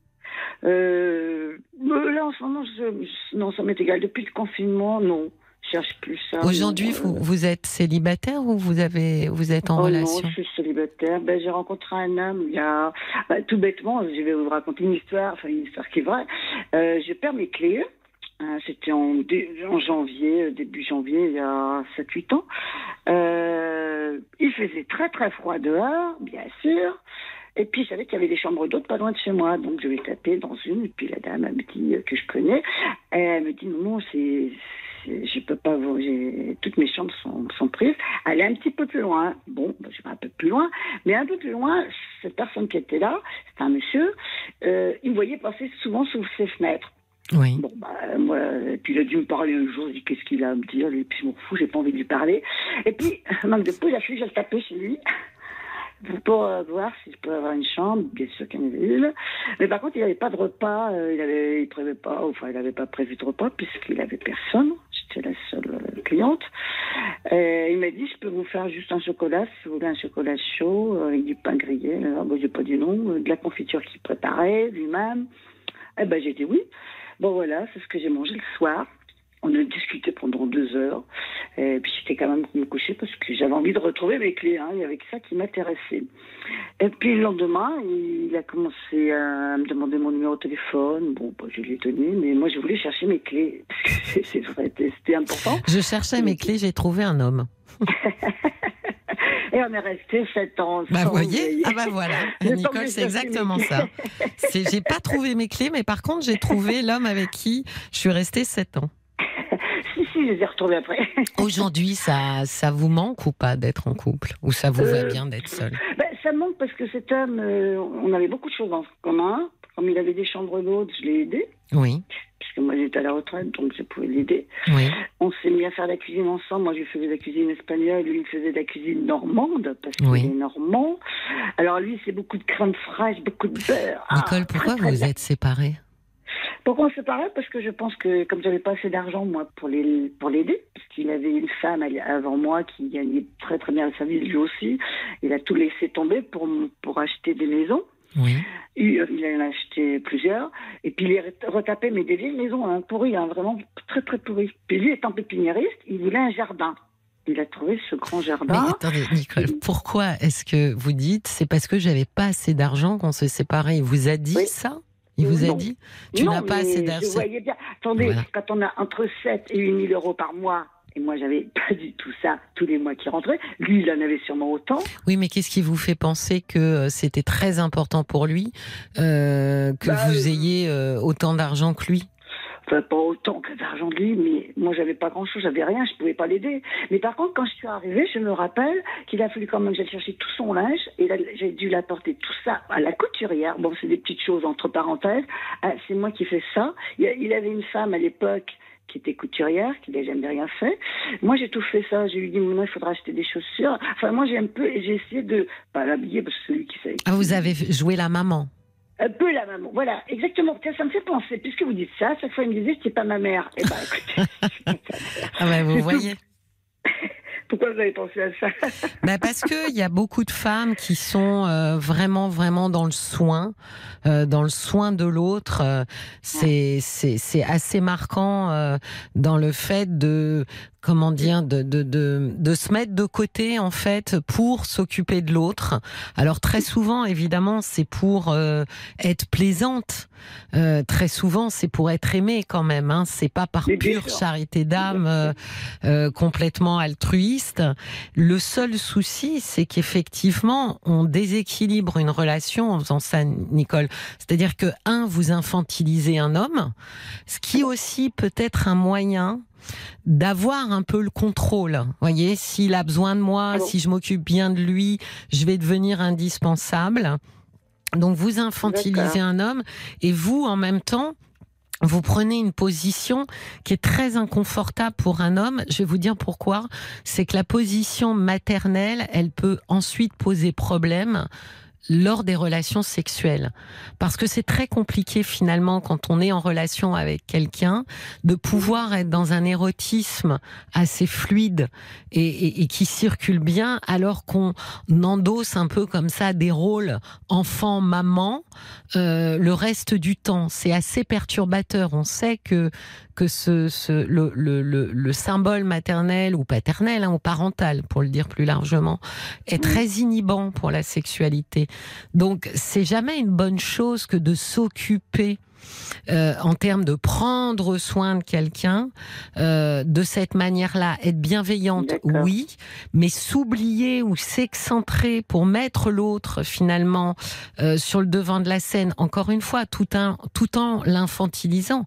Euh, Là, en ce moment, je, non, ça m'est égal. Depuis le confinement, non. Je cherche plus ça. Aujourd'hui, vous, vous êtes célibataire ou vous, avez, vous êtes en oh relation Non, je suis célibataire. Ben, j'ai rencontré un homme il y a. Ben, tout bêtement, je vais vous raconter une histoire, enfin une histoire qui est vraie. Euh, je perds mes clés. C'était en, en, janvier, début janvier, il y a 7-8 ans. Euh, il faisait très très froid dehors, bien sûr. Et puis, je savais qu'il y avait des chambres d'hôtes pas loin de chez moi. Donc, je vais taper dans une. Et puis, la dame, elle me dit que je connais. Elle me dit, non, c'est, je peux pas vous, toutes mes chambres sont, sont, prises. Elle est un petit peu plus loin. Bon, ben, je vais un peu plus loin. Mais un peu plus loin, cette personne qui était là, c'est un monsieur, euh, il me voyait passer souvent sous ses fenêtres. Oui. Bon, bah, moi, et puis il a dû me parler un jour, je dis qu'est-ce qu'il a à me dire, et puis je m'en fous, j'ai pas envie de lui parler. Et puis, manque de peu, il a fallu que je taper chez lui pour euh, voir si je pouvais avoir une chambre, bien sûr qu'il y en une. Mais par contre, il n'avait pas de repas, euh, il avait, il prévait pas, enfin, il n'avait pas prévu de repas puisqu'il avait personne. J'étais la seule euh, cliente. Et il m'a dit, je peux vous faire juste un chocolat, si vous voulez un chocolat chaud, avec du pain grillé. Alors, bon, j'ai pas dit non, de la confiture qu'il préparait lui-même. Eh ben, j'ai dit oui. Bon, voilà, c'est ce que j'ai mangé le soir. On a discuté pendant deux heures. Et puis j'étais quand même me coucher parce que j'avais envie de retrouver mes clés. Hein. Il y avait que ça qui m'intéressait. Et puis le lendemain, il a commencé à me demander mon numéro de téléphone. Bon, bah, je lui ai donné, mais moi je voulais chercher mes clés. C'est vrai, c'était important. Je cherchais mes clés, j'ai trouvé un homme. Et on est resté sept ans. Bah, vous voyez Ah, bah voilà. Nicole, c'est exactement ça. J'ai pas trouvé mes clés, mais par contre, j'ai trouvé l'homme avec qui je suis restée sept ans. Si, si, je les ai retrouvés après. Aujourd'hui, ça, ça vous manque ou pas d'être en couple Ou ça vous va bien d'être seul? ben, Ça me manque parce que cet homme, euh, on avait beaucoup de choses en commun. Comme il avait des chambres d'hôtes, je l'ai aidé. Oui. Puisque moi j'étais à la retraite, donc je pouvais l'aider. Oui. On s'est mis à faire la cuisine ensemble. Moi je faisais de la cuisine espagnole, lui il faisait de la cuisine normande, parce qu'il Oui. est normand. Alors lui c'est beaucoup de crème fraîche, beaucoup de beurre. Ah, Nicole, pourquoi très, très vous bien. êtes séparés? Pourquoi on s'est séparés Parce que je pense que comme j'avais pas assez d'argent moi pour les pour l'aider, parce qu'il avait une femme avant moi qui gagnait très très bien sa vie lui aussi, il a tout laissé tomber pour pour acheter des maisons. Oui. Il, il en a acheté plusieurs. Et puis il est retapé, mais des vieilles maisons hein, pourries, hein, vraiment très très pourries. Puis lui étant pépiniériste, il voulait un jardin. Il a trouvé ce grand Mais jardin. attendez, Nicole, pourquoi est-ce que vous dites c'est parce que j'avais pas assez d'argent qu'on se séparait Il vous a dit Oui. ça? Il vous a Non. dit Tu n'as pas assez d'argent voyais bien. Attendez, Voilà. quand on a entre 7 et 8 000 euros par mois, et moi j'avais pas du tout ça tous les mois qui rentraient, lui il en avait sûrement autant. Oui, mais qu'est-ce qui vous fait penser que euh, c'était très important pour lui euh, que Bah, vous ayez euh, autant d'argent que lui? Pas autant que d'argent de lui, mais moi, j'avais pas grand chose, j'avais rien, je pouvais pas l'aider. Mais par contre, quand je suis arrivée, je me rappelle qu'il a fallu quand même que j'aille chercher tout son linge, et j'ai dû l'apporter tout ça à la couturière. Bon, c'est des petites choses entre parenthèses. Ah, c'est moi qui fais ça. Il, avait une femme à l'époque qui était couturière, qui n'a jamais rien fait. Moi, j'ai tout fait ça. J'ai lui dit, maintenant, il faudra acheter des chaussures. Enfin, moi, j'ai un peu, j'ai essayé de, pas l'habiller, parce que c'est lui qui sait. Ah, vous avez joué la maman Un peu la maman. Voilà, exactement. Ça me fait penser. Puisque vous dites ça, chaque fois, il me disait, c'est pas ma mère. Eh ben, écoutez. Ah ben, vous voyez Pourquoi vous avez pensé à ça Bah parce que il y a beaucoup de femmes qui sont euh, vraiment vraiment dans le soin, euh, dans le soin de l'autre. Euh, c'est assez marquant euh, dans le fait de comment dire de, de de de se mettre de côté en fait pour s'occuper de l'autre. Alors très souvent évidemment c'est pour euh, être plaisante. Euh, très souvent c'est pour être aimée quand même. Hein. C'est pas par pure charité d'âme euh, euh, complètement altruiste. Le seul souci, c'est qu'effectivement, on déséquilibre une relation en faisant ça, Nicole. C'est-à-dire que, un, vous infantilisez un homme, ce qui aussi peut être un moyen d'avoir un peu le contrôle. Voyez, s'il a besoin de moi, Ah si je m'occupe bien de lui, je vais devenir indispensable. Donc vous infantilisez un homme et vous, en même temps, vous prenez une position qui est très inconfortable pour un homme. Je vais vous dire pourquoi. C'est que la position maternelle, elle peut ensuite poser problème lors des relations sexuelles. Parce que c'est très compliqué finalement quand on est en relation avec quelqu'un de pouvoir être dans un érotisme assez fluide et, qui circule bien alors qu'on endosse un peu comme ça des rôles enfant-maman euh, le reste du temps. C'est assez perturbateur. On sait que que ce, le, le, symbole maternel ou paternel hein, ou parental, pour le dire plus largement, est très inhibant pour la sexualité. Donc, c'est jamais une bonne chose que de s'occuper euh, en termes de prendre soin de quelqu'un euh, de cette manière-là, être bienveillante, oui, mais s'oublier ou s'excentrer pour mettre l'autre finalement euh, sur le devant de la scène, encore une fois, tout, un, tout en l'infantilisant,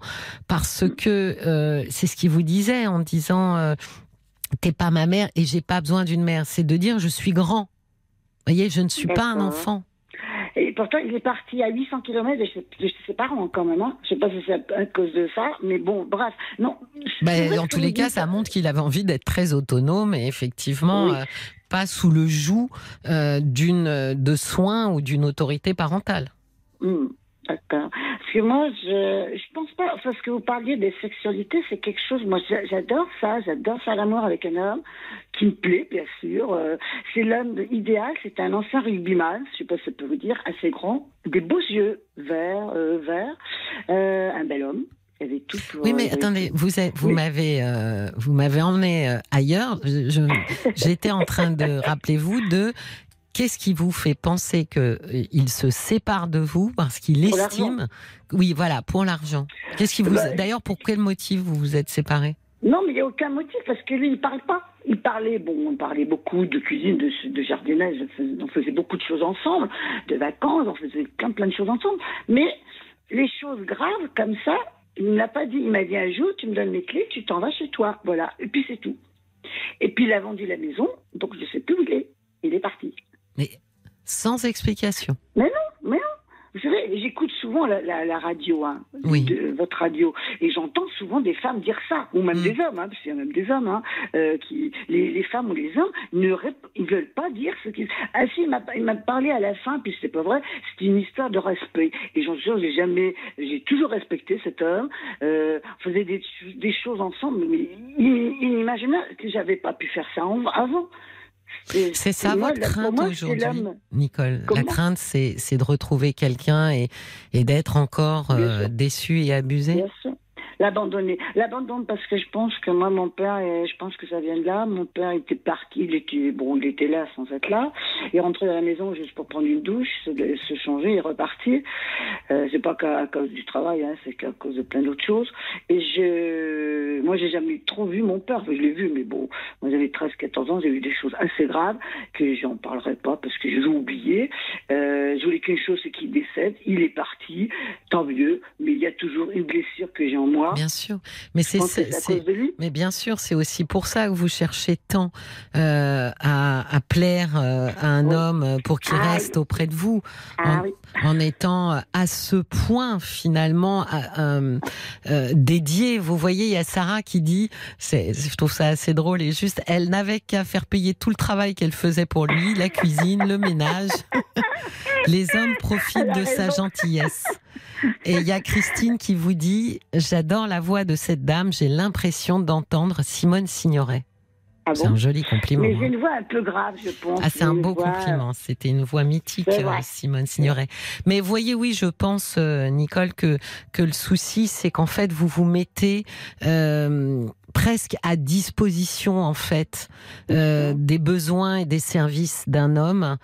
parce que c'est ce qu'il vous disait en disant t'es pas ma mère et j'ai pas besoin d'une mère, c'est de dire je suis grand. Vous voyez, je ne suis pas un enfant. Et pourtant, il est parti à 800 km de chez, ses parents quand même. Hein. Je ne sais pas si c'est à cause de ça, mais bon, bref. Non. Ben, dans tous les cas, ça montre qu'il avait envie d'être très autonome et effectivement euh, pas sous le joug euh, d'une de soins ou d'une autorité parentale. Hmm. D'accord. Parce que moi, je je pense pas, parce que vous parliez des sexualités, c'est quelque chose, moi j'adore ça, j'adore faire l'amour avec un homme qui me plaît, bien sûr. Euh, c'est l'homme idéal, c'est un ancien rugbyman, je sais pas si ça peut vous dire, assez grand, des beaux yeux, verts, euh, verts, euh, un bel homme. Il avait tout pour, oui, mais attendez, vous, vous m'avez vous m'avez emmené ailleurs. J'étais en train de rappelez vous de Qu'est-ce qui vous fait penser qu'il euh, se sépare de vous parce qu'il estime Oui, voilà, pour l'argent. Qu'est-ce qui vous bah, D'ailleurs, pour quel motif vous vous êtes séparés? Non, mais il n'y a aucun motif parce que lui, il parle pas. Il parlait, bon, on parlait beaucoup de cuisine, de, jardinage, on faisait beaucoup de choses ensemble, de vacances, on faisait plein plein de choses ensemble. Mais les choses graves comme ça, il ne l'a pas dit. Il m'a dit un jour, tu me donnes mes clés, tu t'en vas chez toi, voilà. Et puis c'est tout. Et puis il a vendu la maison, donc je ne sais plus où il est. Il est parti. Mais sans explication. Mais non, mais non. Vous savez, j'écoute souvent la, radio, hein, de, votre radio, et j'entends souvent des femmes dire ça, ou même mm. des hommes, hein, parce qu'il y a même des hommes, hein, euh, qui, les, femmes ou les hommes, ne ils veulent pas dire ce qu'ils. Ah si, il m'a parlé à la fin, puis c'est pas vrai, c'était une histoire de respect. Et j'en suis j'ai jamais, j'ai toujours respecté cet homme, euh, on faisait des, des choses ensemble, mais inimaginable que j'avais pas pu faire ça avant. C'est ça votre crainte aujourd'hui, Nicole? La crainte, c'est de retrouver quelqu'un et, et d'être encore euh, déçu et abusé? L'abandonner. L'abandonner parce que je pense que moi, mon père, et je pense que ça vient de là. Mon père était parti, il était, bon, il était là sans être là. Il rentrait à la maison juste pour prendre une douche, se, changer et repartir. Euh, c'est pas qu'à cause du travail, hein, c'est qu'à cause de plein d'autres choses. Et je, moi, j'ai jamais trop vu mon père. je l'ai vu, mais bon, moi, j'avais 13, 14 ans, j'ai vu des choses assez graves que j'en parlerai pas parce que je l'ai oublié. Euh, je voulais qu'une chose, c'est qu'il décède. Il est parti, tant mieux, mais il y a toujours une blessure que j'ai en moi Bien sûr, mais c'est, mais bien sûr, c'est aussi pour ça que vous cherchez tant euh, à, plaire euh, à un homme pour qu'il ah reste auprès de vous, ah en, étant à ce point finalement euh, dédié. Vous voyez, il y a Sarah qui dit, je trouve ça assez drôle et juste, elle n'avait qu'à faire payer tout le travail qu'elle faisait pour lui, la cuisine, le ménage. Les hommes profitent de sa gentillesse. Et il y a Christine qui vous dit J'adore la voix de cette dame, j'ai l'impression d'entendre Simone Signoret. Ah c'est un joli compliment. Mais j'ai une voix un peu grave, je pense. Ah, c'est un beau compliment. C'était une voix mythique, euh, Simone Signoret. Mais voyez, oui, je pense, euh, Nicole, que, que le souci, c'est qu'en fait, vous vous mettez euh, presque à disposition, en fait, des besoins et des services d'un homme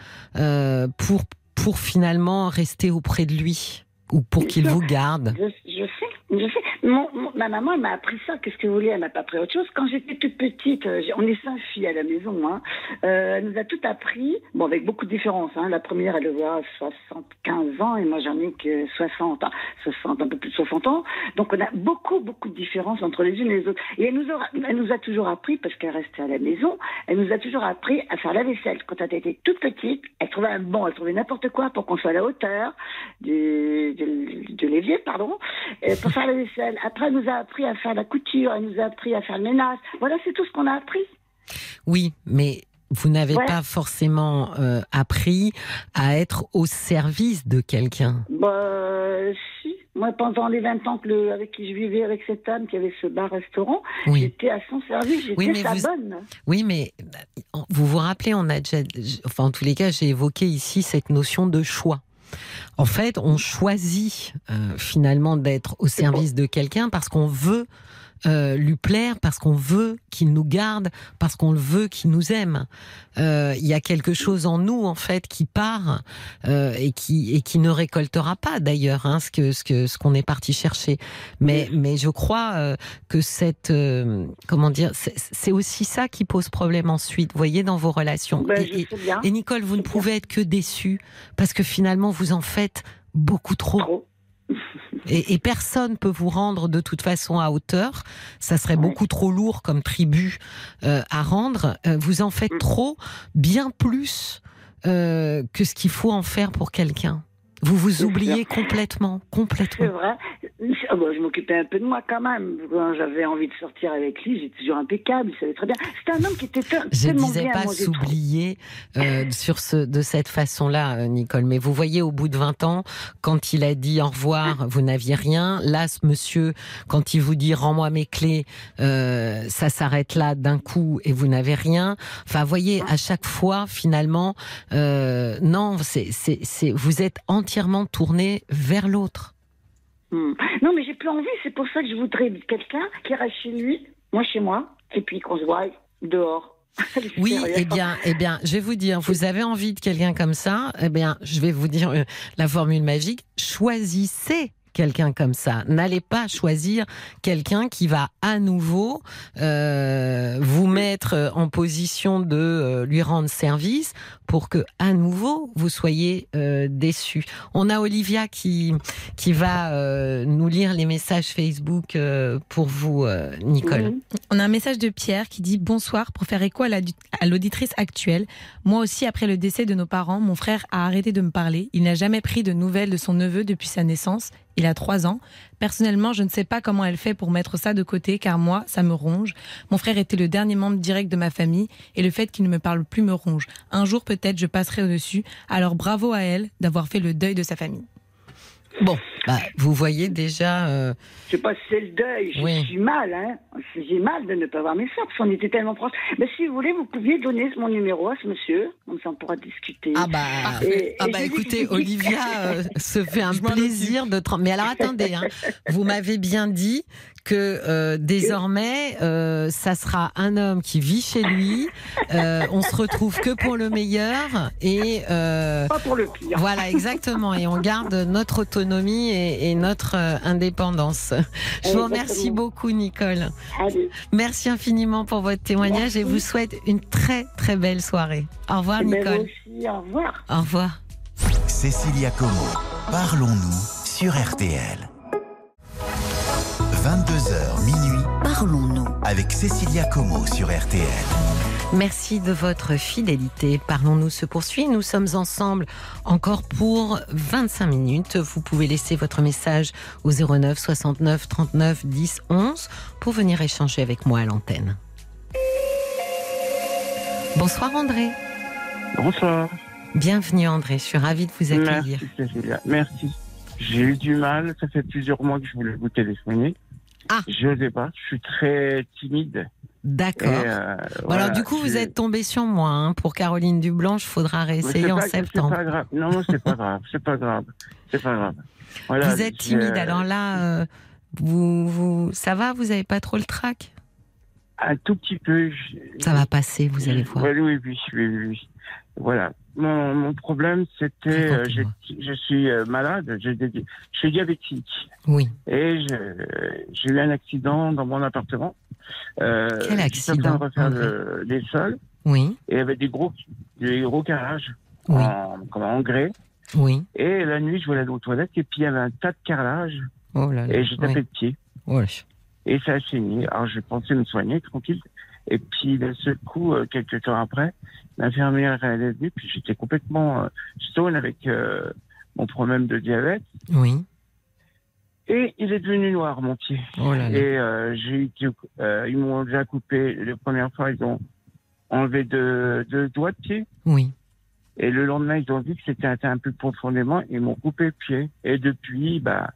pour, pour finalement rester auprès de lui ou pour qu'il vous garde je, sais, je sais. Mon, ma maman, m'a appris ça. Qu'est-ce que vous voulez? Elle m'a pas appris autre chose. Quand j'étais toute petite, euh, on est cinq filles à la maison. Hein, euh, elle nous a tout appris, bon, avec beaucoup de différences. Hein. La première, elle avoir 75 ans et moi, j'en ai que 60, hein, 60, un peu plus de 60 ans. Donc, on a beaucoup, beaucoup de différences entre les unes et les autres. Et elle nous, elle nous a toujours appris, parce qu'elle restait à la maison, elle nous a toujours appris à faire la vaisselle. Quand elle était toute petite, elle trouvait un bon, elle trouvait n'importe quoi pour qu'on soit à la hauteur du, de, l'évier, pardon, pour faire la vaisselle. Après, elle nous a appris à faire la couture, elle nous a appris à faire le ménage. Voilà, c'est tout ce qu'on a appris. Oui, mais vous n'avez Ouais. pas forcément euh, appris à être au service de quelqu'un. Bah, si. Moi, pendant les 20 ans que le- avec qui je vivais avec cette dame qui avait ce bar-restaurant, Oui. j'étais à son service, j'étais Oui, mais sa vous- bonne. Oui, mais euh, vous vous rappelez, on a déjà, enfin en tous les cas, j'ai évoqué ici cette notion de choix. En fait, on choisit euh, finalement d'être au service de quelqu'un parce qu'on veut euh, lui plaire, parce qu'on veut qu'il nous garde, parce qu'on le veut qu'il nous aime. Euh, Il y a quelque chose en nous en fait qui part euh, et qui et qui ne récoltera pas d'ailleurs hein, ce que ce que ce qu'on est parti chercher. Mais mais je crois euh, que cette euh, comment dire, c'est aussi ça qui pose problème ensuite. Vous voyez dans vos relations. Ben, Et- et- et Nicole, vous ne pouvez être que déçue parce que finalement vous en faites beaucoup trop. Et, et personne peut vous rendre de toute façon à hauteur. Ça serait Ouais. beaucoup trop lourd comme tribut euh, à rendre. Euh, vous en faites Mm. trop, bien plus euh, que ce qu'il faut en faire pour quelqu'un. Vous vous C'est oubliez complètement, C'est complètement. vrai. Ah bah, je m'occupais un peu de moi quand même. Quand j'avais envie de sortir avec lui, j'étais toujours impeccable. Il savait très bien. C'était un homme qui était te- Je tellement disais bien. pas moi, j'ai trouvé. s'oublier euh, sur ce de cette façon-là, euh, Nicole. Mais vous voyez, au bout de 20 ans, quand il a dit au revoir, vous n'aviez rien. Là, ce monsieur, quand il vous dit rends-moi mes clés, euh, ça s'arrête là d'un coup et vous n'avez rien. Enfin, voyez, à chaque fois, finalement, euh, non, c'est c'est c'est vous êtes entièrement tourné vers l'autre. Hmm. Non, mais j'ai plus envie. C'est pour ça que je voudrais quelqu'un qui reste chez lui, moi chez moi, et puis qu'on se voit dehors. Oui, eh bien, eh bien, je vais vous dire, vous avez envie de quelqu'un comme ça, eh bien, je vais vous dire euh, la formule magique, choisissez quelqu'un comme ça. N'allez pas choisir quelqu'un qui va à nouveau euh, vous mettre en position de euh, lui rendre service pour que à nouveau vous soyez euh, déçus. On a Olivia qui qui va euh, nous lire les messages Facebook pour vous, Nicole. On a un message de Pierre qui dit Bonsoir, pour faire écho à l'auditrice actuelle. Moi aussi, après le décès de nos parents, mon frère a arrêté de me parler. Il n'a jamais pris de nouvelles de son neveu depuis sa naissance. Il a trois ans. Personnellement, je ne sais pas comment elle fait pour mettre ça de côté, car moi, ça me ronge. Mon frère était le dernier membre direct de ma famille, et le fait qu'il ne me parle plus me ronge. Un jour, peut-être, je passerai au-dessus. Alors bravo à elle d'avoir fait le deuil de sa famille. Bon, bah, vous voyez déjà. euh, Je sais pas si c'est le deuil. Je Oui. suis mal, hein. J'ai mal de ne pas voir mes soeurs, parce qu'on était tellement proches. Mais si vous voulez, vous pouviez donner mon numéro à ce monsieur. Comme ça, on pourra discuter. Ah bah, Et- ah et bah écoutez, Olivia euh, se fait un plaisir de... Mais alors attendez, hein, vous m'avez bien dit que euh, désormais, euh, ça sera un homme qui vit chez lui, euh, on se retrouve que pour le meilleur et... euh, Pas pour le pire. voilà, exactement. Et on garde notre autonomie et, et notre euh, indépendance. Je vous remercie beaucoup, Nicole. Allez. Merci infiniment pour votre témoignage et vous souhaite une très, très belle soirée. Au revoir, Eh ben, Nicole. aussi, au revoir. Au revoir. Cécilia Como, parlons-nous sur RTL. 22h minuit, Parlons-nous. avec Cécilia Como sur RTL. Merci de votre fidélité. Parlons-nous se poursuit. Nous sommes ensemble encore pour 25 minutes. Vous pouvez laisser votre message au 09 69 39 10 11 pour venir échanger avec moi à l'antenne. Bonsoir André. Bonsoir. Bienvenue André. Je suis ravie de vous accueillir. Merci Cécilia. Merci. J'ai eu du mal. Ça fait plusieurs mois que je voulais vous téléphoner. Ah. Je n'osais pas. Je suis très timide. D'accord. Euh, voilà, alors du coup, vous êtes tombé sur moi. hein. Pour Caroline Dublanche, faudra réessayer en pas- septembre. pas grave. Non, non, c'est pas grave. C'est pas grave. C'est pas grave. Voilà, vous êtes timide. Alors là, euh, vous, vous, ça va? Vous avez pas trop le trac? Un tout petit peu. je- Ça va passer, vous allez voir. Oui, oui, oui, oui. Voilà. Mon, mon problème, c'était, euh, je suis euh, malade, je suis diabétique Oui. et je- j'ai eu un accident dans mon appartement. Euh, Quel j'étais en train de accident, refaire André le- les sols Oui. et il y avait des gros, des gros carrelages Oui. en, comme en grès. Oui. Et la nuit, je voulais aller aux toilettes et puis il y avait un tas de carrelage Oh là là. et j'ai tapé oui. le pied. Oh là. Et ça a saigné. Alors, j'ai pensé me soigner, tranquille. Et puis, d'un seul coup, quelques temps après, l'infirmière elle est venue, puis j'étais complètement euh, stone avec euh, mon problème de diabète. Oui. Et il est devenu noir, mon pied. Oh là là. Et euh, j'ai eu, euh, ils m'ont déjà coupé. La première fois, ils ont enlevé deux, deux doigts de pied. Oui. Et le lendemain, ils ont dit que c'était atteint un peu profondément. Ils m'ont coupé le pied. Et depuis, bah,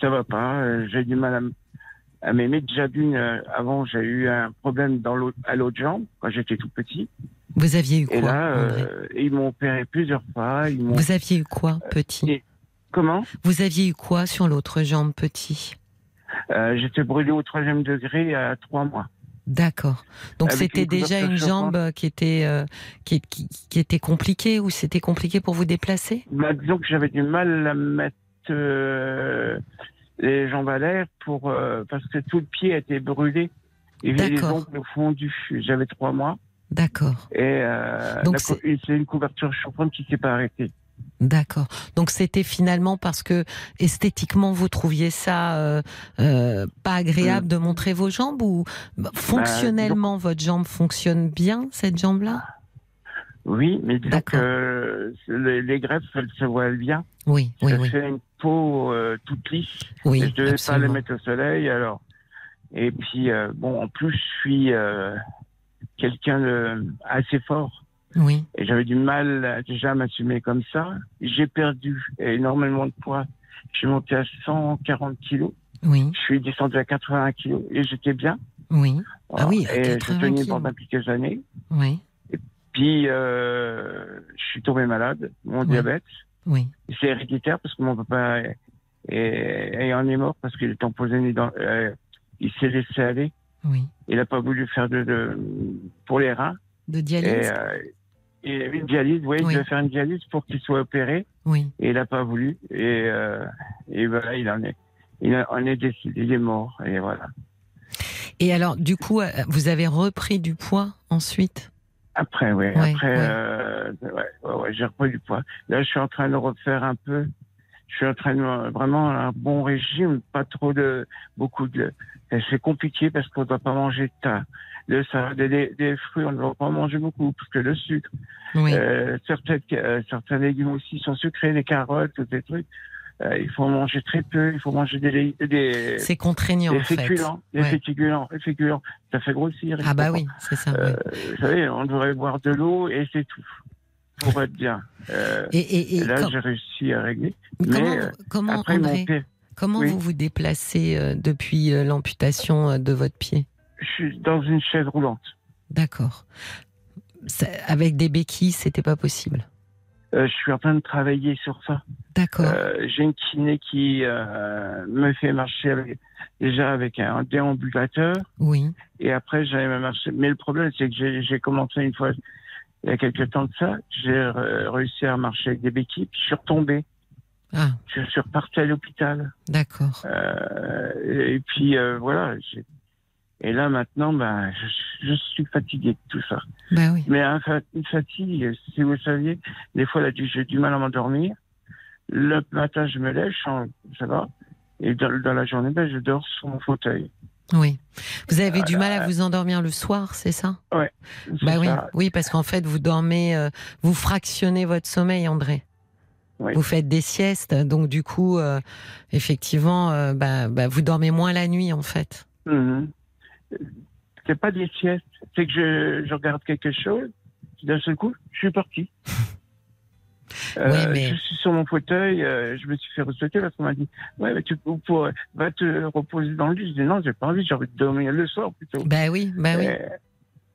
ça va pas. J'ai du mal à, m'aimer. Déjà d'une, avant, j'ai eu un problème dans l'autre, à l'autre jambe quand j'étais tout petit. Vous aviez eu Et quoi là, euh, ils m'ont opéré plusieurs fois. Ils. Vous aviez eu quoi, petit et- Comment Vous aviez eu quoi sur l'autre jambe, petit euh, J'étais brûlé au troisième degré à trois mois. D'accord. Donc c'était déjà une jambe qui était euh, qui, qui, qui était compliquée ou c'était compliqué pour vous déplacer Bah, disons que j'avais du mal à mettre euh, les jambes à l'air pour euh, parce que tout le pied était brûlé. Avait les ongles fondus. J'avais trois mois D'accord. et euh, Donc la et c'est une couverture chauffante qui s'est pas arrêtée. D'accord. Donc c'était finalement parce que esthétiquement vous trouviez ça euh, euh, pas agréable de montrer vos jambes ou bah, fonctionnellement votre jambe fonctionne bien cette jambe-là? Oui, mais disons que les, les greffes, elles se voient bien. Oui, oui, oui, fait une peau toute lisse. oui, et je devais pas les absolument. mettre au soleil, alors. Et puis, bon, en plus, je suis quelqu'un de assez fort. Oui, Et j'avais du mal déjà à m'assumer comme ça. J'ai perdu énormément de poids. Je suis monté à 140 kilos. oui, Je suis descendu à 80 kilos et j'étais bien. oui, Ah oui, à et 80 je tenais kilos. pendant quelques années. oui, Puis, euh, je suis tombé malade, mon Oui. diabète. oui. C'est héréditaire parce que mon papa est, est, est- en est mort parce qu'il est empoisonné dans, euh, il s'est laissé aller. Oui. Il n'a pas voulu faire de, de pour les reins. De Et, dialyse euh, et une dialyse, oui, Oui. il devait faire une dialyse pour qu'il soit opéré. Oui. Et il n'a pas voulu. Et, euh, et voilà, il en est, il en est décédé, il est mort. Et voilà. Et alors, du coup, euh, vous avez repris du poids ensuite? Après, oui. Ouais, après, ouais. euh, ouais, j'ai repris du poids. Là, je suis en train de refaire un peu. Je suis en train de vraiment un bon régime, pas trop de beaucoup de. C'est compliqué parce qu'on ne doit pas manger de. Le salade, des, des fruits, on ne doit pas manger beaucoup parce que le sucre. Oui. Euh, certains, euh, certains légumes aussi sont sucrés, les carottes, tous ces trucs. Euh, il faut manger très peu. Il faut manger des des, C'est contraignant des en fait. des Ouais. féculents, des féculents. Ça fait grossir. Ah bah oui, c'est ça. Ouais. vous savez, on devrait boire de l'eau et c'est tout pour être bien. Euh, Et, et, et et là, j'ai réussi à régler. comment, mais, euh, comment Après, André, mon pied, comment oui. vous vous déplacez euh, depuis euh, l'amputation de votre pied? Je suis dans une chaise roulante. D'accord. Avec des béquilles, c'était pas possible? Euh, je suis en train de travailler sur ça. D'accord. Euh, j'ai une kiné qui euh, me fait marcher avec, déjà avec un déambulateur. oui. Et après, j'allais marcher. Mais le problème, c'est que j'ai commencé une fois, il y a quelques temps de ça, j'ai réussi à marcher avec des béquilles, puis je suis retombé. Ah, Je suis reparti à l'hôpital. d'accord. Euh, et puis euh, voilà. Et là maintenant, ben, je, je suis fatigué de tout ça. Bah oui. Mais fa- une fatigue, si vous saviez, des fois j'ai du mal à m'endormir. Le matin, je me lève, je sens- ça va. Et dans, dans la journée, ben, je dors sur mon fauteuil. Oui. Vous avez du mal à vous endormir le soir, c'est ça? Bah oui. ça. Oui, parce qu'en fait, vous dormez, euh, vous fractionnez votre sommeil, André. Oui. Vous faites des siestes, donc du coup, euh, effectivement, euh, bah, bah, vous dormez moins la nuit, en fait. Mhm. C'est pas des siestes, c'est que je, je regarde quelque chose, d'un seul coup, je suis parti. Euh, mais- Je suis sur mon fauteuil, euh, je me suis fait receter parce qu'on m'a dit Ouais, mais tu pour, va te reposer dans le lit. Je dis Non, j'ai pas envie, j'ai envie de dormir le soir plutôt. Bah oui, bah oui.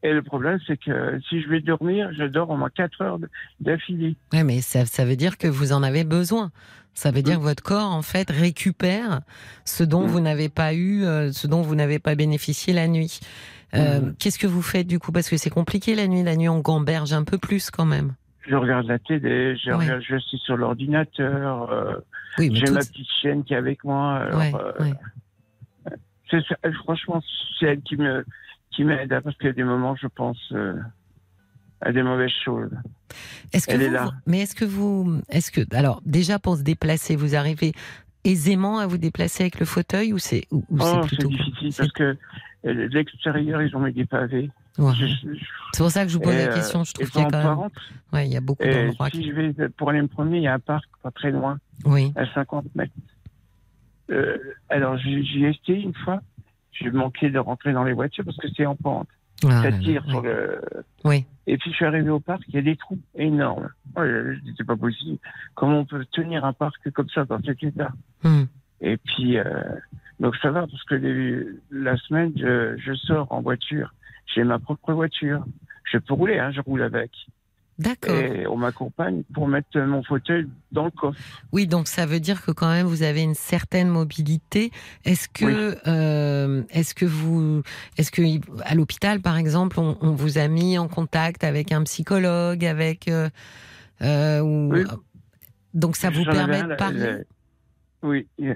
Et, et le problème, c'est que si je vais dormir, je dors au moins 4 heures d'affilée. Ouais, mais ça, ça veut dire que vous en avez besoin. Ça veut dire que votre corps, en fait, récupère ce dont Mm. vous n'avez pas eu, euh, ce dont vous n'avez pas bénéficié la nuit. Euh, Mm. Qu'est-ce que vous faites du coup? Parce que c'est compliqué la nuit. La nuit, on gamberge un peu plus quand même. Je regarde la télé, je, Ouais. regarde, je suis sur l'ordinateur, euh, Oui, j'ai ma petite chienne qui est avec moi. alors, Ouais, euh, ouais. C'est ça, euh, franchement, c'est elle qui me qui m'aide hein, parce qu'il y a des moments, je pense, euh, à des mauvaises choses. Est-ce que Elle est vous, là. mais est-ce que vous, est-ce que, alors déjà pour se déplacer, vous arrivez aisément à vous déplacer avec le fauteuil ou c'est ou, ou Oh, c'est plutôt difficile parce que l'extérieur, ils ont mis des pavés. Ouais. C'est pour ça que je vous pose et, la euh, question. Je trouve qu'il y a quand même, parente. ouais, il y a beaucoup d'endroits. si qui- je vais pour aller me promener, il y a un parc pas très loin, Oui, à 50 mètres. Euh, alors, j'y ai essayé une fois. J'ai manqué de rentrer dans les voitures parce que c'est en pente. Ah ça tire oui. sur le. Oui. Et puis je suis arrivé au parc, il y a des trous énormes. Oh, c'est pas possible. Comment on peut tenir un parc comme ça dans cet état? Hmm. Et puis, euh, donc ça va parce que les- la semaine, je, je sors en voiture. J'ai ma propre voiture. Je peux rouler, hein, je roule avec. D'accord. Et on m'accompagne pour mettre mon fauteuil dans le coffre. Oui, donc ça veut dire que quand même vous avez une certaine mobilité. Est-ce que, euh, est-ce que vous, est-ce que à l'hôpital par exemple, on, on vous a mis en contact avec un psychologue, avec, euh, euh, ou- Oui. donc ça vous permet de parler? le- Oui. Je,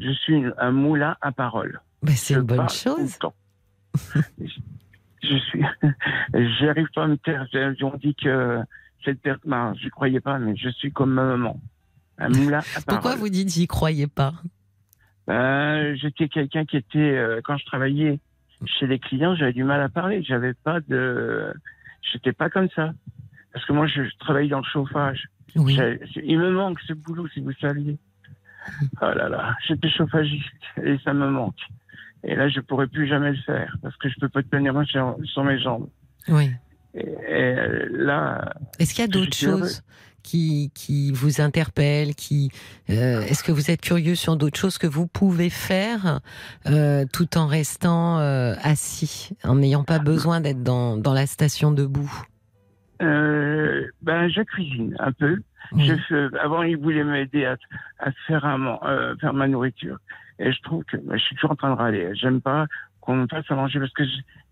je suis un moulin à parole. Ben, c'est une bonne parle tout le chose. temps. Je, suis, j'arrive pas à me taire. On dit que cette personne, ben, je croyais pas, mais je suis comme ma maman. Un moulin à parole. Pourquoi vous dites j'y croyais pas? Ben, j'étais quelqu'un qui était, euh, quand je travaillais chez les clients, j'avais du mal à parler. J'avais pas de, j'étais pas comme ça. Parce que moi, je, je travaillais dans le chauffage. Oui. Il me manque ce boulot, si vous saviez. Oh là là, j'étais chauffagiste et ça me manque. Et là, je pourrais plus jamais le faire parce que je peux pas tenir moi sur, sur mes jambes. Oui. Et, et là, Est-ce qu'il y a d'autres choses qui, qui vous interpellent qui, euh, Est-ce que vous êtes curieux sur d'autres choses que vous pouvez faire euh, tout en restant euh, assis, en n'ayant pas besoin d'être dans, dans la station debout? Ben, je cuisine un peu. Oui. Je fais- avant, il voulait m'aider à, à faire, un, faire ma nourriture. Et je trouve que je suis toujours en train de râler. J'aime pas qu'on me fasse à manger parce que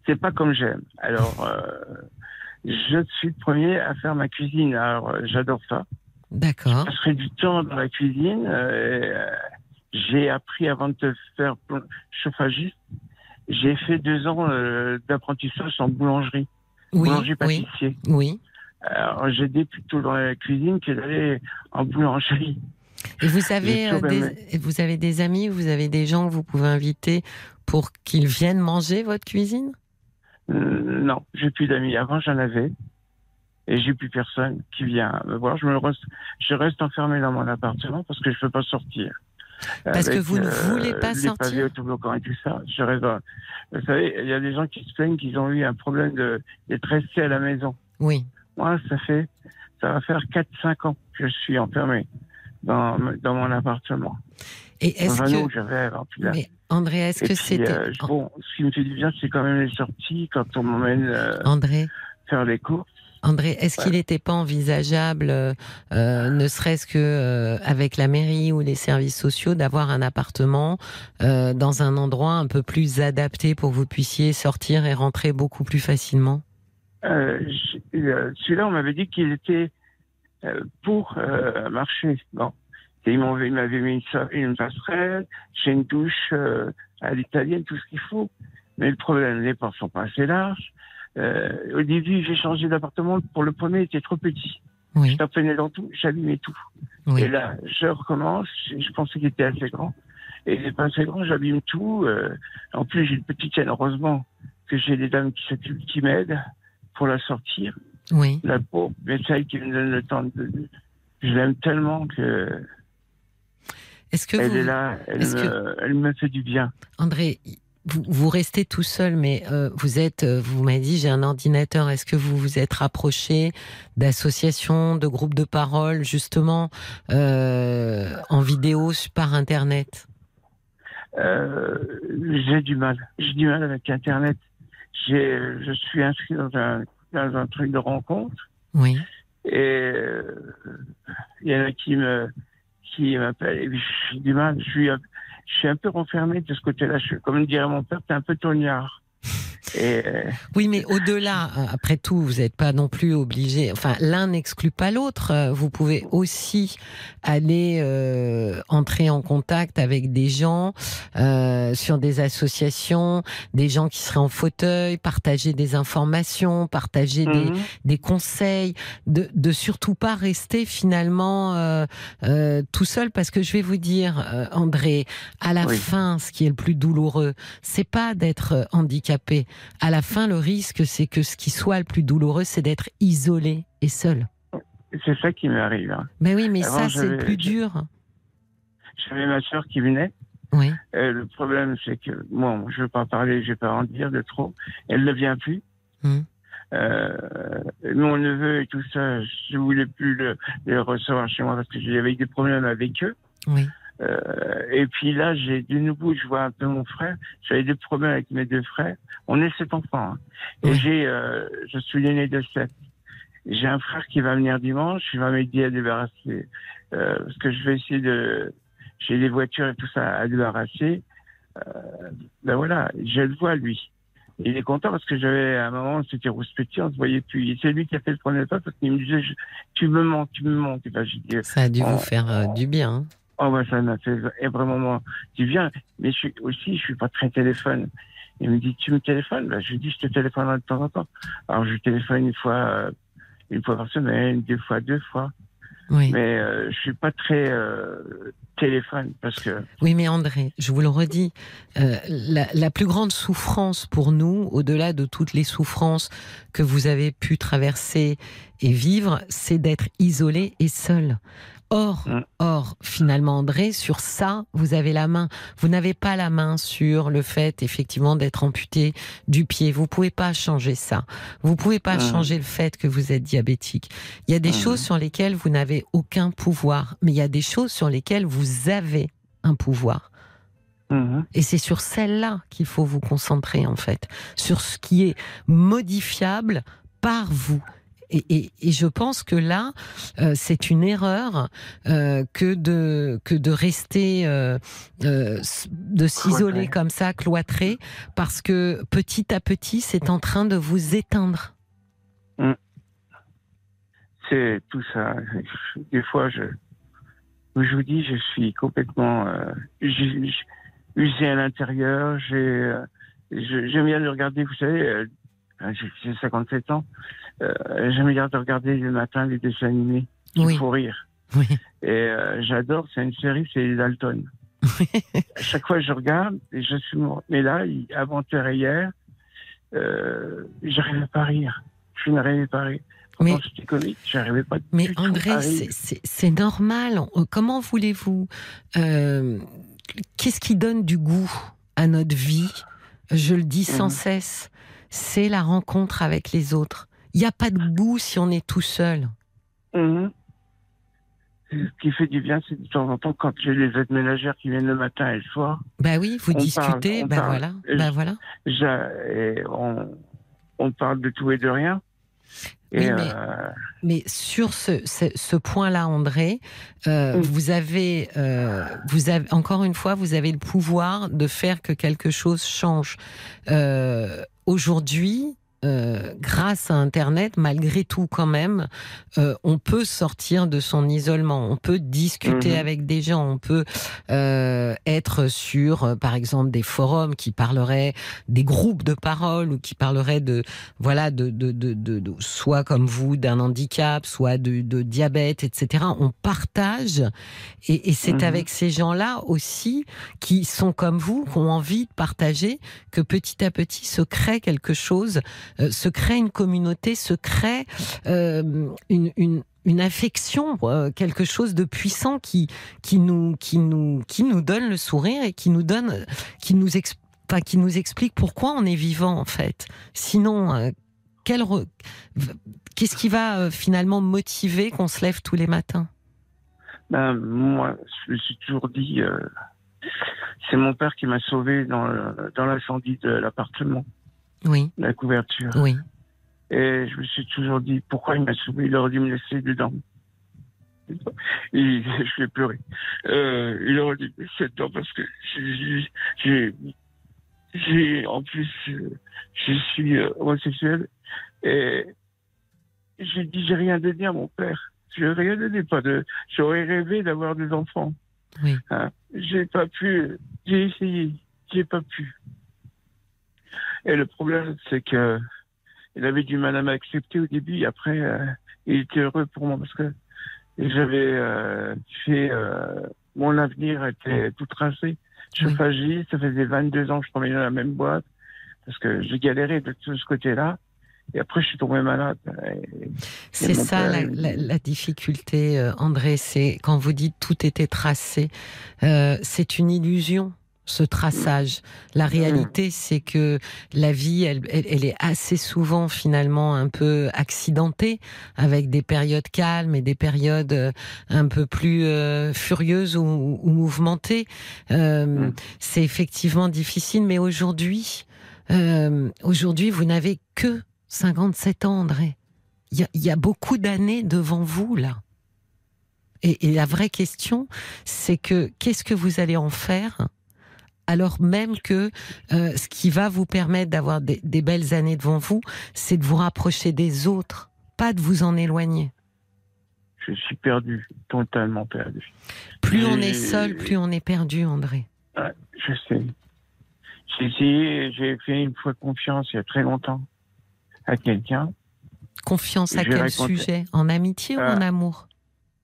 c'est pas comme j'aime. Alors, euh, je suis le premier à faire ma cuisine. Alors, euh, j'adore ça. D'accord. Je passerai du temps dans la cuisine. euh, j'ai appris avant de te faire chauffagiste. J'ai fait deux ans d'apprentissage en boulangerie, Oui, boulanger oui, pâtissier. oui. Alors, j'aidais plutôt dans la cuisine que d'aller en boulangerie. Et vous avez, euh, des, vous avez des amis, vous avez des gens que vous pouvez inviter pour qu'ils viennent manger votre cuisine? Euh, non, j'ai plus d'amis. Avant, j'en avais. Et j'ai plus personne qui vient me voir. Je, me reste, je reste enfermé dans mon appartement parce que je peux pas sortir. Parce que vous ne voulez pas les sortir? pavés autobloquants et tout ça. Je reste Vous savez, il y a des gens qui se plaignent qu'ils ont eu un problème de- d'être restés à la maison. Oui. Moi, ça fait, ça va faire 4-5 ans que je suis enfermé dans, dans mon appartement. Et est-ce que, j'avais mais André, est-ce que c'était euh, bon, ce qui me fait du bien, c'est quand même les sorties quand on m'emmène euh, André faire les courses. André, est-ce qu'il n'était pas envisageable, euh, ne serait-ce que euh, avec la mairie ou les services sociaux, d'avoir un appartement euh, dans un endroit un peu plus adapté pour que vous puissiez sortir et rentrer beaucoup plus facilement? Celui-là, on m'avait dit qu'il était pour euh, marcher. Bon. Et ils m'avaient mis une, une passerelle, j'ai une douche euh, à l'italienne, tout ce qu'il faut. Mais le problème, les portes sont pas assez larges. Euh, au début, j'ai changé d'appartement. Pour le premier, il était trop petit. Oui, Je dans tout, j'abîmais tout. oui. Et là, je recommence. Je pensais qu'il était assez grand. Et il n'est pas assez grand, j'abîme tout. euh, en plus, j'ai une petite chaîne. Heureusement que j'ai des dames qui qui m'aident pour la sortir. Oui. La pauvre, mais c'est elle qui me donne le temps de. Je l'aime tellement que Est-ce que elle vous, est là, elle me, elle me fait du bien. André, vous, vous restez tout seul, mais euh, vous êtes, euh, vous m'avez dit, j'ai un ordinateur. Est-ce que vous vous êtes rapproché d'associations, de groupes de parole, justement, euh, en vidéo par Internet? Euh, j'ai du mal. J'ai du mal avec Internet. Je suis inscrit dans un, dans un truc de rencontre. Oui. Et euh, il y en a qui me qui m'appellent et puis j'ai du mal. Je suis un, je suis un peu renfermé de ce côté-là. Je suis, comme dirait mon père, t'es un peu tognard. Et euh, Oui, mais au-delà, euh, après tout, vous n'êtes pas non plus obligé. Enfin, l'un n'exclut pas l'autre. Euh, Vous pouvez aussi aller euh, entrer en contact avec des gens euh, sur des associations, des gens qui seraient en fauteuil, partager des informations, partager des, mhm. des conseils, de, de surtout pas rester finalement euh, euh, tout seul, parce que je vais vous dire, André, à la Oui. fin, ce qui est le plus douloureux, c'est pas d'être handicapé. À la fin, le risque, c'est que ce qui soit le plus douloureux, c'est d'être isolé et seul. c'est ça qui m'arrive. hein. Mais oui, mais Avant, ça, c'est le plus dur. J'avais ma soeur qui venait Oui. Et le problème, c'est que, moi, je veux pas parler, je vais pas en dire de trop. Elle ne vient plus. Mhm. Euh, mon neveu et tout ça, je voulais plus le, les recevoir chez moi parce que j'avais des problèmes avec eux. Oui. Euh, et puis là, j'ai de nouveau, je vois un peu mon frère. J'avais des problèmes avec mes deux frères. On est sept enfants. hein. Et j'ai, euh, je suis l'aîné de sept. J'ai un frère qui va venir dimanche. Il va m'aider à débarrasser euh, parce que je vais essayer de. J'ai des voitures et tout ça à débarrasser. Euh, ben voilà, je le vois lui. Il est content parce que j'avais à un moment, c'était rouspétier, on se voyait plus. Et c'est lui qui a fait le premier pas parce qu'il me disait, je- tu me manques, tu me. Et ben, j'ai dit, Ça a dû vous faire euh, du bien. hein. Oh, bah, ça m'a fait vraiment du bien. Mais je suis, aussi, je suis pas très téléphone. Il me dit, tu me téléphones? Bah, je lui dis, je te téléphone de temps en temps. Alors, je téléphone une fois, euh, une fois par semaine, deux fois, deux fois. Oui. Mais, euh, je suis pas très, euh, téléphone parce que, Oui, mais André, je vous le redis, euh, la, la plus grande souffrance pour nous, au-delà de toutes les souffrances que vous avez pu traverser et vivre, c'est d'être isolé et seul. Or, Mm. or, finalement, André, sur ça, vous avez la main. Vous n'avez pas la main sur le fait, effectivement, d'être amputé du pied. Vous pouvez pas changer ça. Vous pouvez pas Mm. changer le fait que vous êtes diabétique. Il y a des Mm. choses sur lesquelles vous n'avez aucun pouvoir, mais il y a des choses sur lesquelles vous avez un pouvoir. Mhm. Et c'est sur celle-là qu'il faut vous concentrer, en fait, sur ce qui est modifiable par vous. Et, et- et je pense que là, euh, c'est une erreur euh, que de que de rester, euh, de s'isoler comme ça, cloîtré, parce que petit à petit, c'est en train de vous éteindre. c'est tout ça. Des fois, je, je vous dis, je suis complètement, usé à l'intérieur. J'ai, j'aime bien le regarder, vous savez, j'ai j'ai 57 ans. Euh, j'aime bien de regarder le matin les dessins animés. Il Oui. faut rire. Oui. Et euh, j'adore, c'est une série, c'est les Dalton. à chaque fois, je regarde et je suis mort. Mais là, avant-hier et hier, euh, j'arrivais pas à rire. Je n'arrivais pas à rire. Mais- j'arrivais pas Mais André, c'est- normal. On- Comment voulez-vous euh, Qu'est-ce qui donne du goût à notre vie? Je le dis sans Mhm. cesse. C'est la rencontre avec les autres. Il n'y a pas de goût si on est tout seul. Mhm. Ce qui fait du bien, c'est de temps en temps quand j'ai les aides ménagères qui viennent le matin et le soir, Bah oui, vous discutez. parle, bah parle. voilà. Bah voilà. et on, on parle de tout et de rien. Et Oui, mais- euh, Mais sur ce, ce, ce point-là, André, euh, Mm. vous avez, euh, vous avez encore une fois, vous avez le pouvoir de faire que quelque chose change. Aujourd'hui, euh, grâce à Internet, malgré tout quand même, euh, on peut sortir de son isolement, on peut discuter Mhm. avec des gens, on peut euh, être sur, euh, par exemple, des forums qui parleraient des groupes de parole ou qui parleraient de, voilà, de, de, de, de, soit comme vous d'un handicap, soit de, de diabète, etc. On partage et, et c'est Mhm. avec ces gens-là aussi qui sont comme vous, qui ont envie de partager, que petit à petit se crée quelque chose, se crée une communauté, se crée euh, une, une affection, euh, quelque chose de puissant qui qui nous qui nous qui nous donne le sourire et qui nous donne qui nous qui nous explique pourquoi on est vivant en fait. Sinon, euh, qu'est-ce qui va euh, finalement motiver qu'on se lève tous les matins? Ben, moi, je me suis toujours dit, euh, c'est mon père qui m'a sauvé dans l'incendie de l'appartement, Oui, la couverture. oui, Et je me suis toujours dit, pourquoi il m'a sauvé Il aurait dû me laisser dedans. Et je vais pleurer. Euh, il aurait dû me laisser dedans parce que j'ai- j'ai, j'ai, en plus, euh, je suis euh, homosexuel et j'ai dit, j'ai rien donné à mon père. J'ai rien donné, pas de, j'aurais rêvé d'avoir des enfants. Oui. Hein. J'ai pas pu, j'ai essayé, j'ai pas pu. Et le problème, c'est que il avait du mal à m'accepter au début. Et après, euh, il était heureux pour moi parce que j'avais euh, fait euh, mon avenir était tout tracé. Chauffagiste, ça faisait 22 ans que je travaillais dans la même boîte parce que j'ai galéré de tout ce côté-là. Et après, je suis tombé malade. C'est ça la, difficulté, André. C'est quand vous dites tout était tracé, c'est une illusion ce traçage. La réalité, c'est que la vie, elle, elle, est assez souvent finalement un peu accidentée, avec des périodes calmes et des périodes euh, un peu plus furieuses ou, ou mouvementées. Euh, c'est effectivement difficile, mais aujourd'hui, euh, aujourd'hui, vous n'avez que 57 ans, André. Il y a, beaucoup d'années devant vous, là. Et, la vraie question, c'est que qu'est-ce que vous allez en faire alors même que euh, ce qui va vous permettre d'avoir des, belles années devant vous, c'est de vous rapprocher des autres, pas de vous en éloigner. Je suis perdu, totalement perdu. Plus on est seul, plus on est perdu, André. je sais. J'ai essayé, j'ai fait une fois confiance il y a très longtemps à quelqu'un. Confiance à quel sujet? En amitié ou en euh,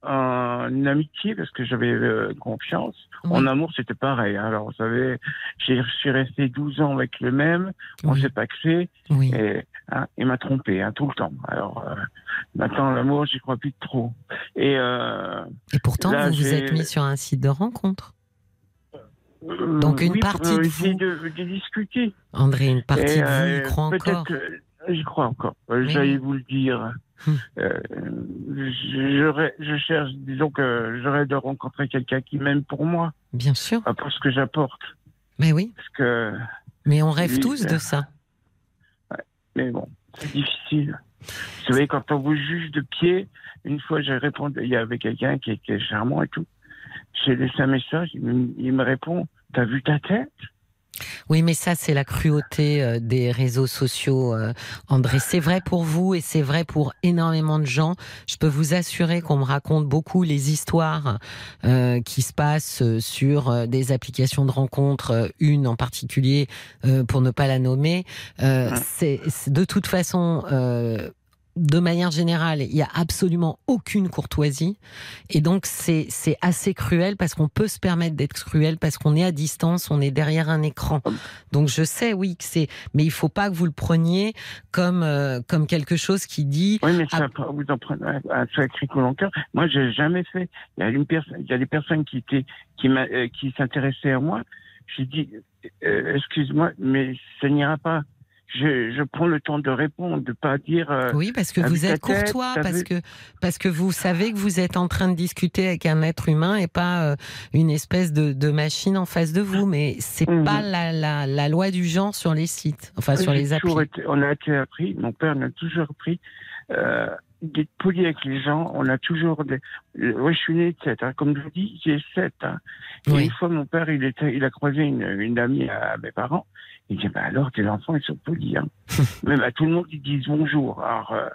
amour En amitié, parce que j'avais euh, confiance. En amour, c'était pareil. Alors, vous savez, je suis resté 12 ans avec le même, on s'est paxé, oui. et hein, il m'a trompé hein, tout le temps. Alors, euh, maintenant, l'amour, j'y crois plus trop. Et, et pourtant, vous vous êtes mis sur un site de rencontre donc une partie de vous. De, discuter. André, une partie de vous y croit encore. J'y crois encore. J'allais vous le dire. Hum. Euh, je cherche, disons que j'aurais de rencontrer quelqu'un qui m'aime pour moi. Bien sûr. Pas pour ce que j'apporte. Mais oui. Parce que. Mais on rêve tous de ça. Mais bon, c'est difficile. Vous savez, quand on vous juge de pied, une fois j'ai répondu, il y avait quelqu'un qui était charmant et tout. J'ai laissé un message, il me répond T'as vu ta tête? Oui, mais ça, c'est la cruauté euh, des réseaux sociaux, euh, André. C'est vrai pour vous et c'est vrai pour énormément de gens. Je peux vous assurer qu'on me raconte beaucoup les histoires euh, qui se passent sur des applications de rencontres, une en particulier, pour ne pas la nommer. c'est de toute façon de manière générale, il y a absolument aucune courtoisie. Et donc, c'est, c'est assez cruel parce qu'on peut se permettre d'être cruel parce qu'on est à distance, on est derrière un écran. Donc, je sais, oui, que c'est, mais il faut pas que vous le preniez comme, euh, comme quelque chose qui dit. Oui, mais ça, vous en prenez un sacré coup cœur. Moi, j'ai jamais fait. Il y a une personne, il y a des personnes qui étaient, qui euh, qui s'intéressaient à moi. J'ai dit, euh, excuse-moi, mais ça n'ira pas je, prends le temps de répondre, de pas dire. Euh, oui, parce que vous êtes courtois, parce que parce que vous savez que vous êtes en train de discuter avec un être humain et pas euh, une espèce de, machine en face de vous. Mais c'est mhm. pas la, la, loi du genre sur les sites, enfin sur les applis. on a été appris, mon père m'a toujours appris. Euh, d'être poli avec les gens, on a toujours des. Oui, je suis né de 7. Hein. Comme je vous dis, j'ai 7. Hein. Une fois, mon père, il, était, il a croisé une, une amie à mes parents. Il dit, bah alors, tes enfants, ils sont polis. Hein. Même à tout le monde, ils disent bonjour. Alors, euh,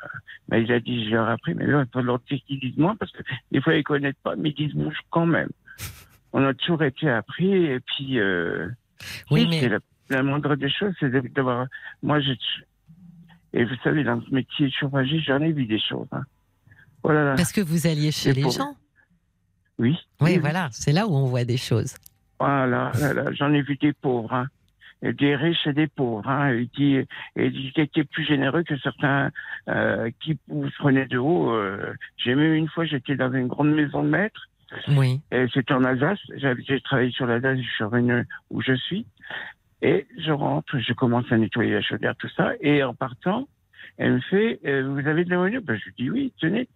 bah, il a dit, je leur ai appris, mais là, il faut leur dire qu'ils disent moi, parce que des fois, ils connaissent pas, mais ils disent bonjour quand même. On a toujours été appris, et puis, euh, oui, mais... la, moindre des choses, c'est d'avoir, moi, je, et vous savez, dans ce métier chauffagiste, j'en ai vu des choses. Hein. Voilà. Parce que vous alliez chez les gens. Oui. Oui, voilà, c'est là où on voit des choses. Voilà, j'en ai vu des pauvres. Hein des riches et des pauvres, hein, et qui, et qui étaient plus généreux que certains euh, qui vous prenaient de haut. Euh. J'ai même une fois, j'étais dans une grande maison de maître. Oui. Et c'était en Alsace. J'ai travaillé sur l'Alsace, je suis revenu où je suis. Et je rentre, je commence à nettoyer la chaudière, tout ça. Et en partant, elle me fait, euh, vous avez de la monnaie? Ben, Je lui dis oui, tenez.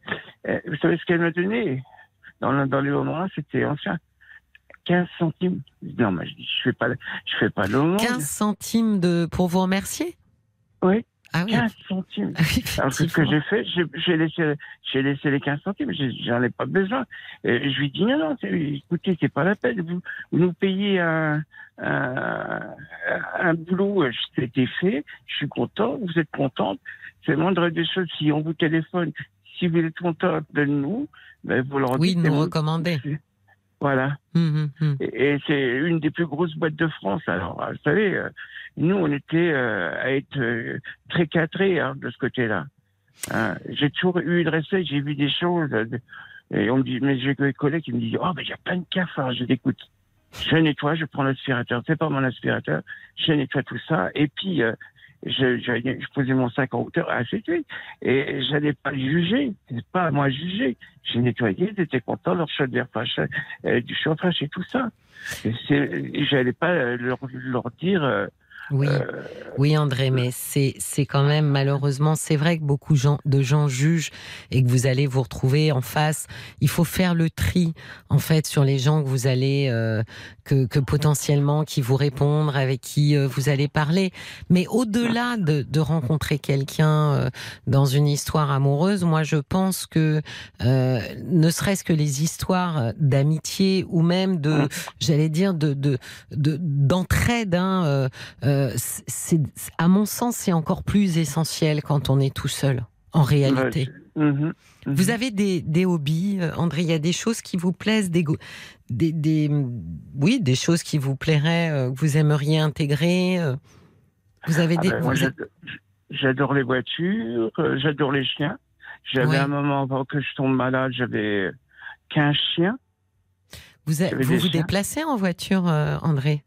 Euh, vous savez ce qu'elle m'a donné? Dans, dans les moments c'était ancien. 15 centimes. Non, mais je dis, je fais pas, je fais pas le 15 centimes de, pour vous remercier? Oui. Ah oui. 15 centimes. Ah Alors, ce que j'ai fait, j'ai laissé, j'ai laissé les 15 centimes, j'en ai pas besoin. Et je lui dis, non, non, écoutez, c'est pas la peine. Vous, vous nous payez un, un, un boulot, c'était fait, je suis content, vous êtes contente. C'est le moindre des choses, si on vous téléphone, si vous êtes content de nous, ben, vous leur Oui, nous recommander. Voilà. Hum, hum, hum. Et, c'est une des plus grosses boîtes de France. Alors, vous savez, euh, nous, on était euh, à être euh, très cadrés hein, de ce côté-là. Hein, j'ai toujours eu une respect, j'ai vu des choses. et on me dit, mais j'ai des collègues qui me disent, oh, mais il y a plein de cafards. Je dis, écoute, je nettoie, je prends l'aspirateur. C'est pas mon aspirateur. Je nettoie tout ça. Et puis, je, je, je posais mon sac en hauteur, ah, c'était. Et j'allais pas les juger. C'est pas à moi juger. J'ai nettoyé, ils étaient contents, leur chaudière euh, du chauffage et tout ça. Et c'est- J'allais pas euh, leur, leur dire. euh, Oui, euh, oui, André, mais c'est c'est quand même malheureusement, c'est vrai que beaucoup de gens jugent et que vous allez vous retrouver en face. Il faut faire le tri en fait sur les gens que vous allez euh, que, que potentiellement qui vous répondent, avec qui euh, vous allez parler. Mais au-delà de, de rencontrer quelqu'un euh, dans une histoire amoureuse, moi je pense que euh, ne serait-ce que les histoires d'amitié ou même de, j'allais dire de de de- d'entraide. hein, euh, c'est, à mon sens, c'est encore plus essentiel quand on est tout seul, en réalité. ouais, mhm, mhm. Vous avez des, des hobbies, euh, André? Il y a des choses qui vous plaisent, des, des, des- oui, des choses qui vous plairaient, euh, que vous aimeriez intégrer. euh? Vous avez Ah des. ben, vous- j'adore- J'adore les voitures, j'adore les chiens. J'avais Ouais. un moment avant que je tombe malade, j'avais 15 chiens. vous, a- vous vous chiens. déplacez en voiture, André?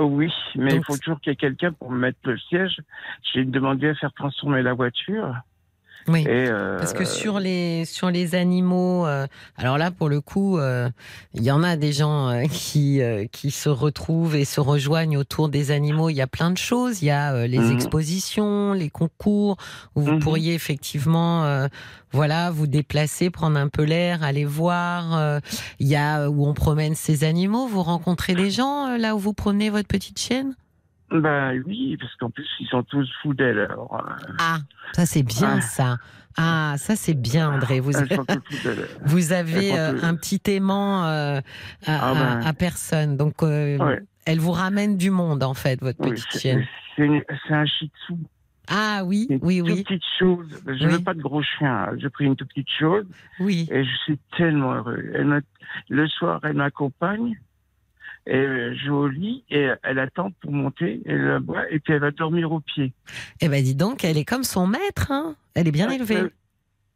Oh oui, mais Donc, il faut toujours qu'il y ait quelqu'un pour me mettre le siège. J'ai demandé à faire transformer la voiture. Oui. Et euh, Parce que sur les sur les animaux, euh, alors là pour le coup, euh, il y en a des gens euh, qui euh, qui se retrouvent et se rejoignent autour des animaux. Il y a plein de choses. Il y a euh, les Mhm. expositions, les concours où vous Mhm. pourriez effectivement, euh, voilà, vous déplacer, prendre un peu l'air, aller voir. euh, il y a euh, où on promène ces animaux. Vous rencontrez des gens euh, là où vous promenez votre petite chienne? Ben oui, parce qu'en plus ils sont tous fous d'elle. Alors, Ah, ça c'est bien Ah. ça. Ah, ça c'est bien André. Vous d'elle. Vous avez euh, un petit aimant euh, à, Ah ben. à- personne. Donc, euh, Ouais. elle vous ramène du monde, en fait, votre Oui, petite chienne. c'est un shih tzu. Ah oui, Une oui, toute oui, petite chose. Je Oui. veux pas de gros chien. J'ai pris une toute petite chose oui. et je suis tellement heureux. Elle le soir, elle m'accompagne. Et je vais au lit et elle attend pour monter, elle la boit et puis elle va dormir au pied. Eh ben, dis donc, elle est comme son maître, hein. Elle est bien Ah, élevée. euh,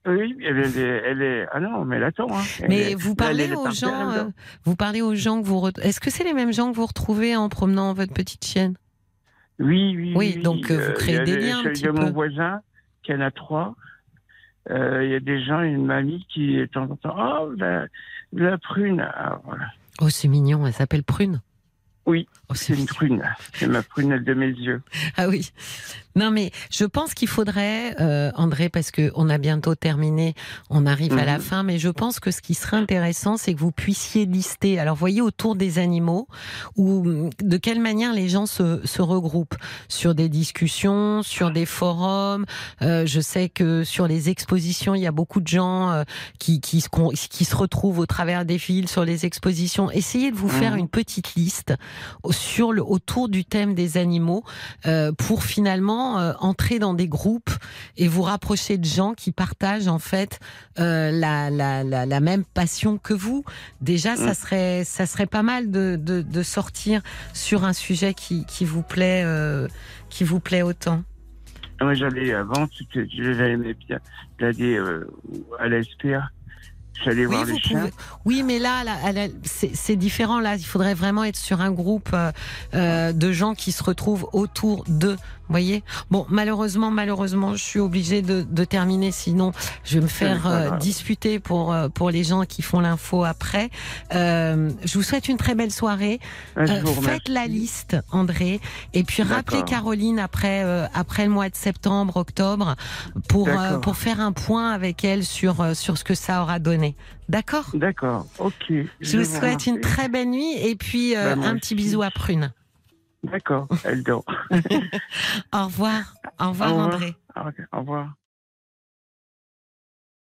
Oui, elle est, elle est. Ah non, mais elle attend. Hein. Mais est- vous parlez est aux gens, euh, vous parlez aux gens que vous. Est-ce que c'est les mêmes gens que vous retrouvez en promenant votre petite chienne? Oui, oui. Oui, donc, euh, vous créez des liens un Il y a mon voisin qui en a trois. Il y a des gens, une mamie qui temps en temps, oh, la, la prune. Alors, voilà. Oh, c'est mignon. Elle s'appelle Prune. Oui, Oh, c'est une prune. C'est ma prunelle de mes yeux. Ah oui. Non mais je pense qu'il faudrait, euh, André, parce que on a bientôt terminé, on arrive à la Mhm. fin, mais je pense que ce qui serait intéressant, c'est que vous puissiez lister. Alors voyez autour des animaux, ou de quelle manière les gens se, se regroupent sur des discussions, sur des forums. Euh, je sais que sur les expositions, il y a beaucoup de gens euh, qui qui qui se retrouvent au travers des fils sur les expositions. Essayez de vous faire Mhm. une petite liste sur le autour du thème des animaux euh, pour finalement euh, entrer dans des groupes et vous rapprocher de gens qui partagent en fait euh, la, la, la, la même passion que vous. Déjà, ça Mm. serait ça serait pas mal de, de, de sortir sur un sujet qui, qui vous plaît qui vous plaît autant. Moi, j'allais avant, bien d'aller euh, à la SPA. J'allais Oui, voir vous les chiens. pouvez. Oui, mais là, là, là, c'est c'est différent. Là, il faudrait vraiment être sur un groupe euh, euh, de gens qui se retrouvent autour d'eux. Vous voyez Bon, malheureusement, malheureusement, je suis obligée de, de terminer, sinon je vais me faire euh, disputer pour euh, pour les gens qui font l'info après. Euh, je vous souhaite une très belle soirée. Euh, faites la liste, André, et puis rappelez. Caroline après euh, après le mois de septembre, octobre, pour euh, pour faire un point avec elle sur euh, sur ce que ça aura donné. D'accord? D'accord, ok. Je vous souhaite une très belle nuit et puis euh, Bah, un petit aussi. bisou à Prune. D'accord, elle dort. Au revoir. Au revoir Au revoir. André. Au revoir.